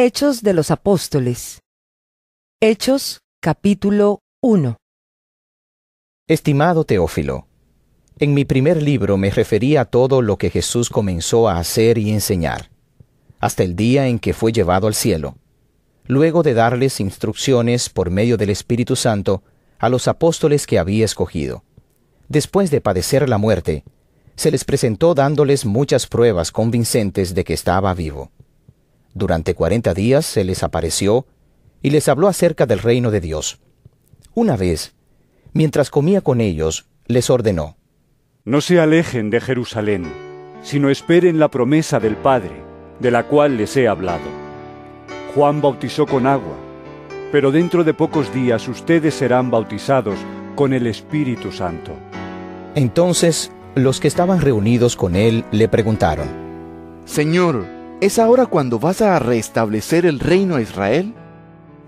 Hechos de los Apóstoles. Hechos capítulo 1. Estimado Teófilo, en mi primer libro me referí a todo lo que Jesús comenzó a hacer y enseñar, hasta el día en que fue llevado al cielo, luego de darles instrucciones por medio del Espíritu Santo a los apóstoles que había escogido. Después de padecer la muerte, se les presentó dándoles muchas pruebas convincentes de que estaba vivo. Durante cuarenta días se les apareció y les habló acerca del reino de Dios. Una vez, mientras comía con ellos, les ordenó, No se alejen de Jerusalén, sino esperen la promesa del Padre, de la cual les he hablado. Juan bautizó con agua, pero dentro de pocos días ustedes serán bautizados con el Espíritu Santo. Entonces los que estaban reunidos con él le preguntaron, Señor, ¿Es ahora cuando vas a restablecer el reino a Israel?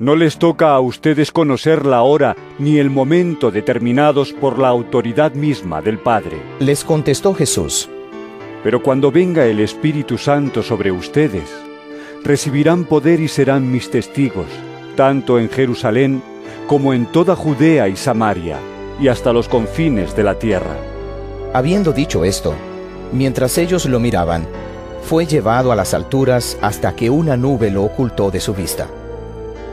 No les toca a ustedes conocer la hora ni el momento determinados por la autoridad misma del Padre. Les contestó Jesús. Pero cuando venga el Espíritu Santo sobre ustedes, recibirán poder y serán mis testigos, tanto en Jerusalén como en toda Judea y Samaria, y hasta los confines de la tierra. Habiendo dicho esto, mientras ellos lo miraban, fue llevado a las alturas hasta que una nube lo ocultó de su vista.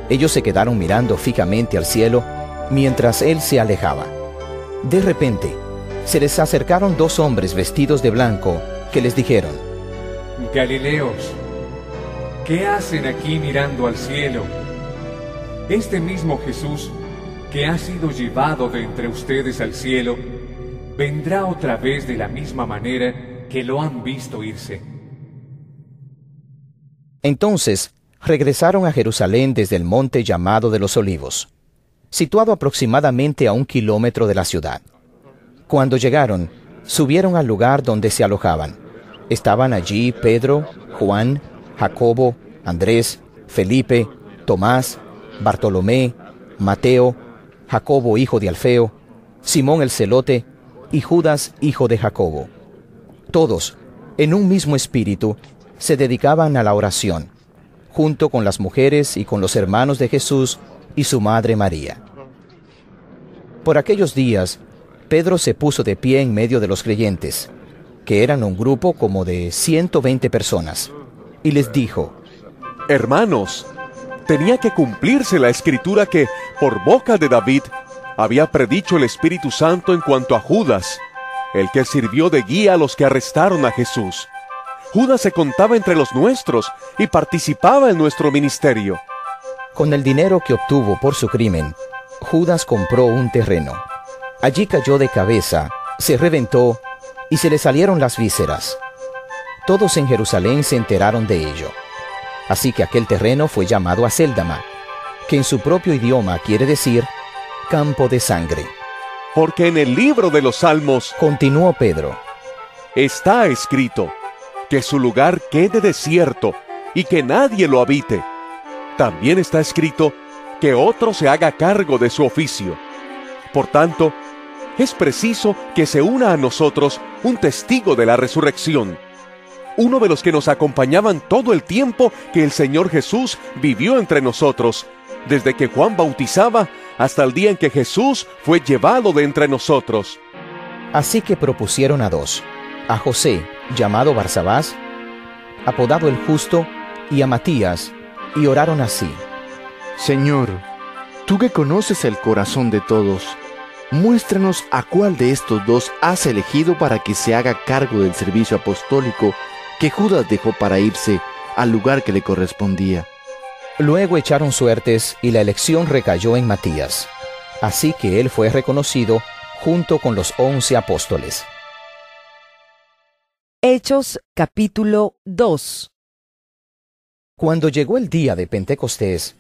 Ellos se quedaron mirando fijamente al cielo mientras él se alejaba. De repente, se les acercaron dos hombres vestidos de blanco que les dijeron, Galileos, ¿qué hacen aquí mirando al cielo? Este mismo Jesús, que ha sido llevado de entre ustedes al cielo, vendrá otra vez de la misma manera que lo han visto irse. Entonces regresaron a Jerusalén desde el monte llamado de los Olivos, situado aproximadamente a un kilómetro de la ciudad. Cuando llegaron, subieron al lugar donde se alojaban. Estaban allí Pedro, Juan, Jacobo, Andrés, Felipe, Tomás, Bartolomé, Mateo, Jacobo hijo de Alfeo, Simón el celote y Judas hijo de Jacobo. Todos, en un mismo espíritu, se dedicaban a la oración, junto con las mujeres y con los hermanos de Jesús y su madre María. Por aquellos días, Pedro se puso de pie en medio de los creyentes, que eran un grupo como de 120 personas, y les dijo, Hermanos, tenía que cumplirse la escritura que, por boca de David, había predicho el Espíritu Santo en cuanto a Judas, el que sirvió de guía a los que arrestaron a Jesús. Judas se contaba entre los nuestros y participaba en nuestro ministerio. Con el dinero que obtuvo por su crimen, Judas compró un terreno. Allí cayó de cabeza, se reventó y se le salieron las vísceras. Todos en Jerusalén se enteraron de ello. Así que aquel terreno fue llamado Acéldama, que en su propio idioma quiere decir campo de sangre. Porque en el libro de los Salmos, continuó Pedro, está escrito, que su lugar quede desierto y que nadie lo habite. También está escrito que otro se haga cargo de su oficio. Por tanto, es preciso que se una a nosotros un testigo de la resurrección, uno de los que nos acompañaban todo el tiempo que el Señor Jesús vivió entre nosotros, desde que Juan bautizaba hasta el día en que Jesús fue llevado de entre nosotros. Así que propusieron a dos, a José, llamado Barsabás, apodado el justo, y a Matías, y oraron así. Señor, tú que conoces el corazón de todos, muéstranos a cuál de estos dos has elegido para que se haga cargo del servicio apostólico que Judas dejó para irse al lugar que le correspondía. Luego echaron suertes y la elección recayó en Matías, así que él fue reconocido junto con los once apóstoles. Hechos capítulo 2 Cuando llegó el día de Pentecostés,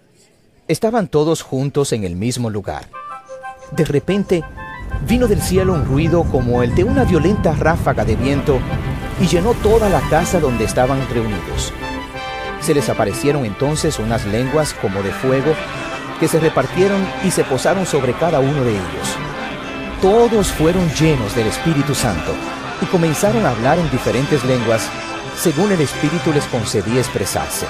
estaban todos juntos en el mismo lugar. De repente, vino del cielo un ruido como el de una violenta ráfaga de viento y llenó toda la casa donde estaban reunidos. Se les aparecieron entonces unas lenguas como de fuego que se repartieron y se posaron sobre cada uno de ellos. Todos fueron llenos del Espíritu Santo y comenzaron a hablar en diferentes lenguas según el Espíritu les concedía expresarse.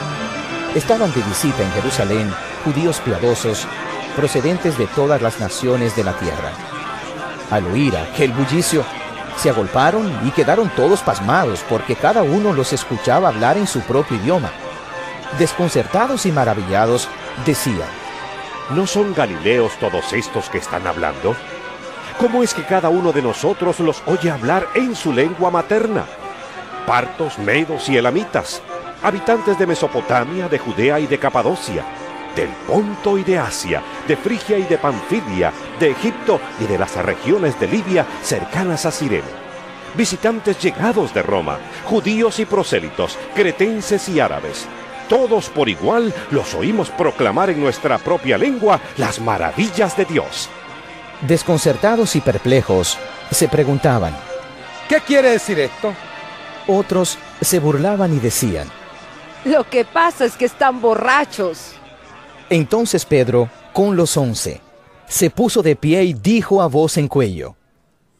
Estaban de visita en Jerusalén judíos piadosos procedentes de todas las naciones de la tierra. Al oír aquel bullicio, se agolparon y quedaron todos pasmados porque cada uno los escuchaba hablar en su propio idioma. Desconcertados y maravillados, decían, ¿No son galileos todos estos que están hablando? ¿Cómo es que cada uno de nosotros los oye hablar en su lengua materna? Partos, medos y elamitas, habitantes de Mesopotamia, de Judea y de Capadocia, del Ponto y de Asia, de Frigia y de Panfilia, de Egipto y de las regiones de Libia cercanas a Sirene. Visitantes llegados de Roma, judíos y prosélitos, cretenses y árabes. Todos por igual los oímos proclamar en nuestra propia lengua las maravillas de Dios. Desconcertados y perplejos, se preguntaban, ¿Qué quiere decir esto? Otros se burlaban y decían, Lo que pasa es que están borrachos. Entonces Pedro, con los once, se puso de pie y dijo a voz en cuello,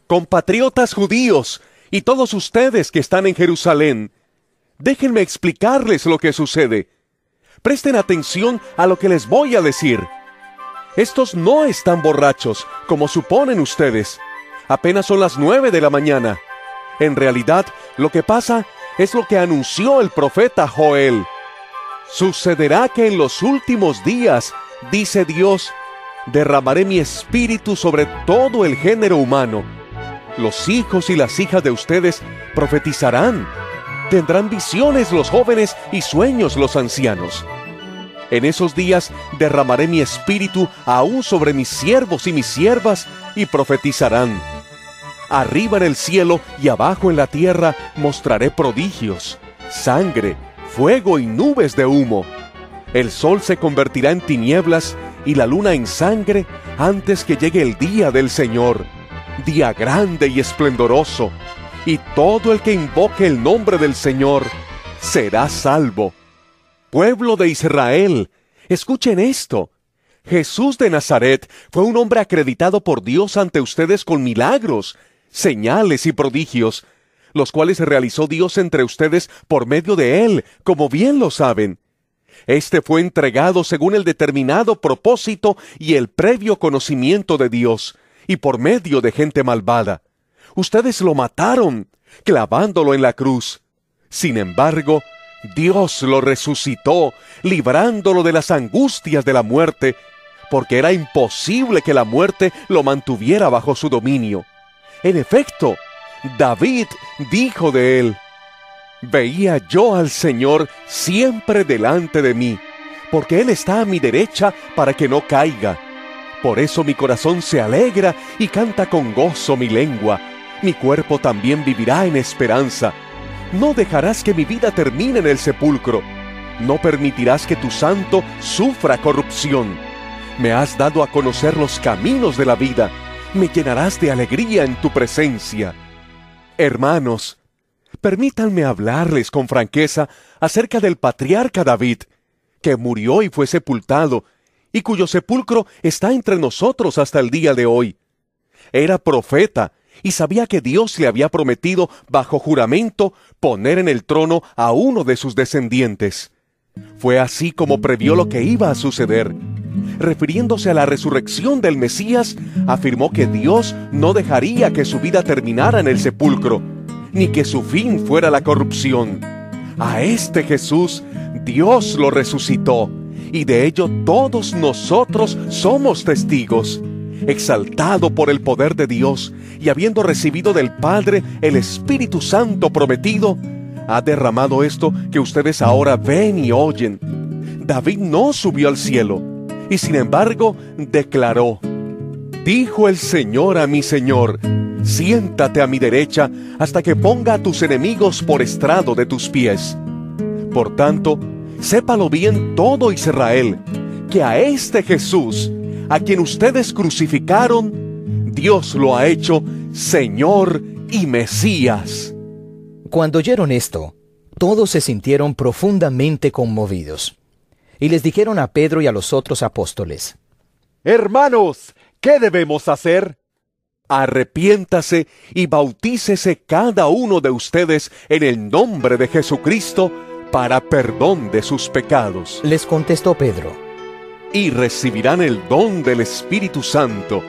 Compatriotas judíos y todos ustedes que están en Jerusalén, déjenme explicarles lo que sucede. Presten atención a lo que les voy a decir. Estos no están borrachos, como suponen ustedes. Apenas son las nueve de la mañana. En realidad, lo que pasa es lo que anunció el profeta Joel. Sucederá que en los últimos días, dice Dios, derramaré mi espíritu sobre todo el género humano. Los hijos y las hijas de ustedes profetizarán. Tendrán visiones los jóvenes y sueños los ancianos. En esos días derramaré mi espíritu aún sobre mis siervos y mis siervas y profetizarán. Arriba en el cielo y abajo en la tierra mostraré prodigios, sangre, fuego y nubes de humo. El sol se convertirá en tinieblas y la luna en sangre antes que llegue el día del Señor, día grande y esplendoroso, y todo el que invoque el nombre del Señor será salvo. Pueblo de Israel, escuchen esto. Jesús de Nazaret fue un hombre acreditado por Dios ante ustedes con milagros, señales y prodigios, los cuales realizó Dios entre ustedes por medio de él, como bien lo saben. Este fue entregado según el determinado propósito y el previo conocimiento de Dios, y por medio de gente malvada. Ustedes lo mataron, clavándolo en la cruz. Sin embargo, Dios lo resucitó, librándolo de las angustias de la muerte, porque era imposible que la muerte lo mantuviera bajo su dominio. En efecto, David dijo de él, Veía yo al Señor siempre delante de mí, porque Él está a mi derecha para que no caiga. Por eso mi corazón se alegra y canta con gozo mi lengua. Mi cuerpo también vivirá en esperanza. No dejarás que mi vida termine en el sepulcro. No permitirás que tu santo sufra corrupción. Me has dado a conocer los caminos de la vida. Me llenarás de alegría en tu presencia. Hermanos, permítanme hablarles con franqueza acerca del patriarca David, que murió y fue sepultado, y cuyo sepulcro está entre nosotros hasta el día de hoy. Era profeta y sabía que Dios le había prometido bajo juramento poner en el trono a uno de sus descendientes. Fue así como previó lo que iba a suceder. Refiriéndose a la resurrección del Mesías, afirmó que Dios no dejaría que su vida terminara en el sepulcro, ni que su fin fuera la corrupción. A este Jesús Dios lo resucitó, y de ello todos nosotros somos testigos. Exaltado por el poder de Dios y habiendo recibido del Padre el Espíritu Santo prometido, ha derramado esto que ustedes ahora ven y oyen. David no subió al cielo, y sin embargo declaró, Dijo el Señor a mi Señor, siéntate a mi derecha hasta que ponga a tus enemigos por estrado de tus pies. Por tanto, sépalo bien todo Israel, que a este Jesús, a quien ustedes crucificaron, Dios lo ha hecho Señor y Mesías. Cuando oyeron esto, todos se sintieron profundamente conmovidos. Y les dijeron a Pedro y a los otros apóstoles, Hermanos, ¿qué debemos hacer? Arrepiéntase y bautícese cada uno de ustedes en el nombre de Jesucristo para perdón de sus pecados. Les contestó Pedro. Y recibirán el don del Espíritu Santo.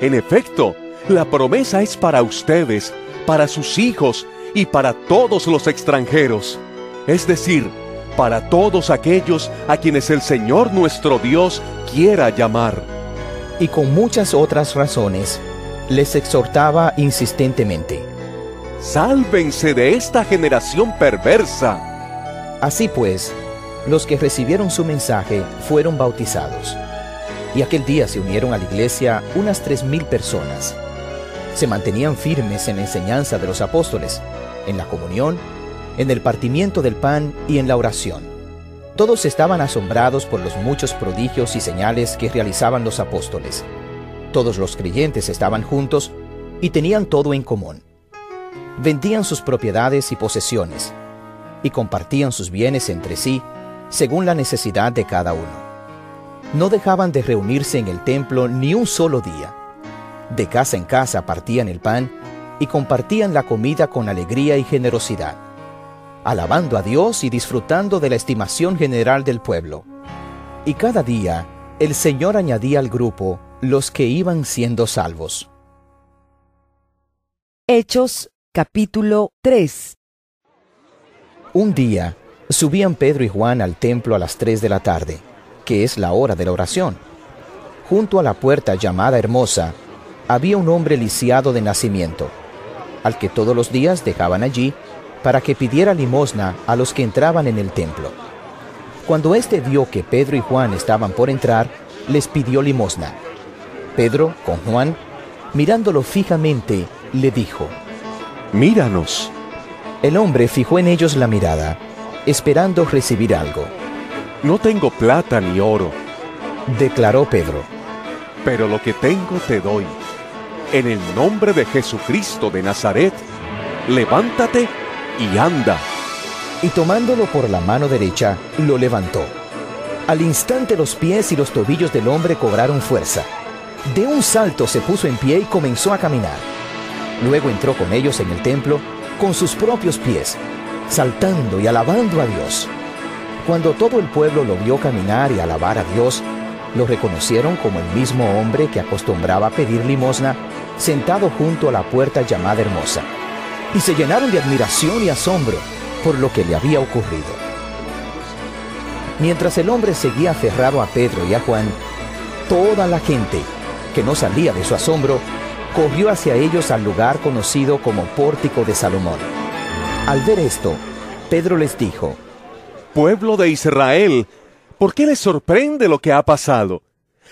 En efecto, la promesa es para ustedes, para sus hijos y para todos los extranjeros. Es decir, para todos aquellos a quienes el Señor nuestro Dios quiera llamar. Y con muchas otras razones, les exhortaba insistentemente. Sálvense de esta generación perversa. Así pues, los que recibieron su mensaje fueron bautizados. Y aquel día se unieron a la iglesia unas tres mil personas. Se mantenían firmes en la enseñanza de los apóstoles, en la comunión, en el partimiento del pan y en la oración. Todos estaban asombrados por los muchos prodigios y señales que realizaban los apóstoles. Todos los creyentes estaban juntos y tenían todo en común. Vendían sus propiedades y posesiones y compartían sus bienes entre sí según la necesidad de cada uno. No dejaban de reunirse en el templo ni un solo día. De casa en casa partían el pan y compartían la comida con alegría y generosidad, alabando a Dios y disfrutando de la estimación general del pueblo. Y cada día el Señor añadía al grupo los que iban siendo salvos. Hechos capítulo 3 Un día subían Pedro y Juan al templo a las tres de la tarde, que es la hora de la oración. Junto a la puerta llamada Hermosa había un hombre lisiado de nacimiento, al que todos los días dejaban allí para que pidiera limosna a los que entraban en el templo. Cuando éste vio que Pedro y Juan estaban por entrar, les pidió limosna. Pedro, con Juan, mirándolo fijamente, le dijo, Míranos. El hombre fijó en ellos la mirada, esperando recibir algo. No tengo plata ni oro, Declaró Pedro, pero lo que tengo te doy. En el nombre de Jesucristo de Nazaret, levántate y anda. y tomándolo por la mano derecha, lo levantó. Al instante los pies y los tobillos del hombre cobraron fuerza. De un salto se puso en pie y comenzó a caminar. Luego entró con ellos en el templo con sus propios pies, saltando y alabando a Dios. Cuando todo el pueblo lo vio caminar y alabar a Dios, lo reconocieron como el mismo hombre que acostumbraba a pedir limosna, sentado junto a la puerta llamada Hermosa. Y se llenaron de admiración y asombro por lo que le había ocurrido. Mientras el hombre seguía aferrado a Pedro y a Juan, toda la gente, que no salía de su asombro, corrió hacia ellos al lugar conocido como Pórtico de Salomón. Al ver esto, Pedro les dijo, Pueblo de Israel, ¿por qué les sorprende lo que ha pasado?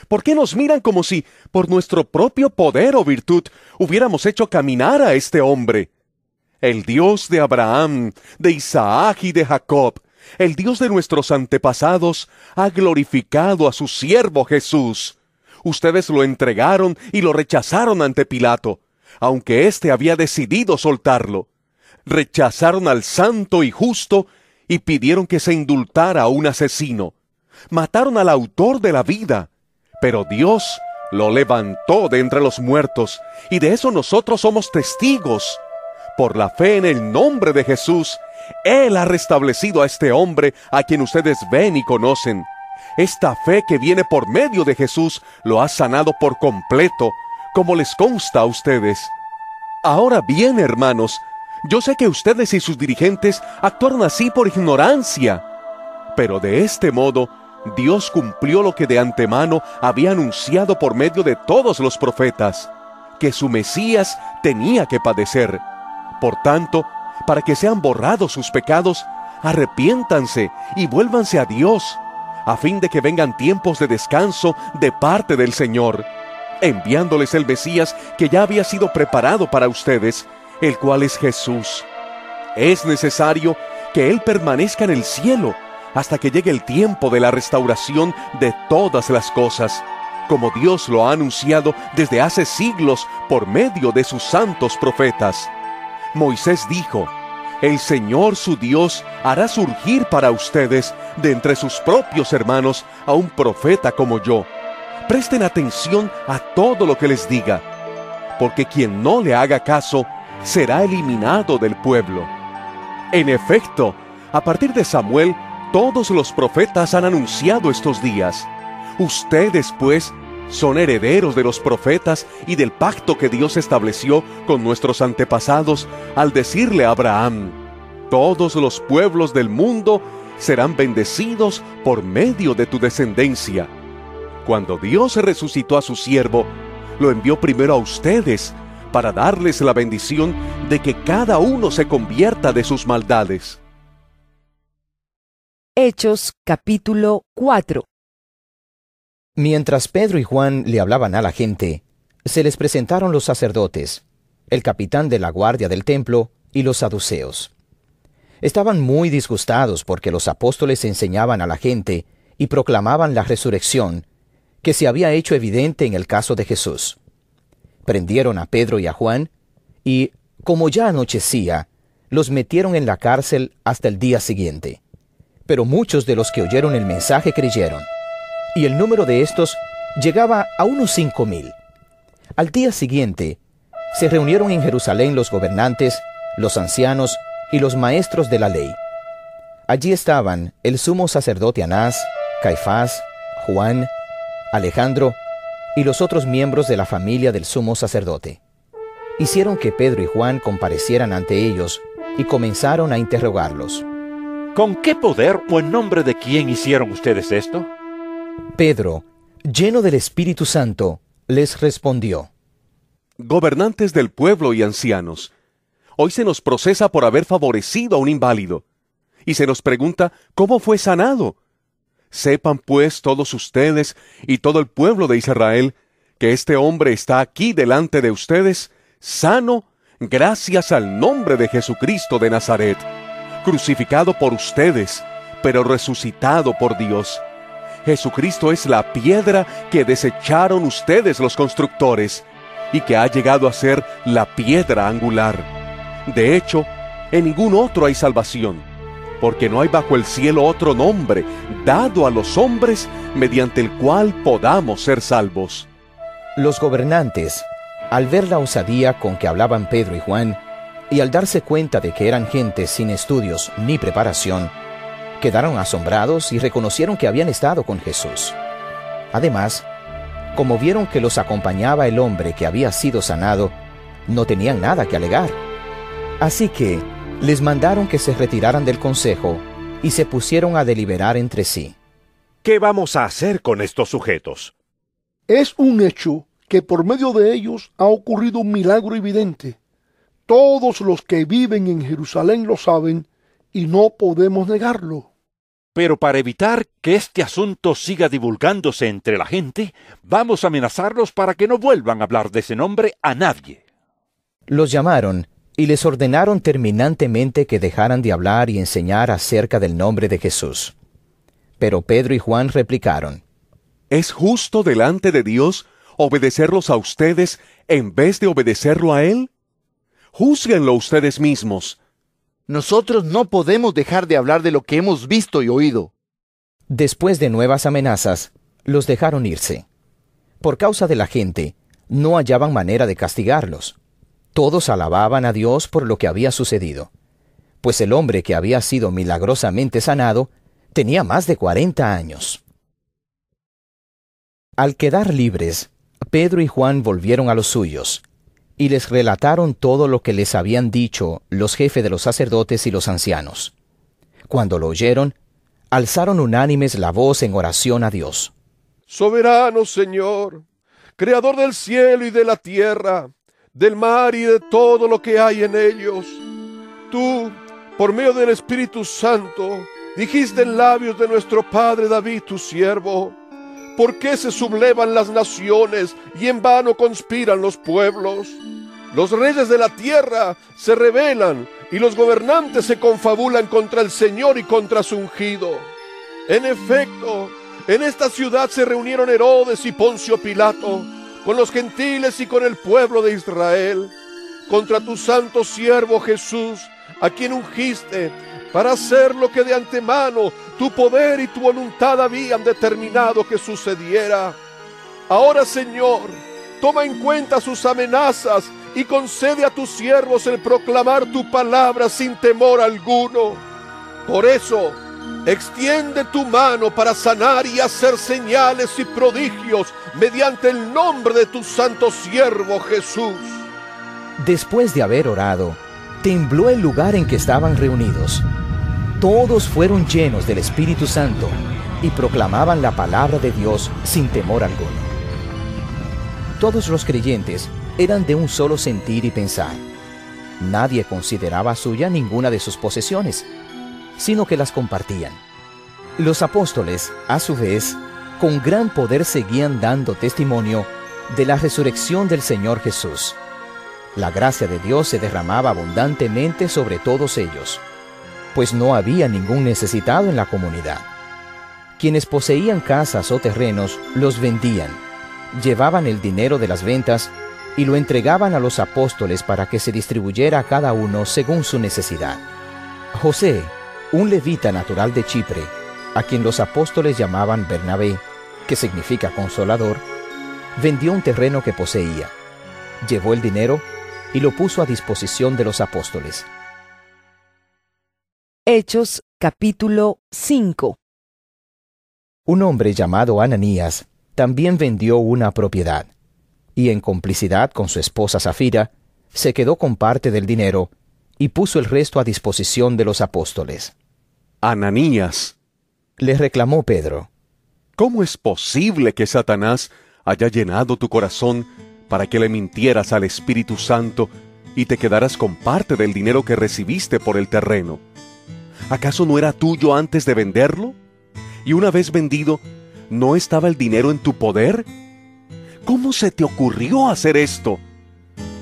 ¿Por qué nos miran como si, por nuestro propio poder o virtud, hubiéramos hecho caminar a este hombre? El Dios de Abraham, de Isaac y de Jacob, el Dios de nuestros antepasados, ha glorificado a su siervo Jesús. Ustedes lo entregaron y lo rechazaron ante Pilato, aunque éste había decidido soltarlo. Rechazaron al santo y justo y pidieron que se indultara a un asesino. Mataron al autor de la vida, pero Dios lo levantó de entre los muertos, y de eso nosotros somos testigos. Por la fe en el nombre de Jesús, Él ha restablecido a este hombre a quien ustedes ven y conocen. Esta fe que viene por medio de Jesús lo ha sanado por completo, como les consta a ustedes. Ahora bien, hermanos, yo sé que ustedes y sus dirigentes actuaron así por ignorancia, pero de este modo Dios cumplió lo que de antemano había anunciado por medio de todos los profetas, que su Mesías tenía que padecer. Por tanto, para que sean borrados sus pecados, arrepiéntanse y vuélvanse a Dios, a fin de que vengan tiempos de descanso de parte del Señor, enviándoles el Mesías que ya había sido preparado para ustedes, el cual es Jesús. Es necesario que Él permanezca en el cielo hasta que llegue el tiempo de la restauración de todas las cosas, como Dios lo ha anunciado desde hace siglos por medio de sus santos profetas. Moisés dijo, El Señor su Dios hará surgir para ustedes de entre sus propios hermanos a un profeta como yo. Presten atención a todo lo que les diga, porque quien no le haga caso será eliminado del pueblo. En efecto, A partir de Samuel, todos los profetas han anunciado estos días. Ustedes, pues, son herederos de los profetas y del pacto que Dios estableció con nuestros antepasados al decirle a Abraham, todos los pueblos del mundo serán bendecidos por medio de tu descendencia. Cuando Dios resucitó a su siervo, lo envió primero a ustedes para darles la bendición de que cada uno se convierta de sus maldades. Hechos capítulo 4 Mientras Pedro y Juan le hablaban a la gente, se les presentaron los sacerdotes, el capitán de la guardia del templo y los saduceos. Estaban muy disgustados porque los apóstoles enseñaban a la gente y proclamaban la resurrección, que se había hecho evidente en el caso de Jesús. Prendieron a Pedro y a Juan, y, como ya anochecía, los metieron en la cárcel hasta el día siguiente. Pero muchos de los que oyeron el mensaje creyeron y el número de estos llegaba a unos cinco mil. Al día siguiente, se reunieron en Jerusalén los gobernantes, los ancianos y los maestros de la ley. Allí estaban el sumo sacerdote Anás, Caifás, Juan, Alejandro y los otros miembros de la familia del sumo sacerdote. Hicieron que Pedro y Juan comparecieran ante ellos y comenzaron a interrogarlos. ¿Con qué poder o en nombre de quién hicieron ustedes esto? Pedro, lleno del Espíritu Santo, les respondió, Gobernantes del pueblo y ancianos, hoy se nos procesa por haber favorecido a un inválido, y se nos pregunta cómo fue sanado. Sepan pues todos ustedes y todo el pueblo de Israel que este hombre está aquí delante de ustedes, sano, gracias al nombre de Jesucristo de Nazaret, crucificado por ustedes, pero resucitado por Dios Jesucristo es la piedra que desecharon ustedes los constructores y que ha llegado a ser la piedra angular. De hecho, en ningún otro hay salvación, porque no hay bajo el cielo otro nombre dado a los hombres mediante el cual podamos ser salvos. Los gobernantes, al ver la osadía con que hablaban Pedro y Juan, y al darse cuenta de que eran gente sin estudios ni preparación, quedaron asombrados y reconocieron que habían estado con Jesús. Además, como vieron que los acompañaba el hombre que había sido sanado, no tenían nada que alegar. Así que les mandaron que se retiraran del consejo y se pusieron a deliberar entre sí. ¿Qué vamos a hacer con estos sujetos? Es un hecho que por medio de ellos ha ocurrido un milagro evidente. Todos los que viven en Jerusalén lo saben y no podemos negarlo. Pero para evitar que este asunto siga divulgándose entre la gente, vamos a amenazarlos para que no vuelvan a hablar de ese nombre a nadie. Los llamaron y les ordenaron terminantemente que dejaran de hablar y enseñar acerca del nombre de Jesús. Pero Pedro y Juan replicaron, ¿Es justo delante de Dios obedecerlos a ustedes en vez de obedecerlo a Él? Júzguenlo ustedes mismos nosotros no podemos dejar de hablar de lo que hemos visto y oído. Después de nuevas amenazas, los dejaron irse. Por causa de la gente, no hallaban manera de castigarlos. Todos alababan a Dios por lo que había sucedido, pues el hombre que había sido milagrosamente sanado tenía más de cuarenta años. Al quedar libres, Pedro y Juan volvieron a los suyos, y les relataron todo lo que les habían dicho los jefes de los sacerdotes y los ancianos. Cuando lo oyeron, alzaron unánimes la voz en oración a Dios. Soberano Señor, Creador del cielo y de la tierra, del mar y de todo lo que hay en ellos, tú, por medio del Espíritu Santo, dijiste en labios de nuestro Padre David, tu siervo, ¿Por qué se sublevan las naciones y en vano conspiran los pueblos? Los reyes de la tierra se rebelan y los gobernantes se confabulan contra el Señor y contra su ungido. En efecto, en esta ciudad se reunieron Herodes y Poncio Pilato con los gentiles y con el pueblo de Israel contra tu santo siervo Jesús, a quien ungiste para hacer lo que de antemano tu poder y tu voluntad habían determinado que sucediera. Ahora, Señor, toma en cuenta sus amenazas y concede a tus siervos el proclamar tu palabra sin temor alguno. Por eso, extiende tu mano para sanar y hacer señales y prodigios mediante el nombre de tu santo siervo Jesús. Después de haber orado, tembló el lugar en que estaban reunidos. Todos fueron llenos del Espíritu Santo y proclamaban la palabra de Dios sin temor alguno. Todos los creyentes eran de un solo sentir y pensar. Nadie consideraba suya ninguna de sus posesiones, sino que las compartían. Los apóstoles, a su vez, con gran poder seguían dando testimonio de la resurrección del Señor Jesús. La gracia de Dios se derramaba abundantemente sobre todos ellos, pues no había ningún necesitado en la comunidad. Quienes poseían casas o terrenos los vendían, llevaban el dinero de las ventas y lo entregaban a los apóstoles para que se distribuyera a cada uno según su necesidad. José, un levita natural de Chipre, a quien los apóstoles llamaban Bernabé, que significa consolador, vendió un terreno que poseía, llevó el dinero y lo puso a disposición de los apóstoles. Hechos capítulo 5 Un hombre llamado Ananías también vendió una propiedad, y en complicidad con su esposa Zafira, se quedó con parte del dinero y puso el resto a disposición de los apóstoles. Ananías, Le reclamó Pedro. ¿cómo es posible que Satanás haya llenado tu corazón para que le mintieras al Espíritu Santo y te quedaras con parte del dinero que recibiste por el terreno? ¿Acaso no era tuyo antes de venderlo? Y una vez vendido, ¿no estaba el dinero en tu poder? ¿Cómo se te ocurrió hacer esto?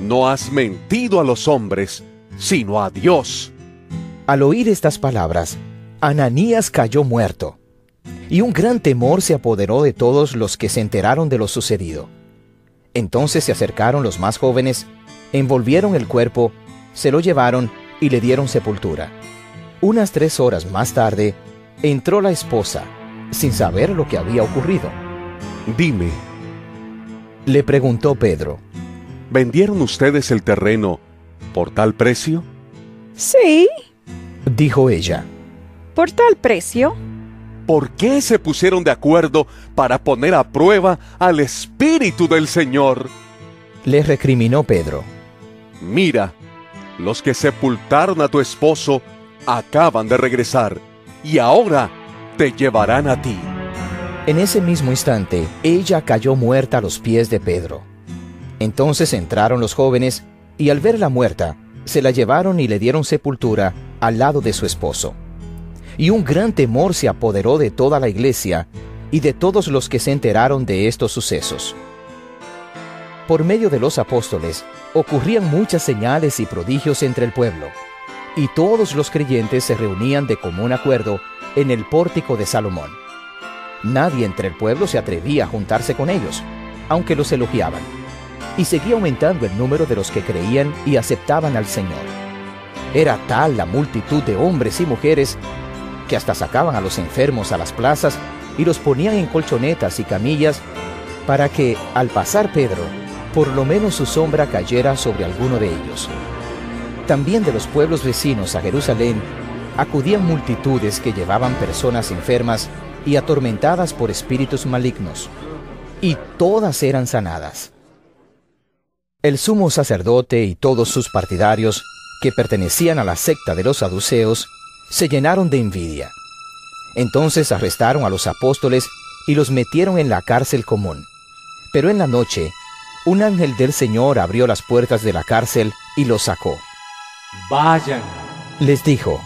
No has mentido a los hombres, sino a Dios. Al oír estas palabras, Ananías cayó muerto, y un gran temor se apoderó de todos los que se enteraron de lo sucedido. Entonces se acercaron los más jóvenes, envolvieron el cuerpo, se lo llevaron y le dieron sepultura. Unas tres horas más tarde, entró la esposa, sin saber lo que había ocurrido. Dime, Le preguntó Pedro. ¿vendieron ustedes el terreno por tal precio? Sí, Dijo ella. Por tal precio. ¿Por qué se pusieron de acuerdo para poner a prueba al Espíritu del Señor? Le recriminó Pedro. Mira, los que sepultaron a tu esposo acaban de regresar y ahora te llevarán a ti. En ese mismo instante, ella cayó muerta a los pies de Pedro. Entonces entraron los jóvenes y al verla muerta, se la llevaron y le dieron sepultura al lado de su esposo. Y un gran temor se apoderó de toda la iglesia y de todos los que se enteraron de estos sucesos. Por medio de los apóstoles ocurrían muchas señales y prodigios entre el pueblo, y todos los creyentes se reunían de común acuerdo en el pórtico de Salomón. Nadie entre el pueblo se atrevía a juntarse con ellos, aunque los elogiaban, y seguía aumentando el número de los que creían y aceptaban al Señor. Era tal la multitud de hombres y mujeres que hasta sacaban a los enfermos a las plazas y los ponían en colchonetas y camillas para que, al pasar Pedro, por lo menos su sombra cayera sobre alguno de ellos. También de los pueblos vecinos a Jerusalén acudían multitudes que llevaban personas enfermas y atormentadas por espíritus malignos, y todas eran sanadas. El sumo sacerdote y todos sus partidarios, que pertenecían a la secta de los saduceos, se llenaron de envidia. Entonces arrestaron a los apóstoles y los metieron en la cárcel común. Pero en la noche, un ángel del Señor abrió las puertas de la cárcel y los sacó. Vayan, Les dijo,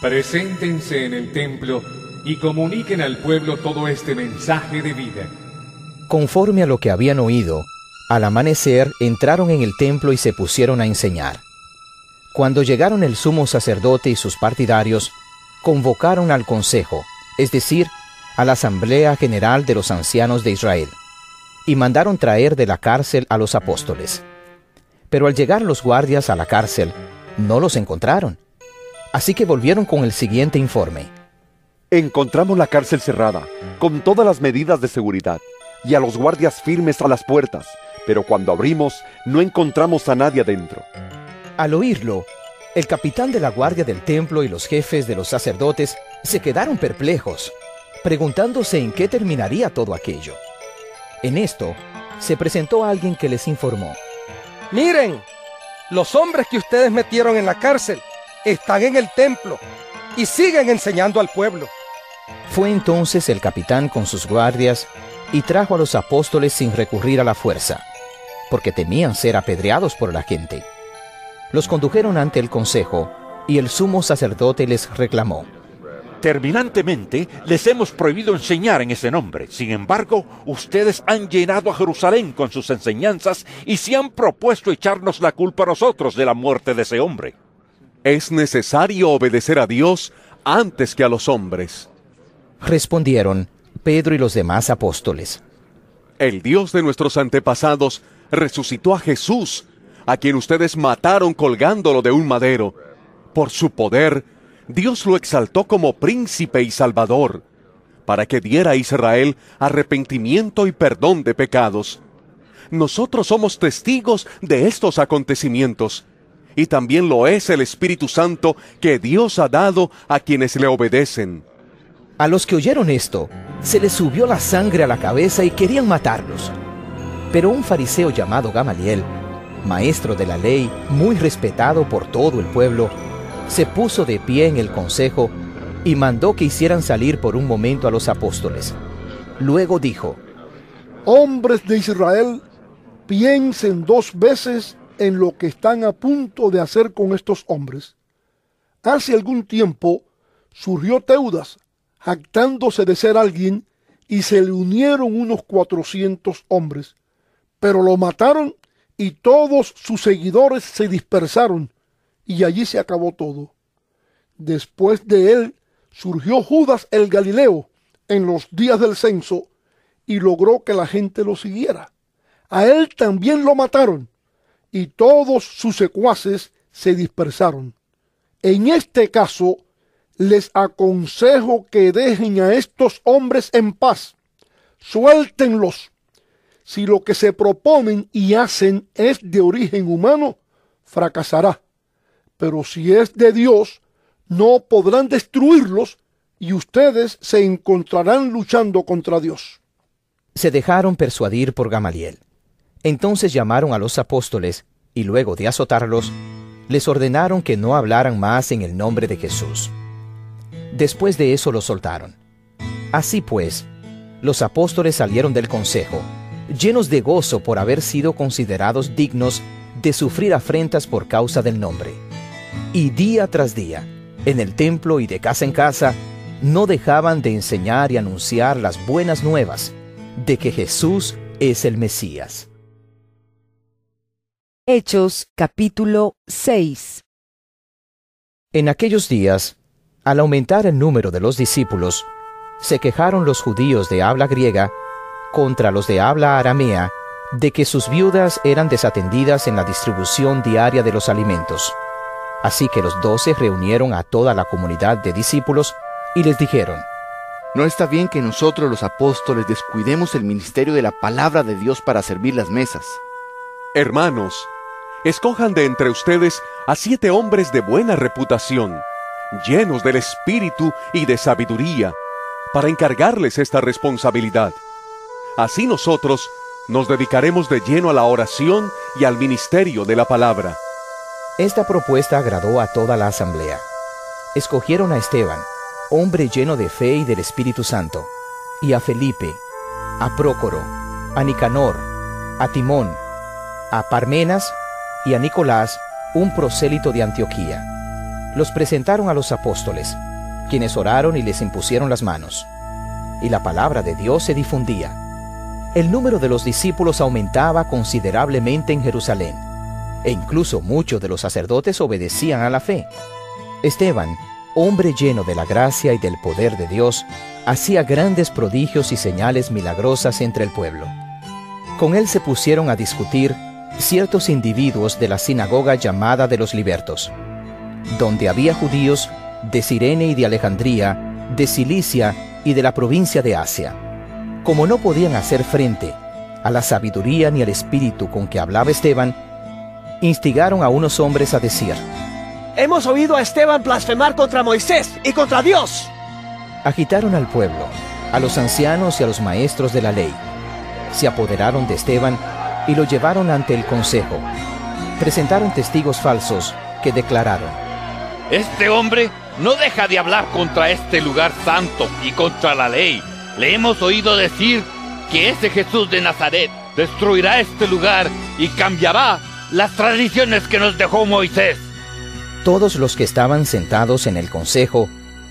preséntense en el templo y comuniquen al pueblo todo este mensaje de vida. conforme a lo que habían oído, al amanecer entraron en el templo y se pusieron a enseñar. Cuando llegaron el sumo sacerdote y sus partidarios, convocaron al consejo, es decir, a la asamblea general de los ancianos de Israel, y mandaron traer de la cárcel a los apóstoles. Pero al llegar los guardias a la cárcel, no los encontraron. Así que volvieron con el siguiente informe. Encontramos la cárcel cerrada, con todas las medidas de seguridad, y a los guardias firmes a las puertas, pero cuando abrimos no encontramos a nadie adentro. Al oírlo, El capitán de la guardia del templo y los jefes de los sacerdotes se quedaron perplejos, preguntándose en qué terminaría todo aquello. En esto, se presentó alguien que les informó. Miren, los hombres que ustedes metieron en la cárcel están en el templo y siguen enseñando al pueblo. Fue entonces el capitán con sus guardias y trajo a los apóstoles sin recurrir a la fuerza, porque temían ser apedreados por la gente. Los condujeron ante el consejo y el sumo sacerdote les reclamó. Terminantemente les hemos prohibido enseñar en ese nombre. Sin embargo, ustedes han llenado a Jerusalén con sus enseñanzas y se han propuesto echarnos la culpa a nosotros de la muerte de ese hombre. Es necesario obedecer a Dios antes que a los hombres. Respondieron Pedro y los demás apóstoles. El Dios de nuestros antepasados resucitó a Jesús, a quien ustedes mataron colgándolo de un madero. Por su poder, Dios lo exaltó como príncipe y salvador, para que diera a Israel arrepentimiento y perdón de pecados. Nosotros somos testigos de estos acontecimientos, y también lo es el Espíritu Santo que Dios ha dado a quienes le obedecen. A los que oyeron esto, se les subió la sangre a la cabeza y querían matarlos. Pero un fariseo llamado Gamaliel, maestro de la ley, muy respetado por todo el pueblo, se puso de pie en el consejo y mandó que hicieran salir por un momento a los apóstoles. Luego dijo, Hombres de Israel, piensen dos veces en lo que están a punto de hacer con estos hombres. Hace algún tiempo surgió Teudas, jactándose de ser alguien, y se le unieron unos cuatrocientos hombres, pero lo mataron y todos sus seguidores se dispersaron, y allí se acabó todo. Después de él surgió Judas el Galileo en los días del censo y logró que la gente lo siguiera. A él también lo mataron y todos sus secuaces se dispersaron. En este caso, les aconsejo que dejen a estos hombres en paz. Suéltenlos. Si lo que se proponen y hacen es de origen humano, fracasará pero si es de Dios, no podrán destruirlos y ustedes se encontrarán luchando contra Dios. Se dejaron persuadir por Gamaliel. Entonces llamaron a los apóstoles y luego de azotarlos, les ordenaron que no hablaran más en el nombre de Jesús. Después de eso los soltaron. Así pues, los apóstoles salieron del consejo, llenos de gozo por haber sido considerados dignos de sufrir afrentas por causa del nombre y día tras día, en el templo y de casa en casa, no dejaban de enseñar y anunciar las buenas nuevas de que Jesús es el Mesías. Hechos capítulo 6 En aquellos días, al aumentar el número de los discípulos, se quejaron los judíos de habla griega contra los de habla aramea de que sus viudas eran desatendidas en la distribución diaria de los alimentos. Así que los doce reunieron a toda la comunidad de discípulos y les dijeron, No está bien que nosotros los apóstoles descuidemos el ministerio de la palabra de Dios para servir las mesas. Hermanos, escojan de entre ustedes a siete hombres de buena reputación, llenos del espíritu y de sabiduría, para encargarles esta responsabilidad. Así nosotros nos dedicaremos de lleno a la oración y al ministerio de la palabra. Esta propuesta agradó a toda la asamblea. Escogieron a Esteban, hombre lleno de fe y del Espíritu Santo, y a Felipe, a Prócoro, a Nicanor, a Timón, a Parmenas y a Nicolás, un prosélito de Antioquía. Los presentaron a los apóstoles, quienes oraron y les impusieron las manos. Y la palabra de Dios se difundía. El número de los discípulos aumentaba considerablemente en Jerusalén e incluso muchos de los sacerdotes obedecían a la fe. Esteban, hombre lleno de la gracia y del poder de Dios, hacía grandes prodigios y señales milagrosas entre el pueblo. Con él se pusieron a discutir ciertos individuos de la sinagoga llamada de los libertos, donde había judíos de Sirene y de Alejandría, de Cilicia y de la provincia de Asia. Como no podían hacer frente a la sabiduría ni al espíritu con que hablaba Esteban, instigaron a unos hombres a decir, Hemos oído a Esteban blasfemar contra Moisés y contra Dios. Agitaron al pueblo, a los ancianos y a los maestros de la ley. Se apoderaron de Esteban y lo llevaron ante el consejo. Presentaron testigos falsos que declararon, Este hombre no deja de hablar contra este lugar santo y contra la ley. Le hemos oído decir que ese Jesús de Nazaret destruirá este lugar y cambiará las tradiciones que nos dejó Moisés. Todos los que estaban sentados en el consejo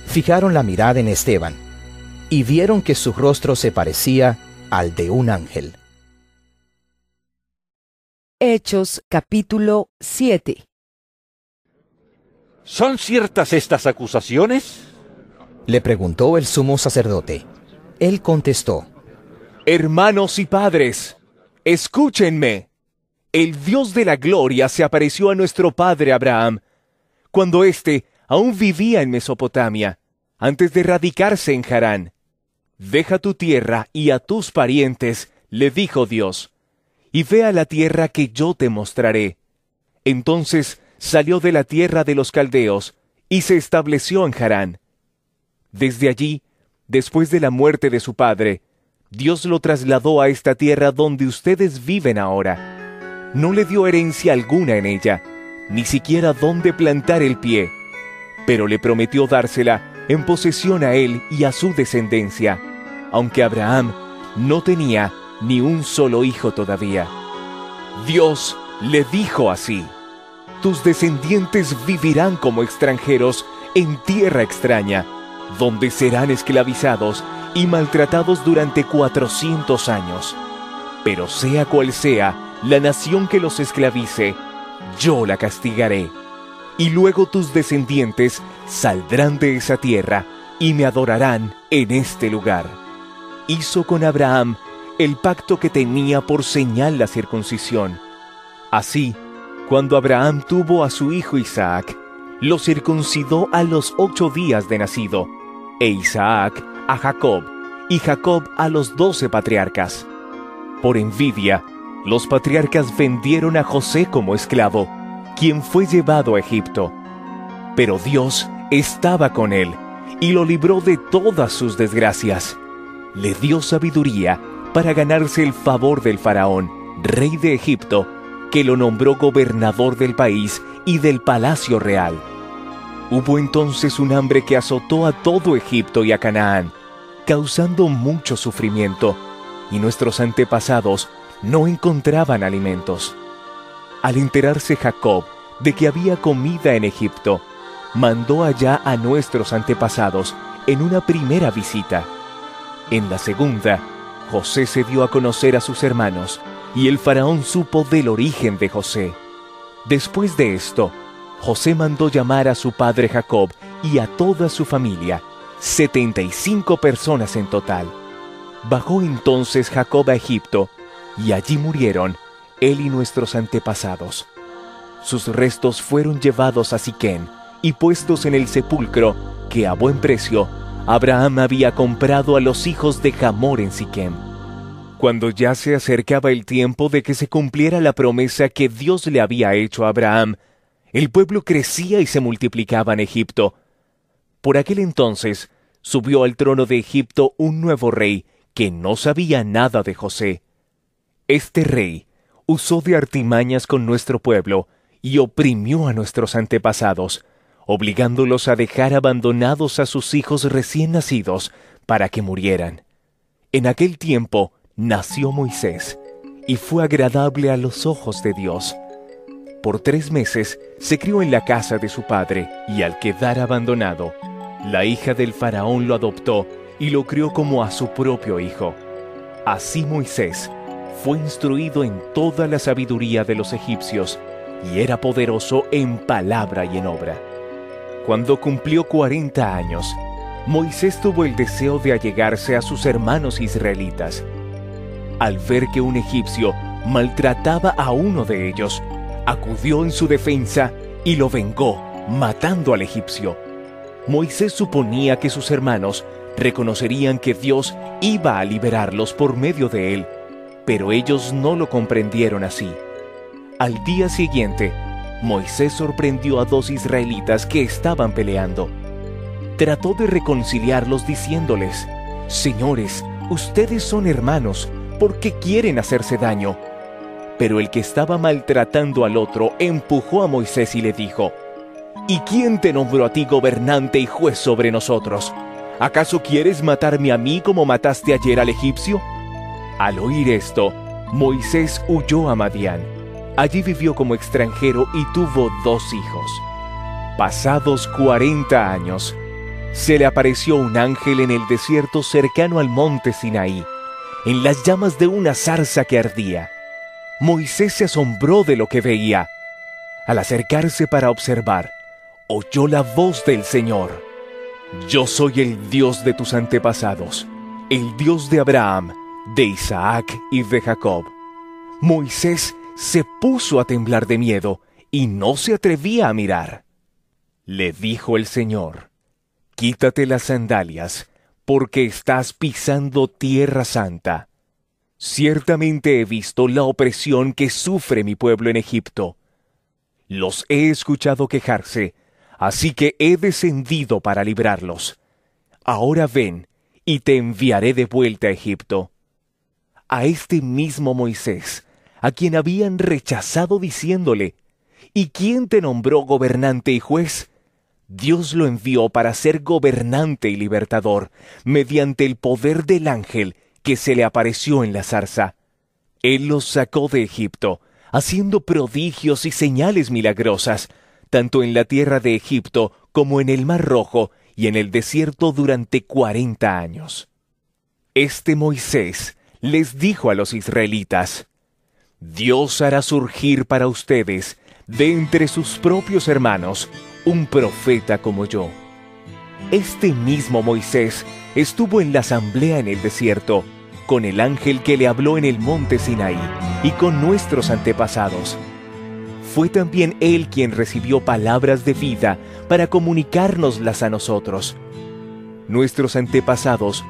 fijaron la mirada en Esteban y vieron que su rostro se parecía al de un ángel. Hechos capítulo 7 ¿Son ciertas estas acusaciones? Le preguntó el sumo sacerdote. Él contestó, Hermanos y padres, escúchenme. El Dios de la gloria se apareció a nuestro padre Abraham cuando éste aún vivía en Mesopotamia, antes de radicarse en Harán. Deja tu tierra y a tus parientes, le dijo Dios, y ve a la tierra que yo te mostraré. Entonces salió de la tierra de los caldeos y se estableció en Harán. Desde allí, después de la muerte de su padre, Dios lo trasladó a esta tierra donde ustedes viven ahora. No le dio herencia alguna en ella, ni siquiera dónde plantar el pie, pero le prometió dársela en posesión a él y a su descendencia, aunque Abraham no tenía ni un solo hijo todavía. Dios le dijo así, tus descendientes vivirán como extranjeros en tierra extraña, donde serán esclavizados y maltratados durante cuatrocientos años. Pero sea cual sea la nación que los esclavice, yo la castigaré. Y luego tus descendientes saldrán de esa tierra y me adorarán en este lugar. Hizo con Abraham el pacto que tenía por señal la circuncisión. Así, cuando Abraham tuvo a su hijo Isaac, lo circuncidó a los ocho días de nacido, e Isaac a Jacob, y Jacob a los doce patriarcas. Por envidia, los patriarcas vendieron a José como esclavo, quien fue llevado a Egipto. Pero Dios estaba con él y lo libró de todas sus desgracias. Le dio sabiduría para ganarse el favor del faraón, rey de Egipto, que lo nombró gobernador del país y del palacio real. Hubo entonces un hambre que azotó a todo Egipto y a Canaán, causando mucho sufrimiento, y nuestros antepasados no encontraban alimentos. Al enterarse Jacob de que había comida en Egipto, mandó allá a nuestros antepasados en una primera visita. En la segunda, José se dio a conocer a sus hermanos, y el faraón supo del origen de José. Después de esto, José mandó llamar a su padre Jacob y a toda su familia, 75 personas en total. Bajó entonces Jacob a Egipto, y allí murieron él y nuestros antepasados. Sus restos fueron llevados a Siquén y puestos en el sepulcro que a buen precio Abraham había comprado a los hijos de Hamor en Siquem. Cuando ya se acercaba el tiempo de que se cumpliera la promesa que Dios le había hecho a Abraham, el pueblo crecía y se multiplicaba en Egipto. Por aquel entonces subió al trono de Egipto un nuevo rey que no sabía nada de José. Este rey usó de artimañas con nuestro pueblo y oprimió a nuestros antepasados, obligándolos a dejar abandonados a sus hijos recién nacidos para que murieran. En aquel tiempo nació Moisés, y fue agradable a los ojos de Dios. Por tres meses se crió en la casa de su padre, y al quedar abandonado, la hija del faraón lo adoptó y lo crió como a su propio hijo. Así Moisés fue instruido en toda la sabiduría de los egipcios, y era poderoso en palabra y en obra. Cuando cumplió cuarenta años, Moisés tuvo el deseo de allegarse a sus hermanos israelitas. Al ver que un egipcio maltrataba a uno de ellos, acudió en su defensa y lo vengó, matando al egipcio. Moisés suponía que sus hermanos reconocerían que Dios iba a liberarlos por medio de él, pero ellos no lo comprendieron así. Al día siguiente, Moisés sorprendió a dos israelitas que estaban peleando. Trató de reconciliarlos diciéndoles, Señores, ustedes son hermanos, ¿por qué quieren hacerse daño? Pero el que estaba maltratando al otro empujó a Moisés y le dijo, ¿Y quién te nombró a ti gobernante y juez sobre nosotros? ¿Acaso quieres matarme a mí como mataste ayer al egipcio? Al oír esto, Moisés huyó a Madián. Allí vivió como extranjero y tuvo dos hijos. Pasados cuarenta años, se le apareció un ángel en el desierto cercano al monte Sinaí, en las llamas de una zarza que ardía. Moisés se asombró de lo que veía. Al acercarse para observar, oyó la voz del Señor. Yo soy el Dios de tus antepasados, el Dios de Abraham, de Isaac y de Jacob. Moisés se puso a temblar de miedo y no se atrevía a mirar. Le dijo el Señor, Quítate las sandalias, porque estás pisando tierra santa. Ciertamente he visto la opresión que sufre mi pueblo en Egipto. Los he escuchado quejarse, así que he descendido para librarlos. Ahora ven, y te enviaré de vuelta a Egipto. A este mismo Moisés, a quien habían rechazado diciéndole, ¿Y quién te nombró gobernante y juez? Dios lo envió para ser gobernante y libertador, mediante el poder del ángel que se le apareció en la zarza. Él los sacó de Egipto, haciendo prodigios y señales milagrosas, tanto en la tierra de Egipto como en el Mar Rojo y en el desierto durante cuarenta años. Este Moisés les dijo a los israelitas, Dios hará surgir para ustedes, de entre sus propios hermanos, un profeta como yo. Este mismo Moisés estuvo en la asamblea en el desierto, con el ángel que le habló en el monte Sinaí y con nuestros antepasados. Fue también él quien recibió palabras de vida para comunicárnoslas a nosotros. Nuestros antepasados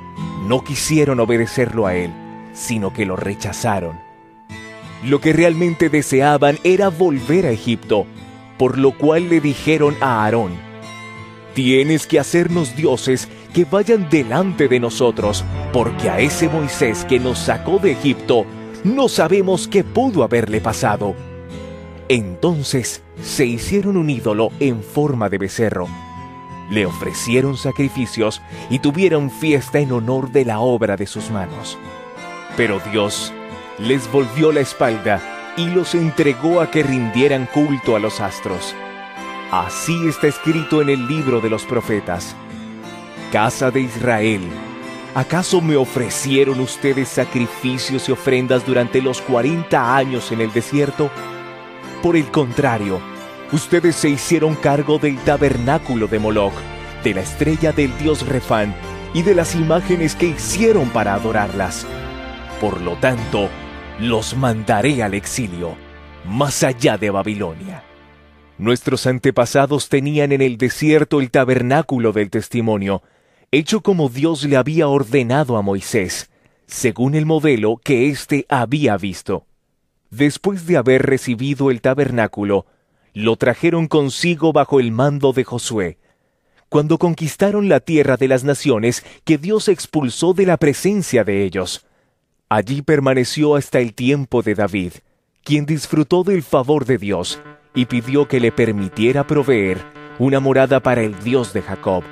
no quisieron obedecerlo a él, sino que lo rechazaron. Lo que realmente deseaban era volver a Egipto, por lo cual le dijeron a Aarón, Tienes que hacernos dioses que vayan delante de nosotros, porque a ese Moisés que nos sacó de Egipto, no sabemos qué pudo haberle pasado. Entonces se hicieron un ídolo en forma de becerro. Le ofrecieron sacrificios y tuvieron fiesta en honor de la obra de sus manos. Pero Dios les volvió la espalda y los entregó a que rindieran culto a los astros. Así está escrito en el libro de los profetas. Casa de Israel, ¿acaso me ofrecieron ustedes sacrificios y ofrendas durante los cuarenta años en el desierto? Por el contrario, ustedes se hicieron cargo del tabernáculo de Moloch, de la estrella del dios Refán y de las imágenes que hicieron para adorarlas. Por lo tanto, los mandaré al exilio, más allá de Babilonia. Nuestros antepasados tenían en el desierto el tabernáculo del testimonio, hecho como Dios le había ordenado a Moisés, según el modelo que éste había visto. Después de haber recibido el tabernáculo, lo trajeron consigo bajo el mando de Josué, cuando conquistaron la tierra de las naciones que Dios expulsó de la presencia de ellos. Allí permaneció hasta el tiempo de David, quien disfrutó del favor de Dios y pidió que le permitiera proveer una morada para el Dios de Jacob.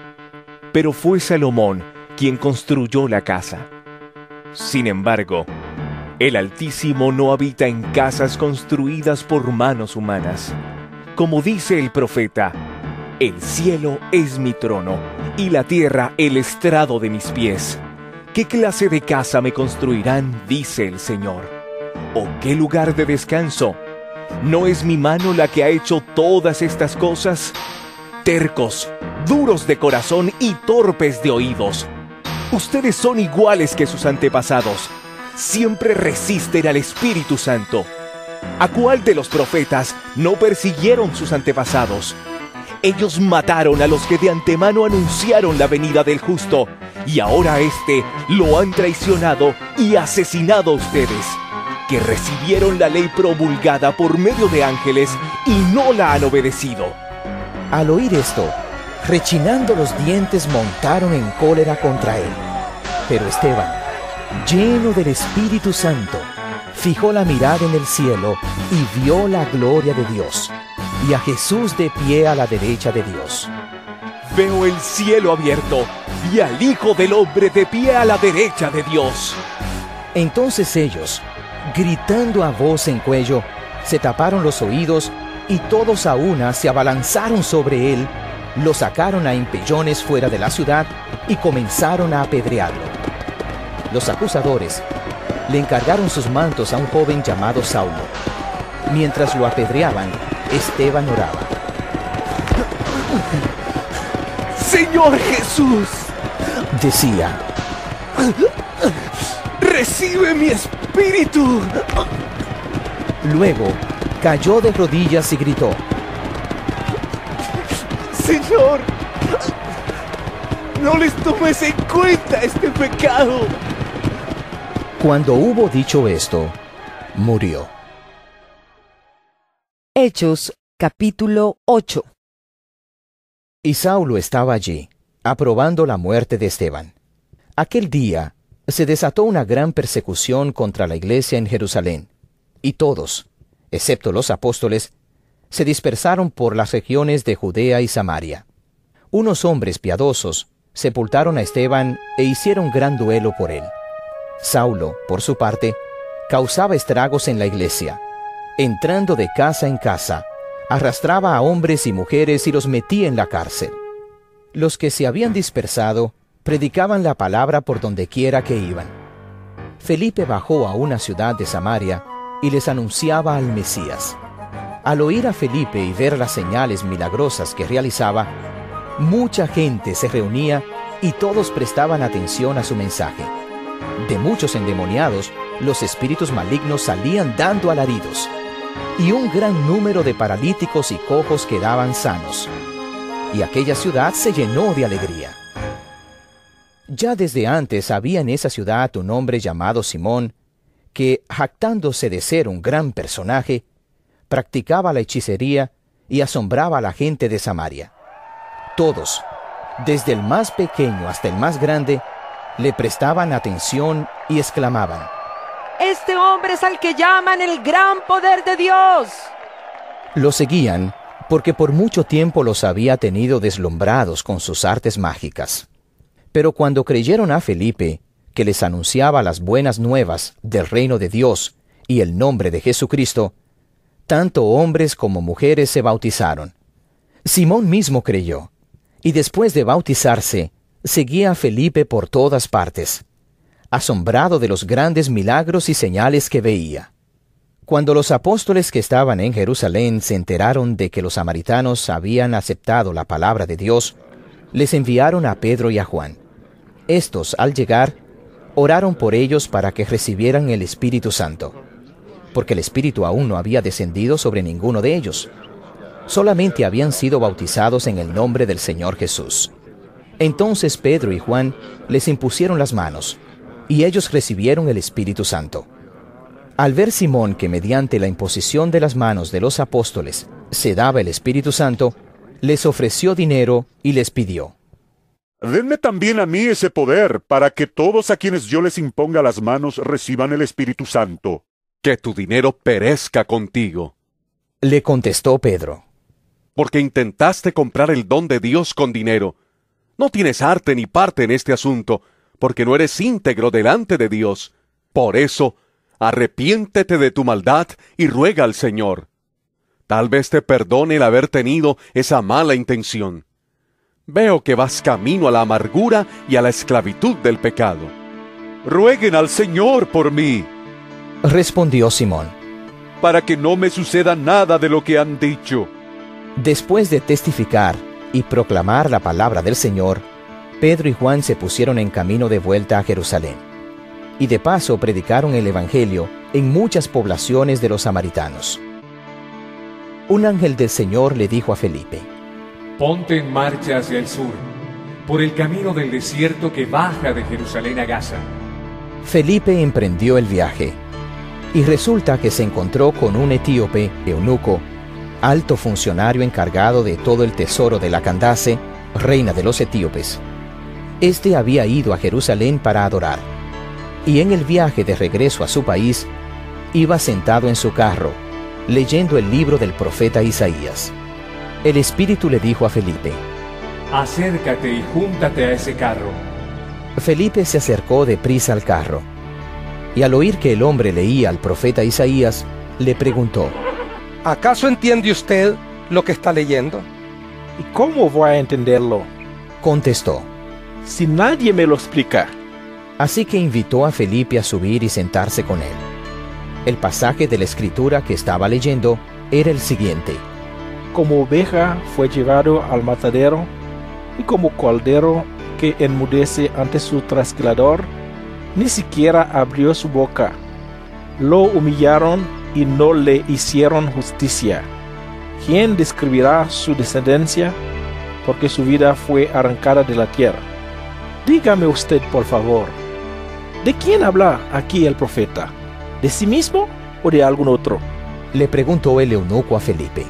Pero fue Salomón quien construyó la casa. Sin embargo, el Altísimo no habita en casas construidas por manos humanas. Como dice el profeta, el cielo es mi trono y la tierra el estrado de mis pies. ¿Qué clase de casa me construirán? dice el Señor. ¿O qué lugar de descanso? ¿No es mi mano la que ha hecho todas estas cosas? Tercos, duros de corazón y torpes de oídos. Ustedes son iguales que sus antepasados. Siempre resisten al Espíritu Santo. ¿A cuál de los profetas no persiguieron sus antepasados? Ellos mataron a los que de antemano anunciaron la venida del justo, y ahora éste lo han traicionado y asesinado a ustedes. que recibieron la ley promulgada por medio de ángeles y no la han obedecido. Al oír esto, rechinando los dientes, montaron en cólera contra él. Pero Esteban, lleno del Espíritu Santo, fijó la mirada en el cielo y vio la gloria de Dios, y a Jesús de pie a la derecha de Dios. Veo el cielo abierto y al Hijo del Hombre de pie a la derecha de Dios. Entonces ellos, gritando a voz en cuello, se taparon los oídos y todos a una se abalanzaron sobre él, lo sacaron a empellones fuera de la ciudad y comenzaron a apedrearlo. Los acusadores le encargaron sus mantos a un joven llamado Saulo. Mientras lo apedreaban, Esteban oraba. Señor Jesús, Decía, recibe mi espíritu. luego cayó de rodillas y gritó, Señor, no les tomes en cuenta este pecado. Cuando hubo dicho esto, murió. Hechos capítulo 8 Y Saulo estaba allí, aprobando la muerte de Esteban. Aquel día se desató una gran persecución contra la iglesia en Jerusalén, y todos, excepto los apóstoles, se dispersaron por las regiones de Judea y Samaria. Unos hombres piadosos sepultaron a Esteban e hicieron gran duelo por él. Saulo, por su parte, causaba estragos en la iglesia. Entrando de casa en casa, arrastraba a hombres y mujeres y los metía en la cárcel. Los que se habían dispersado predicaban la palabra por donde quiera que iban. Felipe bajó a una ciudad de Samaria y les anunciaba al Mesías. Al oír a Felipe y ver las señales milagrosas que realizaba, mucha gente se reunía y todos prestaban atención a su mensaje. De muchos endemoniados, los espíritus malignos salían dando alaridos, y un gran número de paralíticos y cojos quedaban sanos. Y aquella ciudad se llenó de alegría. Ya desde antes había en esa ciudad un hombre llamado Simón, que, jactándose de ser un gran personaje, practicaba la hechicería y asombraba a la gente de Samaria. Todos, desde el más pequeño hasta el más grande, le prestaban atención y exclamaban, Este hombre es al que llaman el gran poder de Dios. Lo seguían porque por mucho tiempo los había tenido deslumbrados con sus artes mágicas. Pero cuando creyeron a Felipe, que les anunciaba las buenas nuevas del reino de Dios y el nombre de Jesucristo, tanto hombres como mujeres se bautizaron. Simón mismo creyó, y después de bautizarse, seguía a Felipe por todas partes, asombrado de los grandes milagros y señales que veía. Cuando los apóstoles que estaban en Jerusalén se enteraron de que los samaritanos habían aceptado la palabra de Dios, les enviaron a Pedro y a Juan. Estos, al llegar, oraron por ellos para que recibieran el Espíritu Santo, porque el Espíritu aún no había descendido sobre ninguno de ellos. Solamente habían sido bautizados en el nombre del Señor Jesús. Entonces Pedro y Juan les impusieron las manos, y ellos recibieron el Espíritu Santo. Al ver Simón que mediante la imposición de las manos de los apóstoles se daba el Espíritu Santo, les ofreció dinero y les pidió, Denme también a mí ese poder para que todos a quienes yo les imponga las manos reciban el Espíritu Santo. Que tu dinero perezca contigo. Le contestó Pedro. Porque intentaste comprar el don de Dios con dinero. No tienes arte ni parte en este asunto, porque no eres íntegro delante de Dios. Por eso, arrepiéntete de tu maldad y ruega al Señor. Tal vez te perdone el haber tenido esa mala intención. Veo que vas camino a la amargura y a la esclavitud del pecado. Rueguen al Señor por mí, Respondió Simón. para que no me suceda nada de lo que han dicho. Después de testificar y proclamar la palabra del Señor, Pedro y Juan se pusieron en camino de vuelta a Jerusalén. Y de paso predicaron el Evangelio en muchas poblaciones de los samaritanos. Un ángel del Señor le dijo a Felipe, Ponte en marcha hacia el sur, por el camino del desierto que baja de Jerusalén a Gaza. Felipe emprendió el viaje. Y resulta que se encontró con un etíope, eunuco, alto funcionario encargado de todo el tesoro de la Candace, reina de los etíopes. Este había ido a Jerusalén para adorar, y en el viaje de regreso a su país, iba sentado en su carro, leyendo el libro del profeta Isaías. El Espíritu le dijo a Felipe, Acércate y júntate a ese carro. Felipe se acercó deprisa al carro, y al oír que el hombre leía al profeta Isaías, le preguntó, ¿Acaso entiende usted lo que está leyendo? ¿Y cómo voy a entenderlo? Contestó, Si nadie me lo explica. Así que invitó a Felipe a subir y sentarse con él. El pasaje de la escritura que estaba leyendo era el siguiente. Como oveja fue llevado al matadero, y como cordero que enmudece ante su trasquilador, ni siquiera abrió su boca. Lo humillaron y no le hicieron justicia. ¿Quién describirá su descendencia? Porque su vida fue arrancada de la tierra. Dígame usted, por favor, ¿de quién habla aquí el profeta? ¿De sí mismo o de algún otro? Le preguntó el eunuco a Felipe.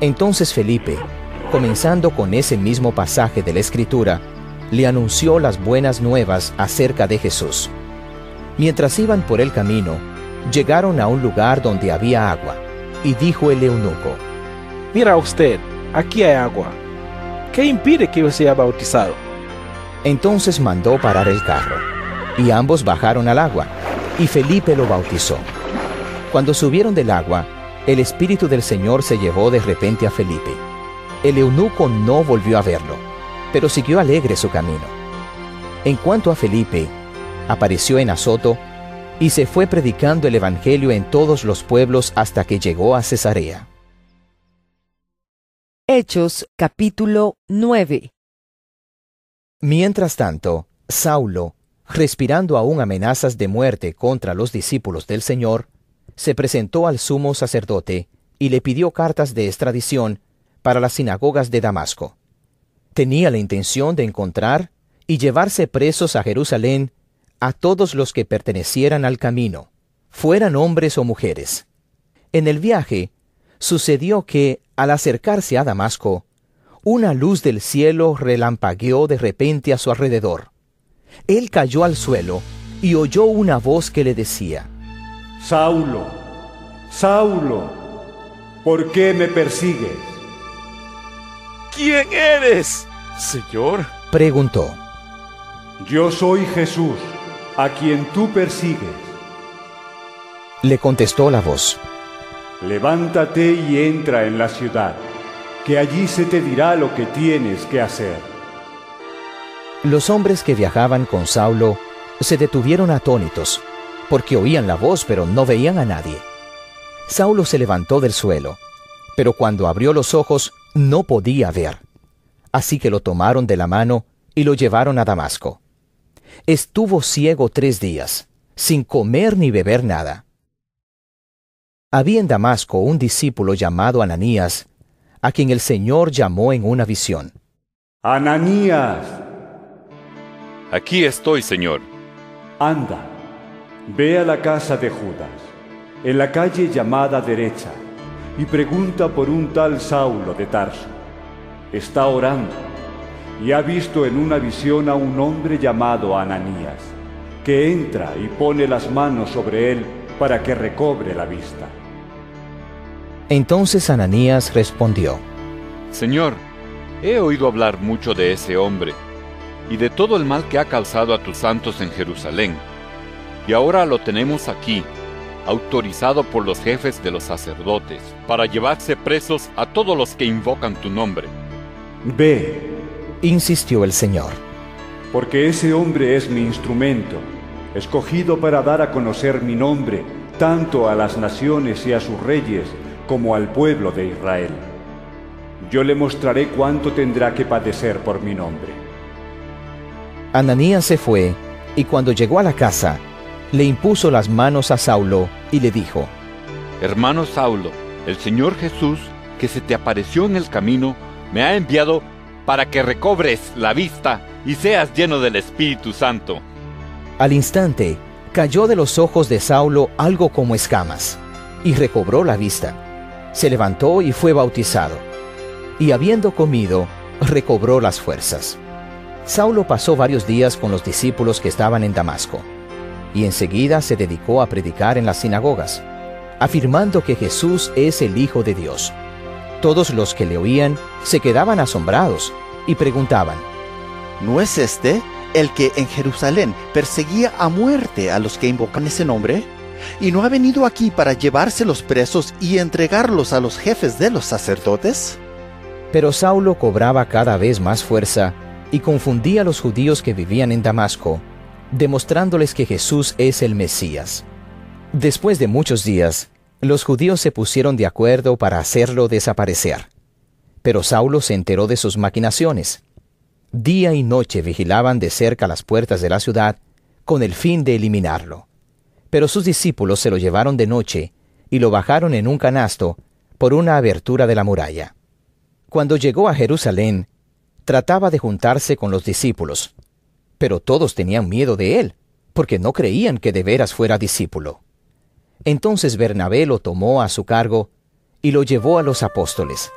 Entonces Felipe, comenzando con ese mismo pasaje de la Escritura, le anunció las buenas nuevas acerca de Jesús. Mientras iban por el camino, llegaron a un lugar donde había agua, y dijo el eunuco, Mira usted, aquí hay agua. ¿Qué impide que yo sea bautizado? Entonces mandó parar el carro, y ambos bajaron al agua, y Felipe lo bautizó. Cuando subieron del agua, el Espíritu del Señor se llevó de repente a Felipe. El eunuco no volvió a verlo, pero siguió alegre su camino. En cuanto a Felipe, apareció en Azoto y se fue predicando el Evangelio en todos los pueblos hasta que llegó a Cesarea. Hechos capítulo 9 Mientras tanto, Saulo, respirando aún amenazas de muerte contra los discípulos del Señor, se presentó al sumo sacerdote y le pidió cartas de extradición para las sinagogas de Damasco. Tenía la intención de encontrar y llevarse presos a Jerusalén a todos los que pertenecieran al camino, fueran hombres o mujeres. En el viaje, sucedió que, al acercarse a Damasco, una luz del cielo relampagueó de repente a su alrededor. Él cayó al suelo y oyó una voz que le decía, Saulo, Saulo, ¿por qué me persigues? ¿Quién eres, Señor? Preguntó. Yo soy Jesús, a quien tú persigues. Le contestó la voz. Levántate y entra en la ciudad, que allí se te dirá lo que tienes que hacer. Los hombres que viajaban con Saulo se detuvieron atónitos, porque oían la voz pero no veían a nadie. Saulo se levantó del suelo, pero cuando abrió los ojos no podía ver. Así que lo tomaron de la mano y lo llevaron a Damasco. Estuvo ciego tres días, sin comer ni beber nada. Había en Damasco un discípulo llamado Ananías, a quien el Señor llamó en una visión. Ananías. Aquí estoy, Señor. Anda, ve a la casa de Judas, en la calle llamada derecha, y pregunta por un tal Saulo de Tarso. Está orando y ha visto en una visión a un hombre llamado Ananías, que entra y pone las manos sobre él para que recobre la vista. Entonces Ananías respondió, Señor, he oído hablar mucho de ese hombre y de todo el mal que ha causado a tus santos en Jerusalén. Y ahora lo tenemos aquí, autorizado por los jefes de los sacerdotes, para llevarse presos a todos los que invocan tu nombre. Ve, insistió el Señor, porque ese hombre es mi instrumento, escogido para dar a conocer mi nombre tanto a las naciones y a sus reyes como al pueblo de Israel. Yo le mostraré cuánto tendrá que padecer por mi nombre. Ananías se fue, y cuando llegó a la casa, le impuso las manos a Saulo y le dijo, Hermano Saulo, el Señor Jesús, que se te apareció en el camino, me ha enviado para que recobres la vista y seas lleno del Espíritu Santo. Al instante, Cayó de los ojos de Saulo algo como escamas, y recobró la vista. Se levantó y fue bautizado. Y habiendo comido, recobró las fuerzas. Saulo pasó varios días con los discípulos que estaban en Damasco, y enseguida se dedicó a predicar en las sinagogas, afirmando que Jesús es el Hijo de Dios. Todos los que le oían se quedaban asombrados y preguntaban, ¿No es este el que en Jerusalén perseguía a muerte a los que invocan ese nombre? ¿Y no ha venido aquí para llevarse los presos y entregarlos a los jefes de los sacerdotes? Pero Saulo cobraba cada vez más fuerza y confundía a los judíos que vivían en Damasco, demostrándoles que Jesús es el Mesías. Después de muchos días, los judíos se pusieron de acuerdo para hacerlo desaparecer. Pero Saulo se enteró de sus maquinaciones. Día y noche vigilaban de cerca las puertas de la ciudad con el fin de eliminarlo. Pero sus discípulos se lo llevaron de noche y lo bajaron en un canasto por una abertura de la muralla. Cuando llegó a Jerusalén, trataba de juntarse con los discípulos, pero todos tenían miedo de él, porque no creían que de veras fuera discípulo. Entonces Bernabé lo tomó a su cargo y lo llevó a los apóstoles.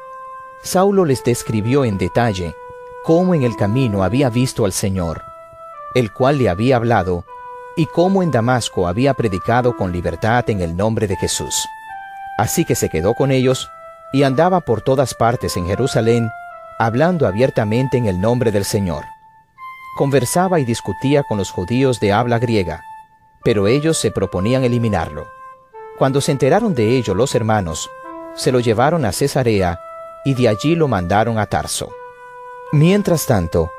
Saulo les describió en detalle cómo en el camino había visto al Señor, el cual le había hablado, y cómo en Damasco había predicado con libertad en el nombre de Jesús. Así que se quedó con ellos y andaba por todas partes en Jerusalén, hablando abiertamente en el nombre del Señor. Conversaba y discutía con los judíos de habla griega, pero ellos se proponían eliminarlo. Cuando se enteraron de ello los hermanos, se lo llevaron a Cesarea y de allí lo mandaron a Tarso. Mientras tanto,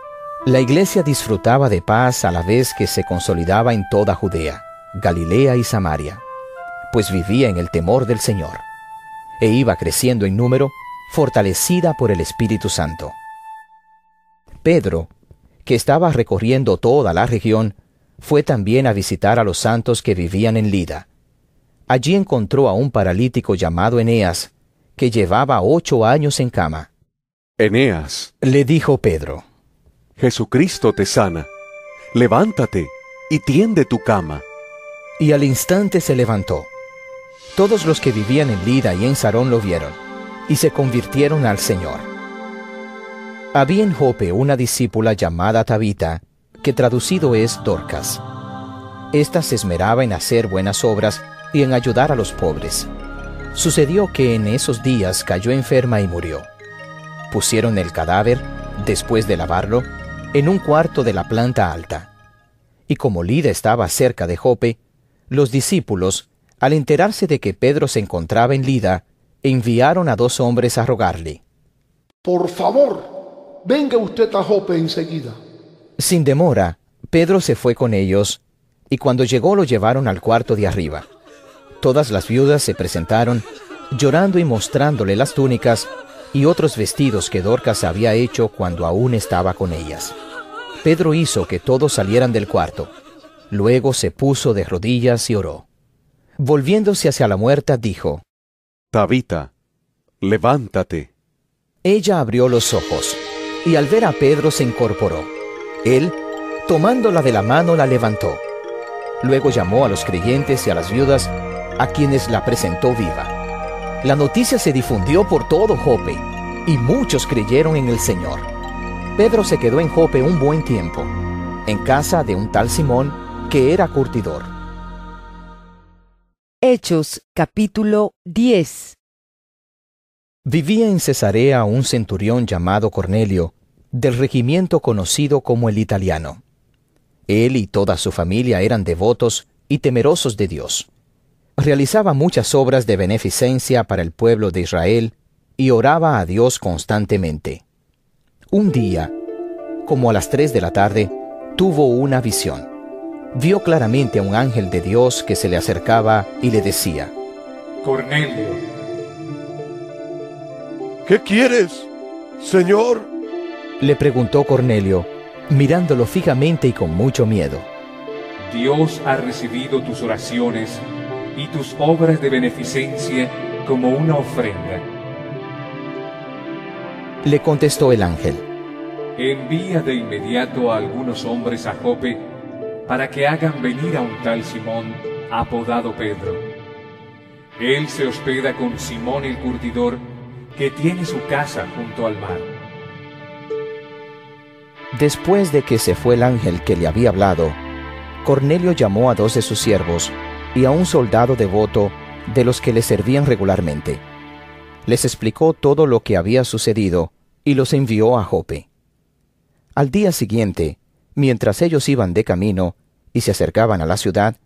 la iglesia disfrutaba de paz a la vez que se consolidaba en toda Judea, Galilea y Samaria, pues vivía en el temor del Señor, e iba creciendo en número, fortalecida por el Espíritu Santo. Pedro, que estaba recorriendo toda la región, fue también a visitar a los santos que vivían en Lida. Allí encontró a un paralítico llamado Eneas, que llevaba ocho años en cama. Eneas, le dijo Pedro, Jesucristo te sana. Levántate y tiende tu cama. Y al instante se levantó. Todos los que vivían en Lida y en Sarón lo vieron, y se convirtieron al Señor. Había en Jope una discípula llamada Tabita, que traducido es Dorcas. Esta se esmeraba en hacer buenas obras y en ayudar a los pobres. Sucedió que en esos días cayó enferma y murió. Pusieron el cadáver, después de lavarlo, en un cuarto de la planta alta. Y como Lida estaba cerca de Jope, los discípulos, al enterarse de que Pedro se encontraba en Lida, enviaron a dos hombres a rogarle. Por favor, venga usted a Jope enseguida. Sin demora, Pedro se fue con ellos, y cuando llegó lo llevaron al cuarto de arriba. Todas las viudas se presentaron, llorando y mostrándole las túnicas y otros vestidos que Dorcas había hecho cuando aún estaba con ellas. Pedro hizo que todos salieran del cuarto. Luego se puso de rodillas y oró. Volviéndose hacia la muerta, dijo, Tabita, levántate. Ella abrió los ojos, y al ver a Pedro se incorporó. Él, tomándola de la mano, la levantó. Luego llamó a los creyentes y a las viudas, a quienes la presentó viva. La noticia se difundió por todo Jope, y muchos creyeron en el Señor. Pedro se quedó en Jope un buen tiempo, en casa de un tal Simón, que era curtidor. Hechos capítulo 10 Vivía en Cesarea un centurión llamado Cornelio, del regimiento conocido como el italiano. Él y toda su familia eran devotos y temerosos de Dios. Realizaba muchas obras de beneficencia para el pueblo de Israel y oraba a Dios constantemente. Un día, como a las tres de la tarde, tuvo una visión. Vio claramente a un ángel de Dios que se le acercaba y le decía, Cornelio, ¿qué quieres, Señor? Le preguntó Cornelio, mirándolo fijamente y con mucho miedo. Dios ha recibido tus oraciones y tus obras de beneficencia como una ofrenda. Le contestó el ángel, Envía de inmediato a algunos hombres a Jope para que hagan venir a un tal Simón, apodado Pedro. Él se hospeda con Simón el curtidor, que tiene su casa junto al mar. Después de que se fue el ángel que le había hablado, Cornelio llamó a dos de sus siervos y a un soldado devoto de los que le servían regularmente. Les explicó todo lo que había sucedido y los envió a Jope. Al día siguiente, mientras ellos iban de camino y se acercaban a la ciudad,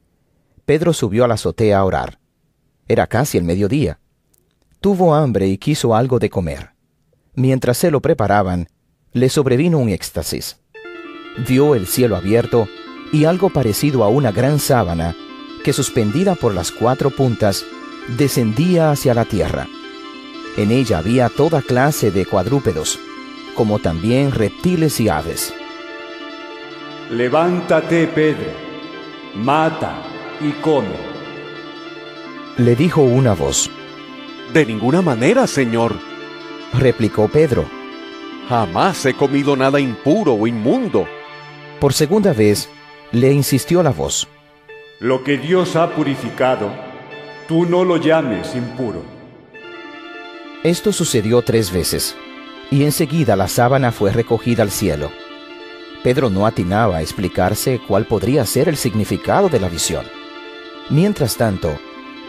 Pedro subió a la azotea a orar. Era casi el mediodía. Tuvo hambre y quiso algo de comer. Mientras se lo preparaban, le sobrevino un éxtasis. Vio el cielo abierto y algo parecido a una gran sábana que suspendida por las cuatro puntas descendía hacia la tierra. En ella había toda clase de cuadrúpedos, como también reptiles y aves. Levántate, Pedro, mata y come. Le dijo una voz. De ninguna manera, Señor, replicó Pedro. Jamás he comido nada impuro o inmundo. Por segunda vez, le insistió la voz. Lo que Dios ha purificado, tú no lo llames impuro. Esto sucedió tres veces, y enseguida la sábana fue recogida al cielo. Pedro no atinaba a explicarse cuál podría ser el significado de la visión. Mientras tanto,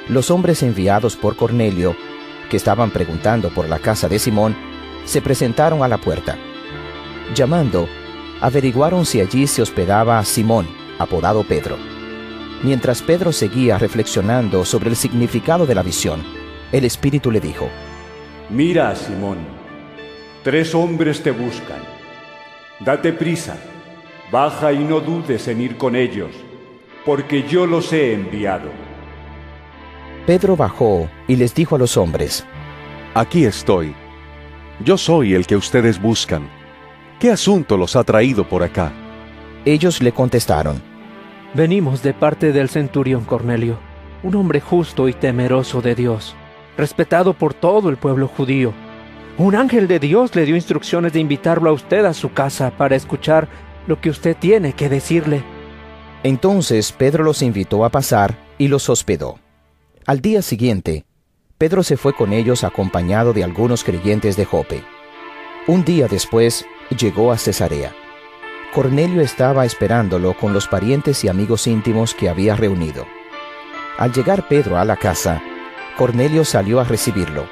los hombres enviados por Cornelio, que estaban preguntando por la casa de Simón, se presentaron a la puerta. Llamando, averiguaron si allí se hospedaba Simón, apodado Pedro. Mientras Pedro seguía reflexionando sobre el significado de la visión, el Espíritu le dijo, Mira, Simón, tres hombres te buscan. Date prisa, baja y no dudes en ir con ellos, porque yo los he enviado. Pedro bajó y les dijo a los hombres, Aquí estoy. Yo soy el que ustedes buscan. ¿Qué asunto los ha traído por acá? Ellos le contestaron, Venimos de parte del centurión Cornelio, un hombre justo y temeroso de Dios, respetado por todo el pueblo judío. Un ángel de Dios le dio instrucciones de invitarlo a usted a su casa para escuchar lo que usted tiene que decirle. Entonces Pedro los invitó a pasar y los hospedó. Al día siguiente, Pedro se fue con ellos acompañado de algunos creyentes de Jope. Un día después llegó a Cesarea. Cornelio estaba esperándolo con los parientes y amigos íntimos que había reunido. Al llegar Pedro a la casa, Cornelio salió a recibirlo,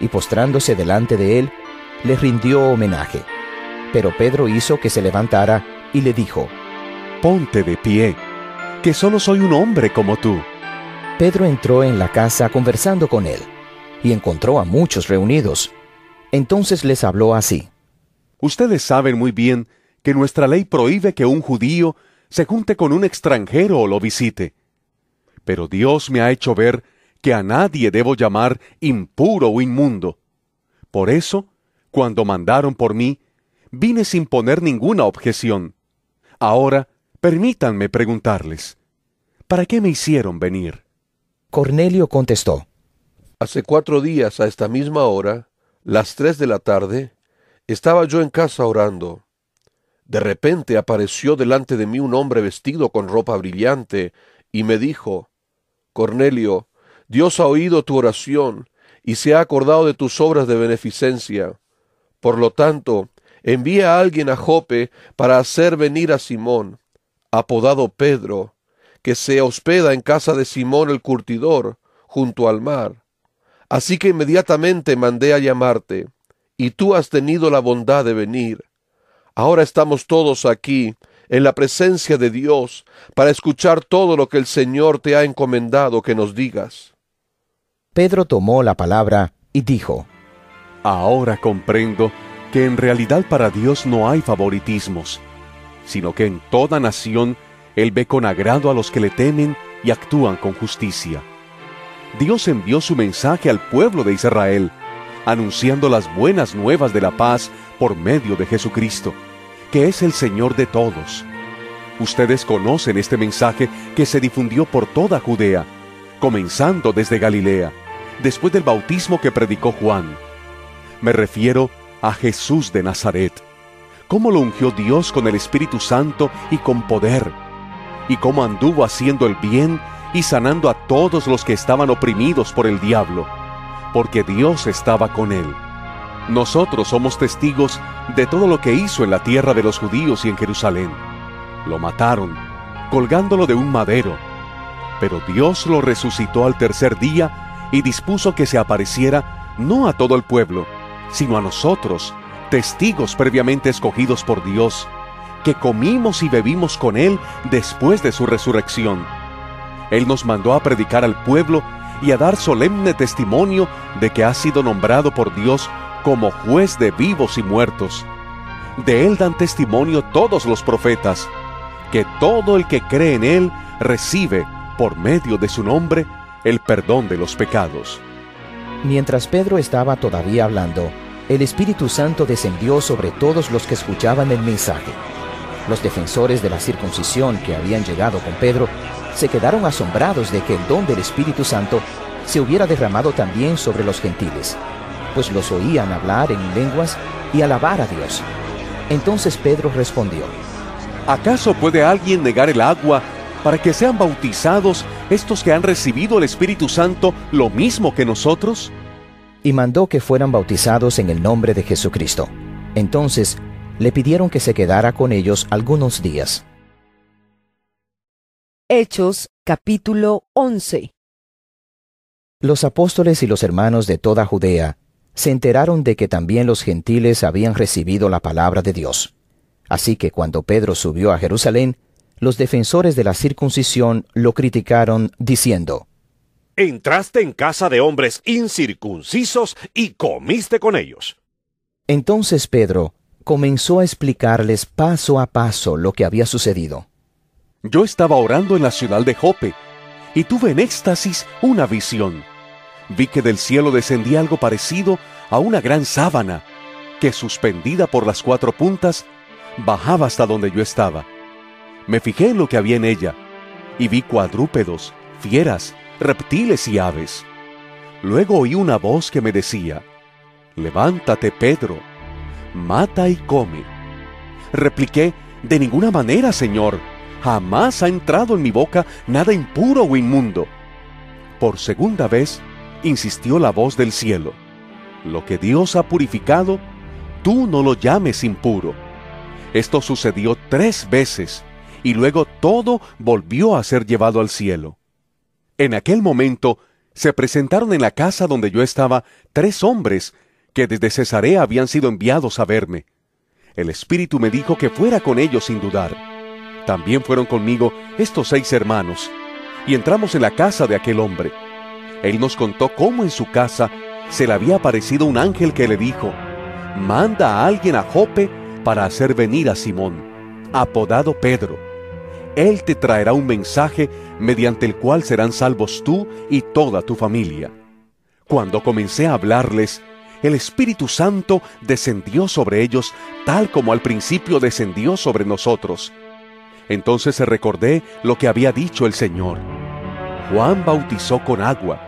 y postrándose delante de él, le rindió homenaje. Pero Pedro hizo que se levantara y le dijo, Ponte de pie, que solo soy un hombre como tú. Pedro entró en la casa conversando con él, y encontró a muchos reunidos. Entonces les habló así. Ustedes saben muy bien que nuestra ley prohíbe que un judío se junte con un extranjero o lo visite. Pero Dios me ha hecho ver que a nadie debo llamar impuro o inmundo. Por eso, cuando mandaron por mí, vine sin poner ninguna objeción. Ahora, permítanme preguntarles, ¿para qué me hicieron venir? Cornelio contestó, Hace cuatro días a esta misma hora, las tres de la tarde, estaba yo en casa orando. De repente apareció delante de mí un hombre vestido con ropa brillante y me dijo, Cornelio, Dios ha oído tu oración y se ha acordado de tus obras de beneficencia. Por lo tanto, envía a alguien a Jope para hacer venir a Simón, apodado Pedro, que se hospeda en casa de Simón el curtidor, junto al mar. Así que inmediatamente mandé a llamarte, y tú has tenido la bondad de venir. Ahora estamos todos aquí, en la presencia de Dios, para escuchar todo lo que el Señor te ha encomendado que nos digas. Pedro tomó la palabra y dijo, Ahora comprendo que en realidad para Dios no hay favoritismos, sino que en toda nación Él ve con agrado a los que le temen y actúan con justicia. Dios envió su mensaje al pueblo de Israel, anunciando las buenas nuevas de la paz por medio de Jesucristo, que es el Señor de todos. Ustedes conocen este mensaje que se difundió por toda Judea, comenzando desde Galilea, después del bautismo que predicó Juan. Me refiero a Jesús de Nazaret, cómo lo ungió Dios con el Espíritu Santo y con poder, y cómo anduvo haciendo el bien y sanando a todos los que estaban oprimidos por el diablo, porque Dios estaba con él. Nosotros somos testigos de todo lo que hizo en la tierra de los judíos y en Jerusalén. Lo mataron, colgándolo de un madero, pero Dios lo resucitó al tercer día y dispuso que se apareciera no a todo el pueblo, sino a nosotros, testigos previamente escogidos por Dios, que comimos y bebimos con Él después de su resurrección. Él nos mandó a predicar al pueblo y a dar solemne testimonio de que ha sido nombrado por Dios como juez de vivos y muertos. De Él dan testimonio todos los profetas, que todo el que cree en Él recibe, por medio de su nombre, el perdón de los pecados. Mientras Pedro estaba todavía hablando, el Espíritu Santo descendió sobre todos los que escuchaban el mensaje. Los defensores de la circuncisión que habían llegado con Pedro se quedaron asombrados de que el don del Espíritu Santo se hubiera derramado también sobre los gentiles, pues los oían hablar en lenguas y alabar a Dios. Entonces Pedro respondió, ¿Acaso puede alguien negar el agua para que sean bautizados estos que han recibido el Espíritu Santo lo mismo que nosotros? Y mandó que fueran bautizados en el nombre de Jesucristo. Entonces le pidieron que se quedara con ellos algunos días. Hechos capítulo 11 Los apóstoles y los hermanos de toda Judea se enteraron de que también los gentiles habían recibido la palabra de Dios. Así que cuando Pedro subió a Jerusalén, los defensores de la circuncisión lo criticaron diciendo, Entraste en casa de hombres incircuncisos y comiste con ellos. Entonces Pedro comenzó a explicarles paso a paso lo que había sucedido. Yo estaba orando en la ciudad de Jope y tuve en éxtasis una visión. Vi que del cielo descendía algo parecido a una gran sábana que suspendida por las cuatro puntas bajaba hasta donde yo estaba. Me fijé en lo que había en ella y vi cuadrúpedos, fieras, reptiles y aves. Luego oí una voz que me decía, Levántate, Pedro, mata y come. Repliqué, De ninguna manera, Señor, jamás ha entrado en mi boca nada impuro o inmundo. Por segunda vez, insistió la voz del cielo, Lo que Dios ha purificado, tú no lo llames impuro. Esto sucedió tres veces, y luego todo volvió a ser llevado al cielo. En aquel momento se presentaron en la casa donde yo estaba tres hombres que desde Cesarea habían sido enviados a verme. El Espíritu me dijo que fuera con ellos sin dudar. También fueron conmigo estos seis hermanos, y entramos en la casa de aquel hombre. Él nos contó cómo en su casa se le había aparecido un ángel que le dijo, manda a alguien a Jope para hacer venir a Simón, apodado Pedro. Él te traerá un mensaje mediante el cual serán salvos tú y toda tu familia. Cuando comencé a hablarles, el Espíritu Santo descendió sobre ellos tal como al principio descendió sobre nosotros. Entonces se recordé lo que había dicho el Señor. Juan bautizó con agua,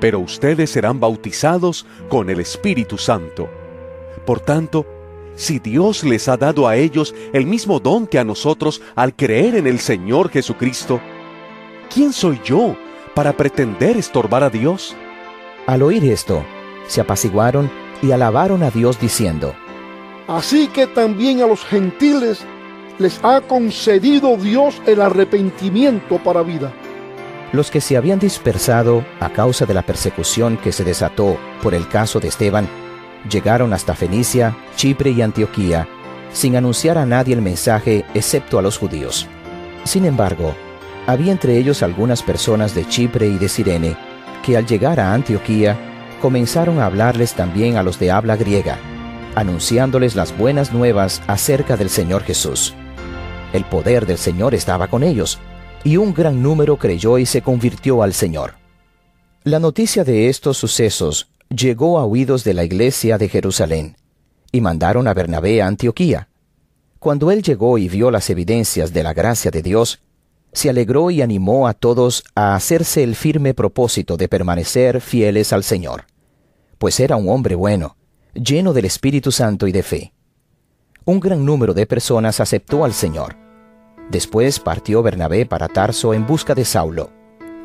pero ustedes serán bautizados con el Espíritu Santo. Por tanto, si Dios les ha dado a ellos el mismo don que a nosotros al creer en el Señor Jesucristo, ¿quién soy yo para pretender estorbar a Dios? Al oír esto, se apaciguaron y alabaron a Dios diciendo, Así que también a los gentiles les ha concedido Dios el arrepentimiento para vida. Los que se habían dispersado a causa de la persecución que se desató por el caso de Esteban, llegaron hasta Fenicia, Chipre y Antioquía, sin anunciar a nadie el mensaje excepto a los judíos. Sin embargo, había entre ellos algunas personas de Chipre y de Sirene, que al llegar a Antioquía comenzaron a hablarles también a los de habla griega, anunciándoles las buenas nuevas acerca del Señor Jesús. El poder del Señor estaba con ellos, y un gran número creyó y se convirtió al Señor. La noticia de estos sucesos llegó a oídos de la iglesia de Jerusalén, y mandaron a Bernabé a Antioquía. Cuando él llegó y vio las evidencias de la gracia de Dios, se alegró y animó a todos a hacerse el firme propósito de permanecer fieles al Señor, pues era un hombre bueno, lleno del Espíritu Santo y de fe. Un gran número de personas aceptó al Señor. Después partió Bernabé para Tarso en busca de Saulo,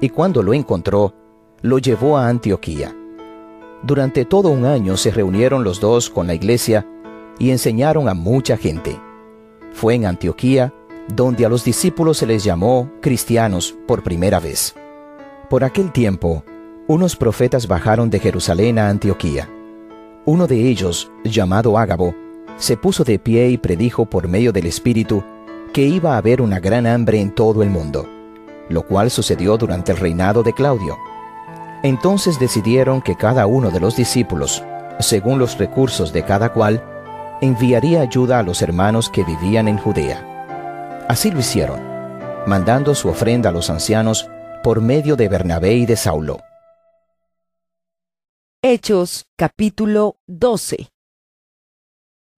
y cuando lo encontró, lo llevó a Antioquía. Durante todo un año se reunieron los dos con la iglesia y enseñaron a mucha gente. Fue en Antioquía donde a los discípulos se les llamó cristianos por primera vez. Por aquel tiempo, unos profetas bajaron de Jerusalén a Antioquía. Uno de ellos, llamado Ágabo, se puso de pie y predijo por medio del Espíritu que iba a haber una gran hambre en todo el mundo, lo cual sucedió durante el reinado de Claudio. Entonces decidieron que cada uno de los discípulos, según los recursos de cada cual, enviaría ayuda a los hermanos que vivían en Judea. Así lo hicieron, mandando su ofrenda a los ancianos por medio de Bernabé y de Saulo. Hechos capítulo 12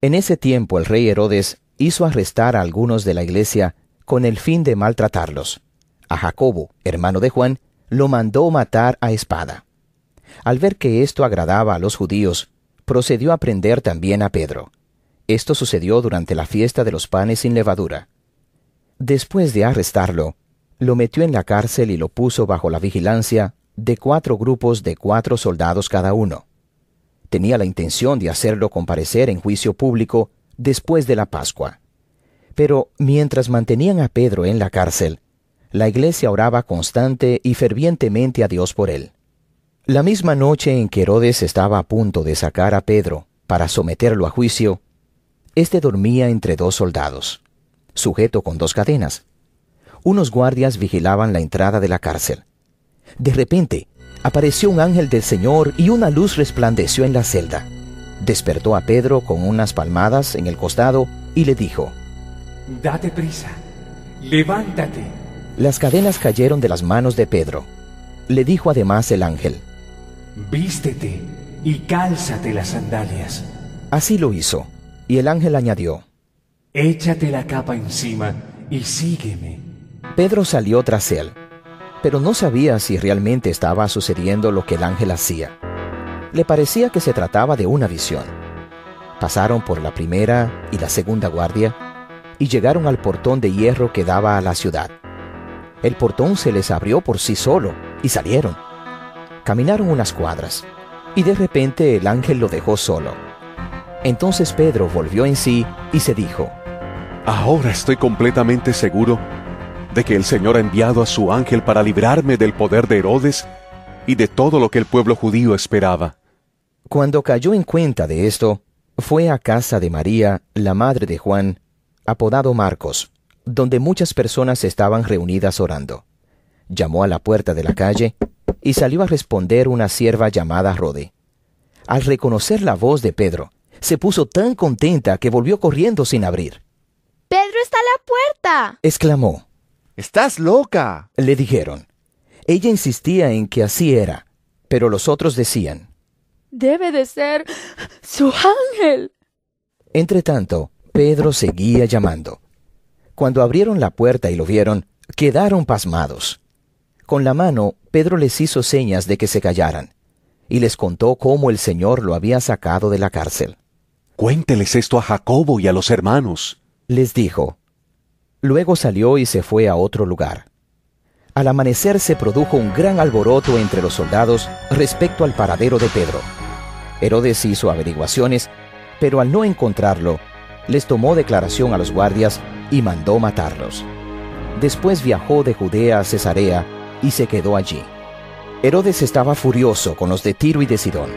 En ese tiempo el rey Herodes hizo arrestar a algunos de la iglesia con el fin de maltratarlos. A Jacobo, hermano de Juan, lo mandó matar a espada. Al ver que esto agradaba a los judíos, procedió a prender también a Pedro. Esto sucedió durante la fiesta de los panes sin levadura. Después de arrestarlo, lo metió en la cárcel y lo puso bajo la vigilancia de cuatro grupos de cuatro soldados cada uno. Tenía la intención de hacerlo comparecer en juicio público después de la Pascua. Pero mientras mantenían a Pedro en la cárcel, la iglesia oraba constante y fervientemente a Dios por él. La misma noche en que Herodes estaba a punto de sacar a Pedro para someterlo a juicio, éste dormía entre dos soldados, sujeto con dos cadenas. Unos guardias vigilaban la entrada de la cárcel. De repente, apareció un ángel del Señor y una luz resplandeció en la celda. Despertó a Pedro con unas palmadas en el costado y le dijo, Date prisa, levántate. Las cadenas cayeron de las manos de Pedro. Le dijo además el ángel, Vístete y cálzate las sandalias. Así lo hizo, y el ángel añadió, Échate la capa encima y sígueme. Pedro salió tras él, pero no sabía si realmente estaba sucediendo lo que el ángel hacía. Le parecía que se trataba de una visión. Pasaron por la primera y la segunda guardia y llegaron al portón de hierro que daba a la ciudad. El portón se les abrió por sí solo y salieron. Caminaron unas cuadras y de repente el ángel lo dejó solo. Entonces Pedro volvió en sí y se dijo, Ahora estoy completamente seguro de que el Señor ha enviado a su ángel para librarme del poder de Herodes y de todo lo que el pueblo judío esperaba. Cuando cayó en cuenta de esto, fue a casa de María, la madre de Juan, apodado Marcos, donde muchas personas estaban reunidas orando. Llamó a la puerta de la calle y salió a responder una sierva llamada Rode. Al reconocer la voz de Pedro, se puso tan contenta que volvió corriendo sin abrir. Pedro está a la puerta. exclamó. Estás loca. Le dijeron. Ella insistía en que así era, pero los otros decían. Debe de ser su ángel. Entretanto, Pedro seguía llamando. Cuando abrieron la puerta y lo vieron, quedaron pasmados. Con la mano, Pedro les hizo señas de que se callaran, y les contó cómo el Señor lo había sacado de la cárcel. Cuénteles esto a Jacobo y a los hermanos. Les dijo. Luego salió y se fue a otro lugar. Al amanecer se produjo un gran alboroto entre los soldados respecto al paradero de Pedro. Herodes hizo averiguaciones, pero al no encontrarlo, les tomó declaración a los guardias y mandó matarlos. Después viajó de Judea a Cesarea y se quedó allí. Herodes estaba furioso con los de Tiro y de Sidón,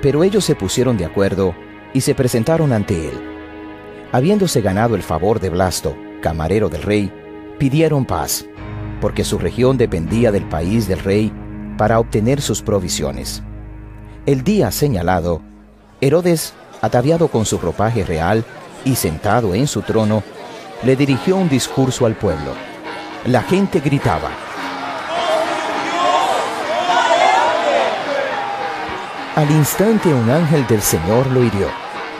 pero ellos se pusieron de acuerdo y se presentaron ante él. Habiéndose ganado el favor de Blasto, camarero del rey, pidieron paz, porque su región dependía del país del rey para obtener sus provisiones. El día señalado, Herodes, ataviado con su ropaje real y sentado en su trono, le dirigió un discurso al pueblo. La gente gritaba. Al instante un ángel del Señor lo hirió,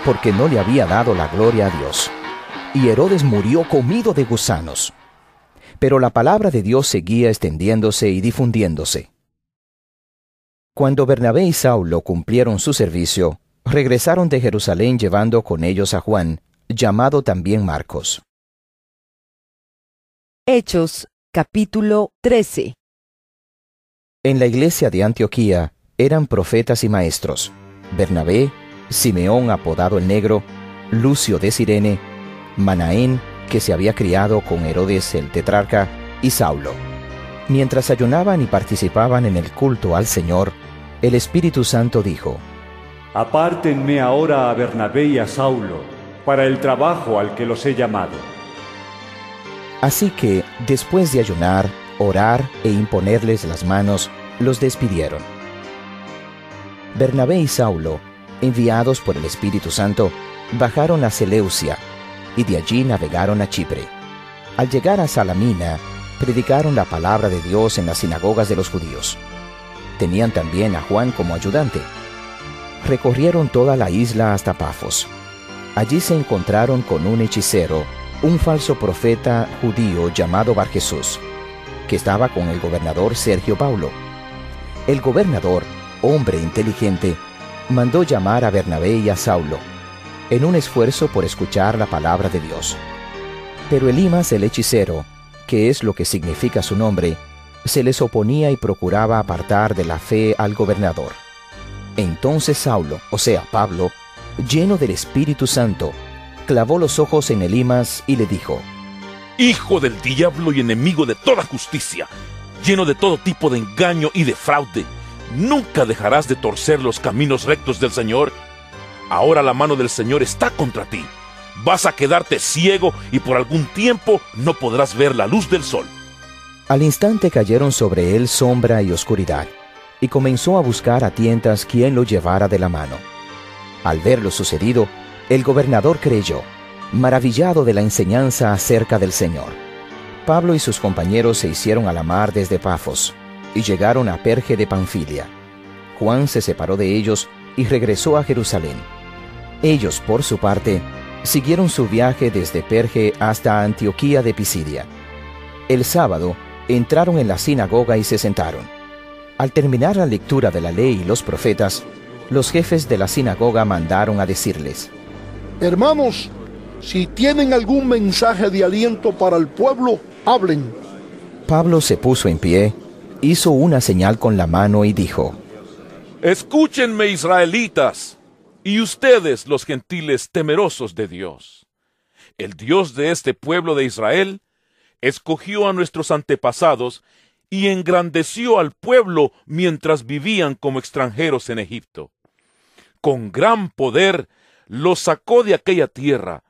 porque no le había dado la gloria a Dios. Y Herodes murió comido de gusanos. Pero la palabra de Dios seguía extendiéndose y difundiéndose. Cuando Bernabé y Saulo cumplieron su servicio, regresaron de Jerusalén llevando con ellos a Juan, llamado también Marcos. Hechos capítulo 13 En la iglesia de Antioquía eran profetas y maestros, Bernabé, Simeón apodado el Negro, Lucio de Sirene, Manaén, que se había criado con Herodes el tetrarca, y Saulo. Mientras ayunaban y participaban en el culto al Señor, el Espíritu Santo dijo, Apártenme ahora a Bernabé y a Saulo para el trabajo al que los he llamado. Así que, después de ayunar, orar e imponerles las manos, los despidieron. Bernabé y Saulo, enviados por el Espíritu Santo, bajaron a Seleucia y de allí navegaron a Chipre. Al llegar a Salamina, predicaron la palabra de Dios en las sinagogas de los judíos. Tenían también a Juan como ayudante. Recorrieron toda la isla hasta Pafos. Allí se encontraron con un hechicero, un falso profeta judío llamado Bar Jesús, que estaba con el gobernador Sergio Paulo. El gobernador, hombre inteligente, mandó llamar a Bernabé y a Saulo, en un esfuerzo por escuchar la palabra de Dios. Pero Elimas el hechicero, que es lo que significa su nombre, se les oponía y procuraba apartar de la fe al gobernador. Entonces Saulo, o sea, Pablo, lleno del Espíritu Santo, clavó los ojos en Elimas y le dijo, Hijo del diablo y enemigo de toda justicia, lleno de todo tipo de engaño y de fraude, ¿nunca dejarás de torcer los caminos rectos del Señor? Ahora la mano del Señor está contra ti. Vas a quedarte ciego y por algún tiempo no podrás ver la luz del sol. Al instante cayeron sobre él sombra y oscuridad, y comenzó a buscar a tientas quien lo llevara de la mano. Al ver lo sucedido, el gobernador creyó, maravillado de la enseñanza acerca del Señor. Pablo y sus compañeros se hicieron a la mar desde Pafos, y llegaron a Perge de Panfilia. Juan se separó de ellos y regresó a Jerusalén. Ellos, por su parte, siguieron su viaje desde Perge hasta Antioquía de Pisidia. El sábado entraron en la sinagoga y se sentaron. Al terminar la lectura de la ley y los profetas, los jefes de la sinagoga mandaron a decirles, Hermanos, si tienen algún mensaje de aliento para el pueblo, hablen. Pablo se puso en pie, hizo una señal con la mano y dijo, Escúchenme israelitas, y ustedes los gentiles temerosos de Dios. El Dios de este pueblo de Israel escogió a nuestros antepasados y engrandeció al pueblo mientras vivían como extranjeros en Egipto. Con gran poder los sacó de aquella tierra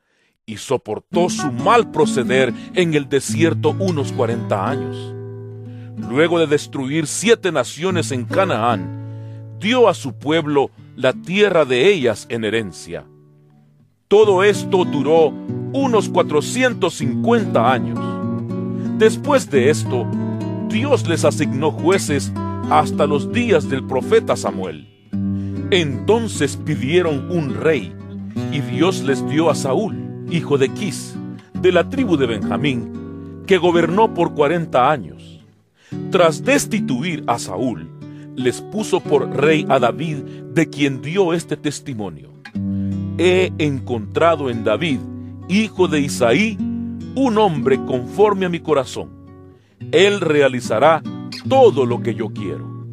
y soportó su mal proceder en el desierto unos cuarenta años. Luego de destruir siete naciones en Canaán, dio a su pueblo la tierra de ellas en herencia. Todo esto duró unos 450 años. Después de esto, Dios les asignó jueces hasta los días del profeta Samuel. Entonces pidieron un rey, y Dios les dio a Saúl, hijo de Quis, de la tribu de Benjamín, que gobernó por cuarenta años. Tras destituir a Saúl, les puso por rey a David, de quien dio este testimonio. He encontrado en David, hijo de Isaí, un hombre conforme a mi corazón. Él realizará todo lo que yo quiero.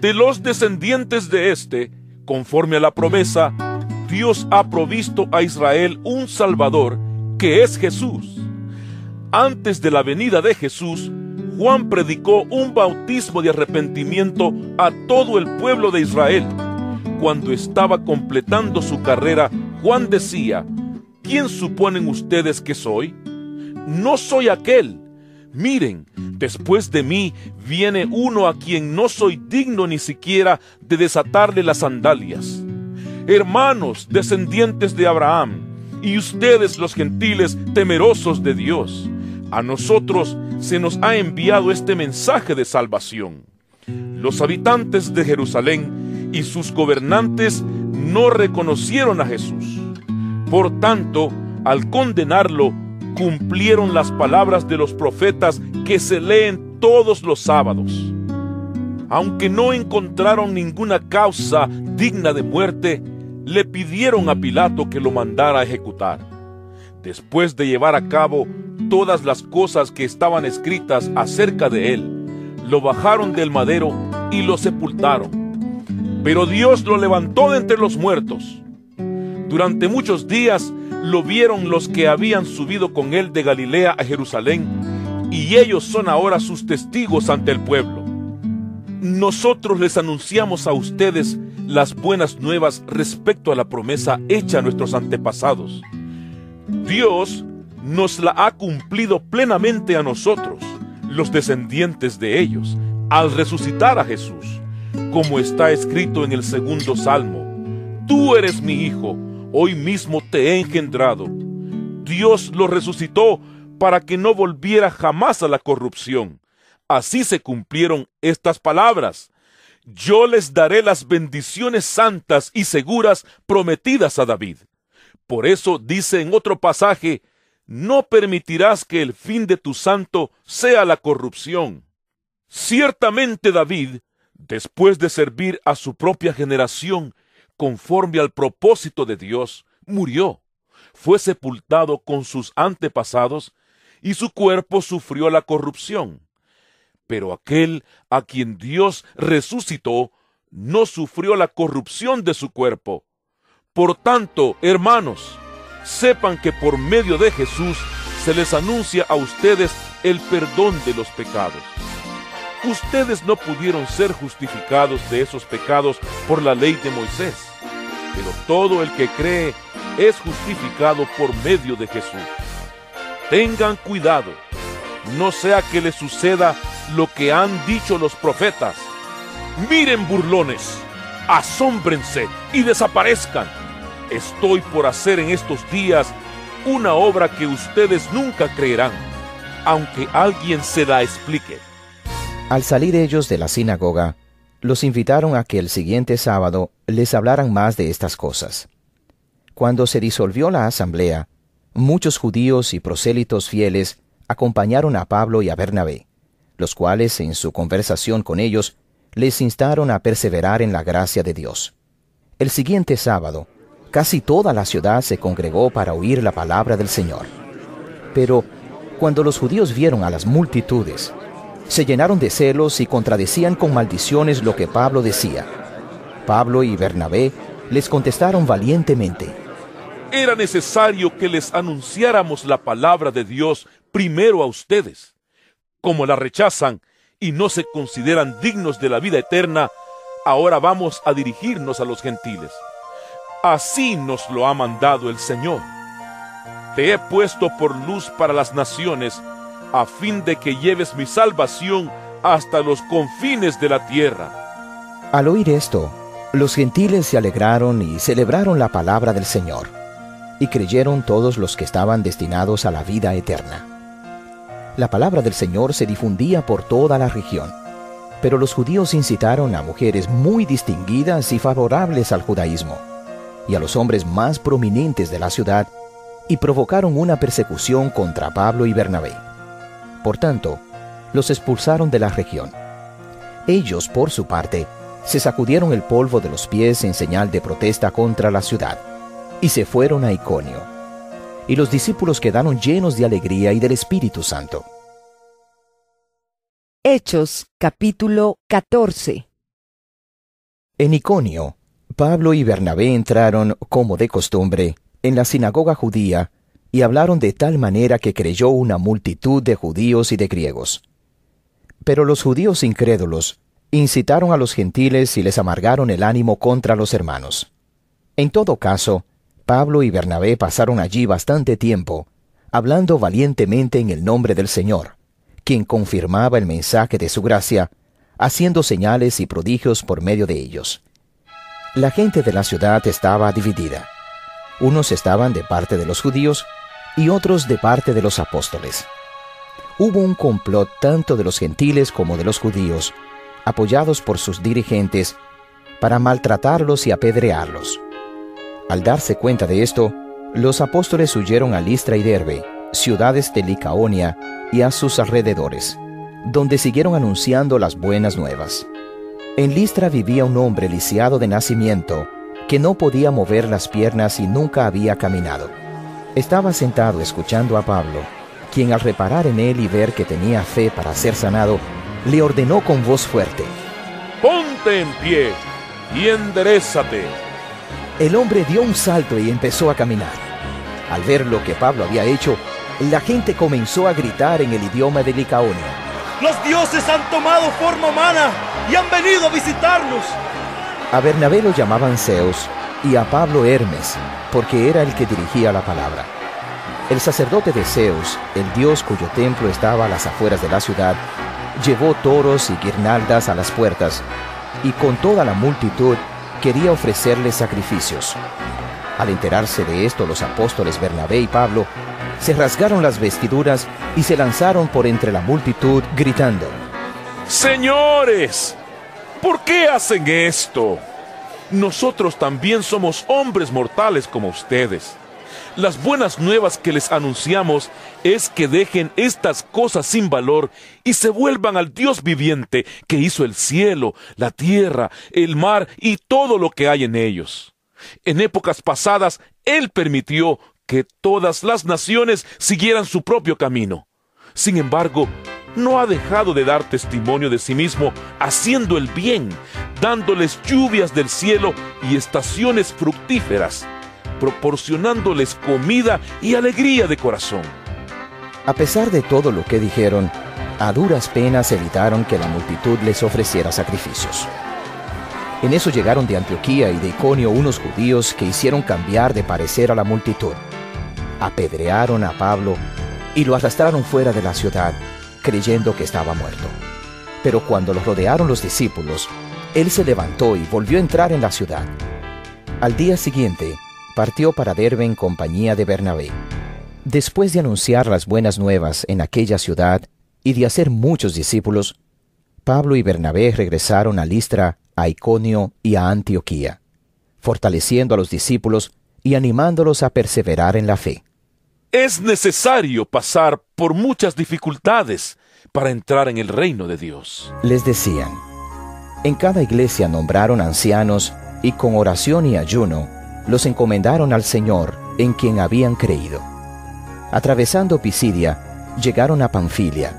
De los descendientes de éste, conforme a la promesa, Dios ha provisto a Israel un Salvador, que es Jesús. Antes de la venida de Jesús, Juan predicó un bautismo de arrepentimiento a todo el pueblo de Israel. Cuando estaba completando su carrera, Juan decía, ¿quién suponen ustedes que soy? No soy aquel. Miren, después de mí viene uno a quien no soy digno ni siquiera de desatarle las sandalias. Hermanos, descendientes de Abraham, y ustedes los gentiles temerosos de Dios, a nosotros se nos ha enviado este mensaje de salvación. Los habitantes de Jerusalén y sus gobernantes no reconocieron a Jesús. Por tanto, al condenarlo, cumplieron las palabras de los profetas que se leen todos los sábados. Aunque no encontraron ninguna causa digna de muerte, le pidieron a Pilato que lo mandara a ejecutar. Después de llevar a cabo todas las cosas que estaban escritas acerca de él, lo bajaron del madero y lo sepultaron. Pero Dios lo levantó de entre los muertos. Durante muchos días lo vieron los que habían subido con él de Galilea a Jerusalén, y ellos son ahora sus testigos ante el pueblo. Nosotros les anunciamos a ustedes las buenas nuevas respecto a la promesa hecha a nuestros antepasados. Dios nos la ha cumplido plenamente a nosotros, los descendientes de ellos, al resucitar a Jesús, como está escrito en el segundo salmo. Tú eres mi hijo, hoy mismo te he engendrado. Dios lo resucitó para que no volviera jamás a la corrupción. Así se cumplieron estas palabras. Yo les daré las bendiciones santas y seguras prometidas a David. Por eso dice en otro pasaje, no permitirás que el fin de tu santo sea la corrupción. Ciertamente David, después de servir a su propia generación, conforme al propósito de Dios, murió, fue sepultado con sus antepasados, y su cuerpo sufrió la corrupción. Pero aquel a quien Dios resucitó, no sufrió la corrupción de su cuerpo. Por tanto, hermanos, sepan que por medio de Jesús se les anuncia a ustedes el perdón de los pecados. Ustedes no pudieron ser justificados de esos pecados por la ley de Moisés, pero todo el que cree es justificado por medio de Jesús. Tengan cuidado, no sea que les suceda lo que han dicho los profetas. Miren burlones, asómbrense y desaparezcan estoy por hacer en estos días una obra que ustedes nunca creerán, aunque alguien se la explique. Al salir ellos de la sinagoga, los invitaron a que el siguiente sábado les hablaran más de estas cosas. Cuando se disolvió la asamblea, muchos judíos y prosélitos fieles acompañaron a Pablo y a Bernabé, los cuales en su conversación con ellos les instaron a perseverar en la gracia de Dios. El siguiente sábado, Casi toda la ciudad se congregó para oír la palabra del Señor. Pero cuando los judíos vieron a las multitudes, se llenaron de celos y contradecían con maldiciones lo que Pablo decía. Pablo y Bernabé les contestaron valientemente. Era necesario que les anunciáramos la palabra de Dios primero a ustedes. Como la rechazan y no se consideran dignos de la vida eterna, ahora vamos a dirigirnos a los gentiles. Así nos lo ha mandado el Señor. Te he puesto por luz para las naciones, a fin de que lleves mi salvación hasta los confines de la tierra. Al oír esto, los gentiles se alegraron y celebraron la palabra del Señor, y creyeron todos los que estaban destinados a la vida eterna. La palabra del Señor se difundía por toda la región, pero los judíos incitaron a mujeres muy distinguidas y favorables al judaísmo y a los hombres más prominentes de la ciudad y provocaron una persecución contra Pablo y Bernabé. Por tanto, los expulsaron de la región. Ellos, por su parte, se sacudieron el polvo de los pies en señal de protesta contra la ciudad y se fueron a Iconio. Y los discípulos quedaron llenos de alegría y del Espíritu Santo. Hechos capítulo 14 En Iconio, Pablo y Bernabé entraron, como de costumbre, en la sinagoga judía y hablaron de tal manera que creyó una multitud de judíos y de griegos. Pero los judíos incrédulos incitaron a los gentiles y les amargaron el ánimo contra los hermanos. En todo caso, Pablo y Bernabé pasaron allí bastante tiempo, hablando valientemente en el nombre del Señor, quien confirmaba el mensaje de su gracia, haciendo señales y prodigios por medio de ellos. La gente de la ciudad estaba dividida. Unos estaban de parte de los judíos y otros de parte de los apóstoles. Hubo un complot tanto de los gentiles como de los judíos, apoyados por sus dirigentes, para maltratarlos y apedrearlos. Al darse cuenta de esto, los apóstoles huyeron a Listra y Derbe, ciudades de Licaonia y a sus alrededores, donde siguieron anunciando las buenas nuevas. En Listra vivía un hombre lisiado de nacimiento, que no podía mover las piernas y nunca había caminado. Estaba sentado escuchando a Pablo, quien al reparar en él y ver que tenía fe para ser sanado, le ordenó con voz fuerte, Ponte en pie y enderezate. El hombre dio un salto y empezó a caminar. Al ver lo que Pablo había hecho, la gente comenzó a gritar en el idioma de Licaonia. Los dioses han tomado forma humana y han venido a visitarnos. A Bernabé lo llamaban Zeus y a Pablo Hermes, porque era el que dirigía la palabra. El sacerdote de Zeus, el dios cuyo templo estaba a las afueras de la ciudad, llevó toros y guirnaldas a las puertas, y con toda la multitud quería ofrecerles sacrificios. Al enterarse de esto, los apóstoles Bernabé y Pablo se rasgaron las vestiduras y se lanzaron por entre la multitud gritando, Señores, ¿por qué hacen esto? Nosotros también somos hombres mortales como ustedes. Las buenas nuevas que les anunciamos es que dejen estas cosas sin valor y se vuelvan al Dios viviente que hizo el cielo, la tierra, el mar y todo lo que hay en ellos. En épocas pasadas, Él permitió que todas las naciones siguieran su propio camino. Sin embargo, no ha dejado de dar testimonio de sí mismo haciendo el bien, dándoles lluvias del cielo y estaciones fructíferas, proporcionándoles comida y alegría de corazón. A pesar de todo lo que dijeron, a duras penas evitaron que la multitud les ofreciera sacrificios. En eso llegaron de Antioquía y de Iconio unos judíos que hicieron cambiar de parecer a la multitud. Apedrearon a Pablo y lo arrastraron fuera de la ciudad, creyendo que estaba muerto. Pero cuando lo rodearon los discípulos, él se levantó y volvió a entrar en la ciudad. Al día siguiente, partió para Derbe en compañía de Bernabé. Después de anunciar las buenas nuevas en aquella ciudad y de hacer muchos discípulos, Pablo y Bernabé regresaron a Listra, a Iconio y a Antioquía, fortaleciendo a los discípulos y animándolos a perseverar en la fe. Es necesario pasar por muchas dificultades para entrar en el reino de Dios. Les decían, en cada iglesia nombraron ancianos y con oración y ayuno los encomendaron al Señor en quien habían creído. Atravesando Pisidia, llegaron a Panfilia,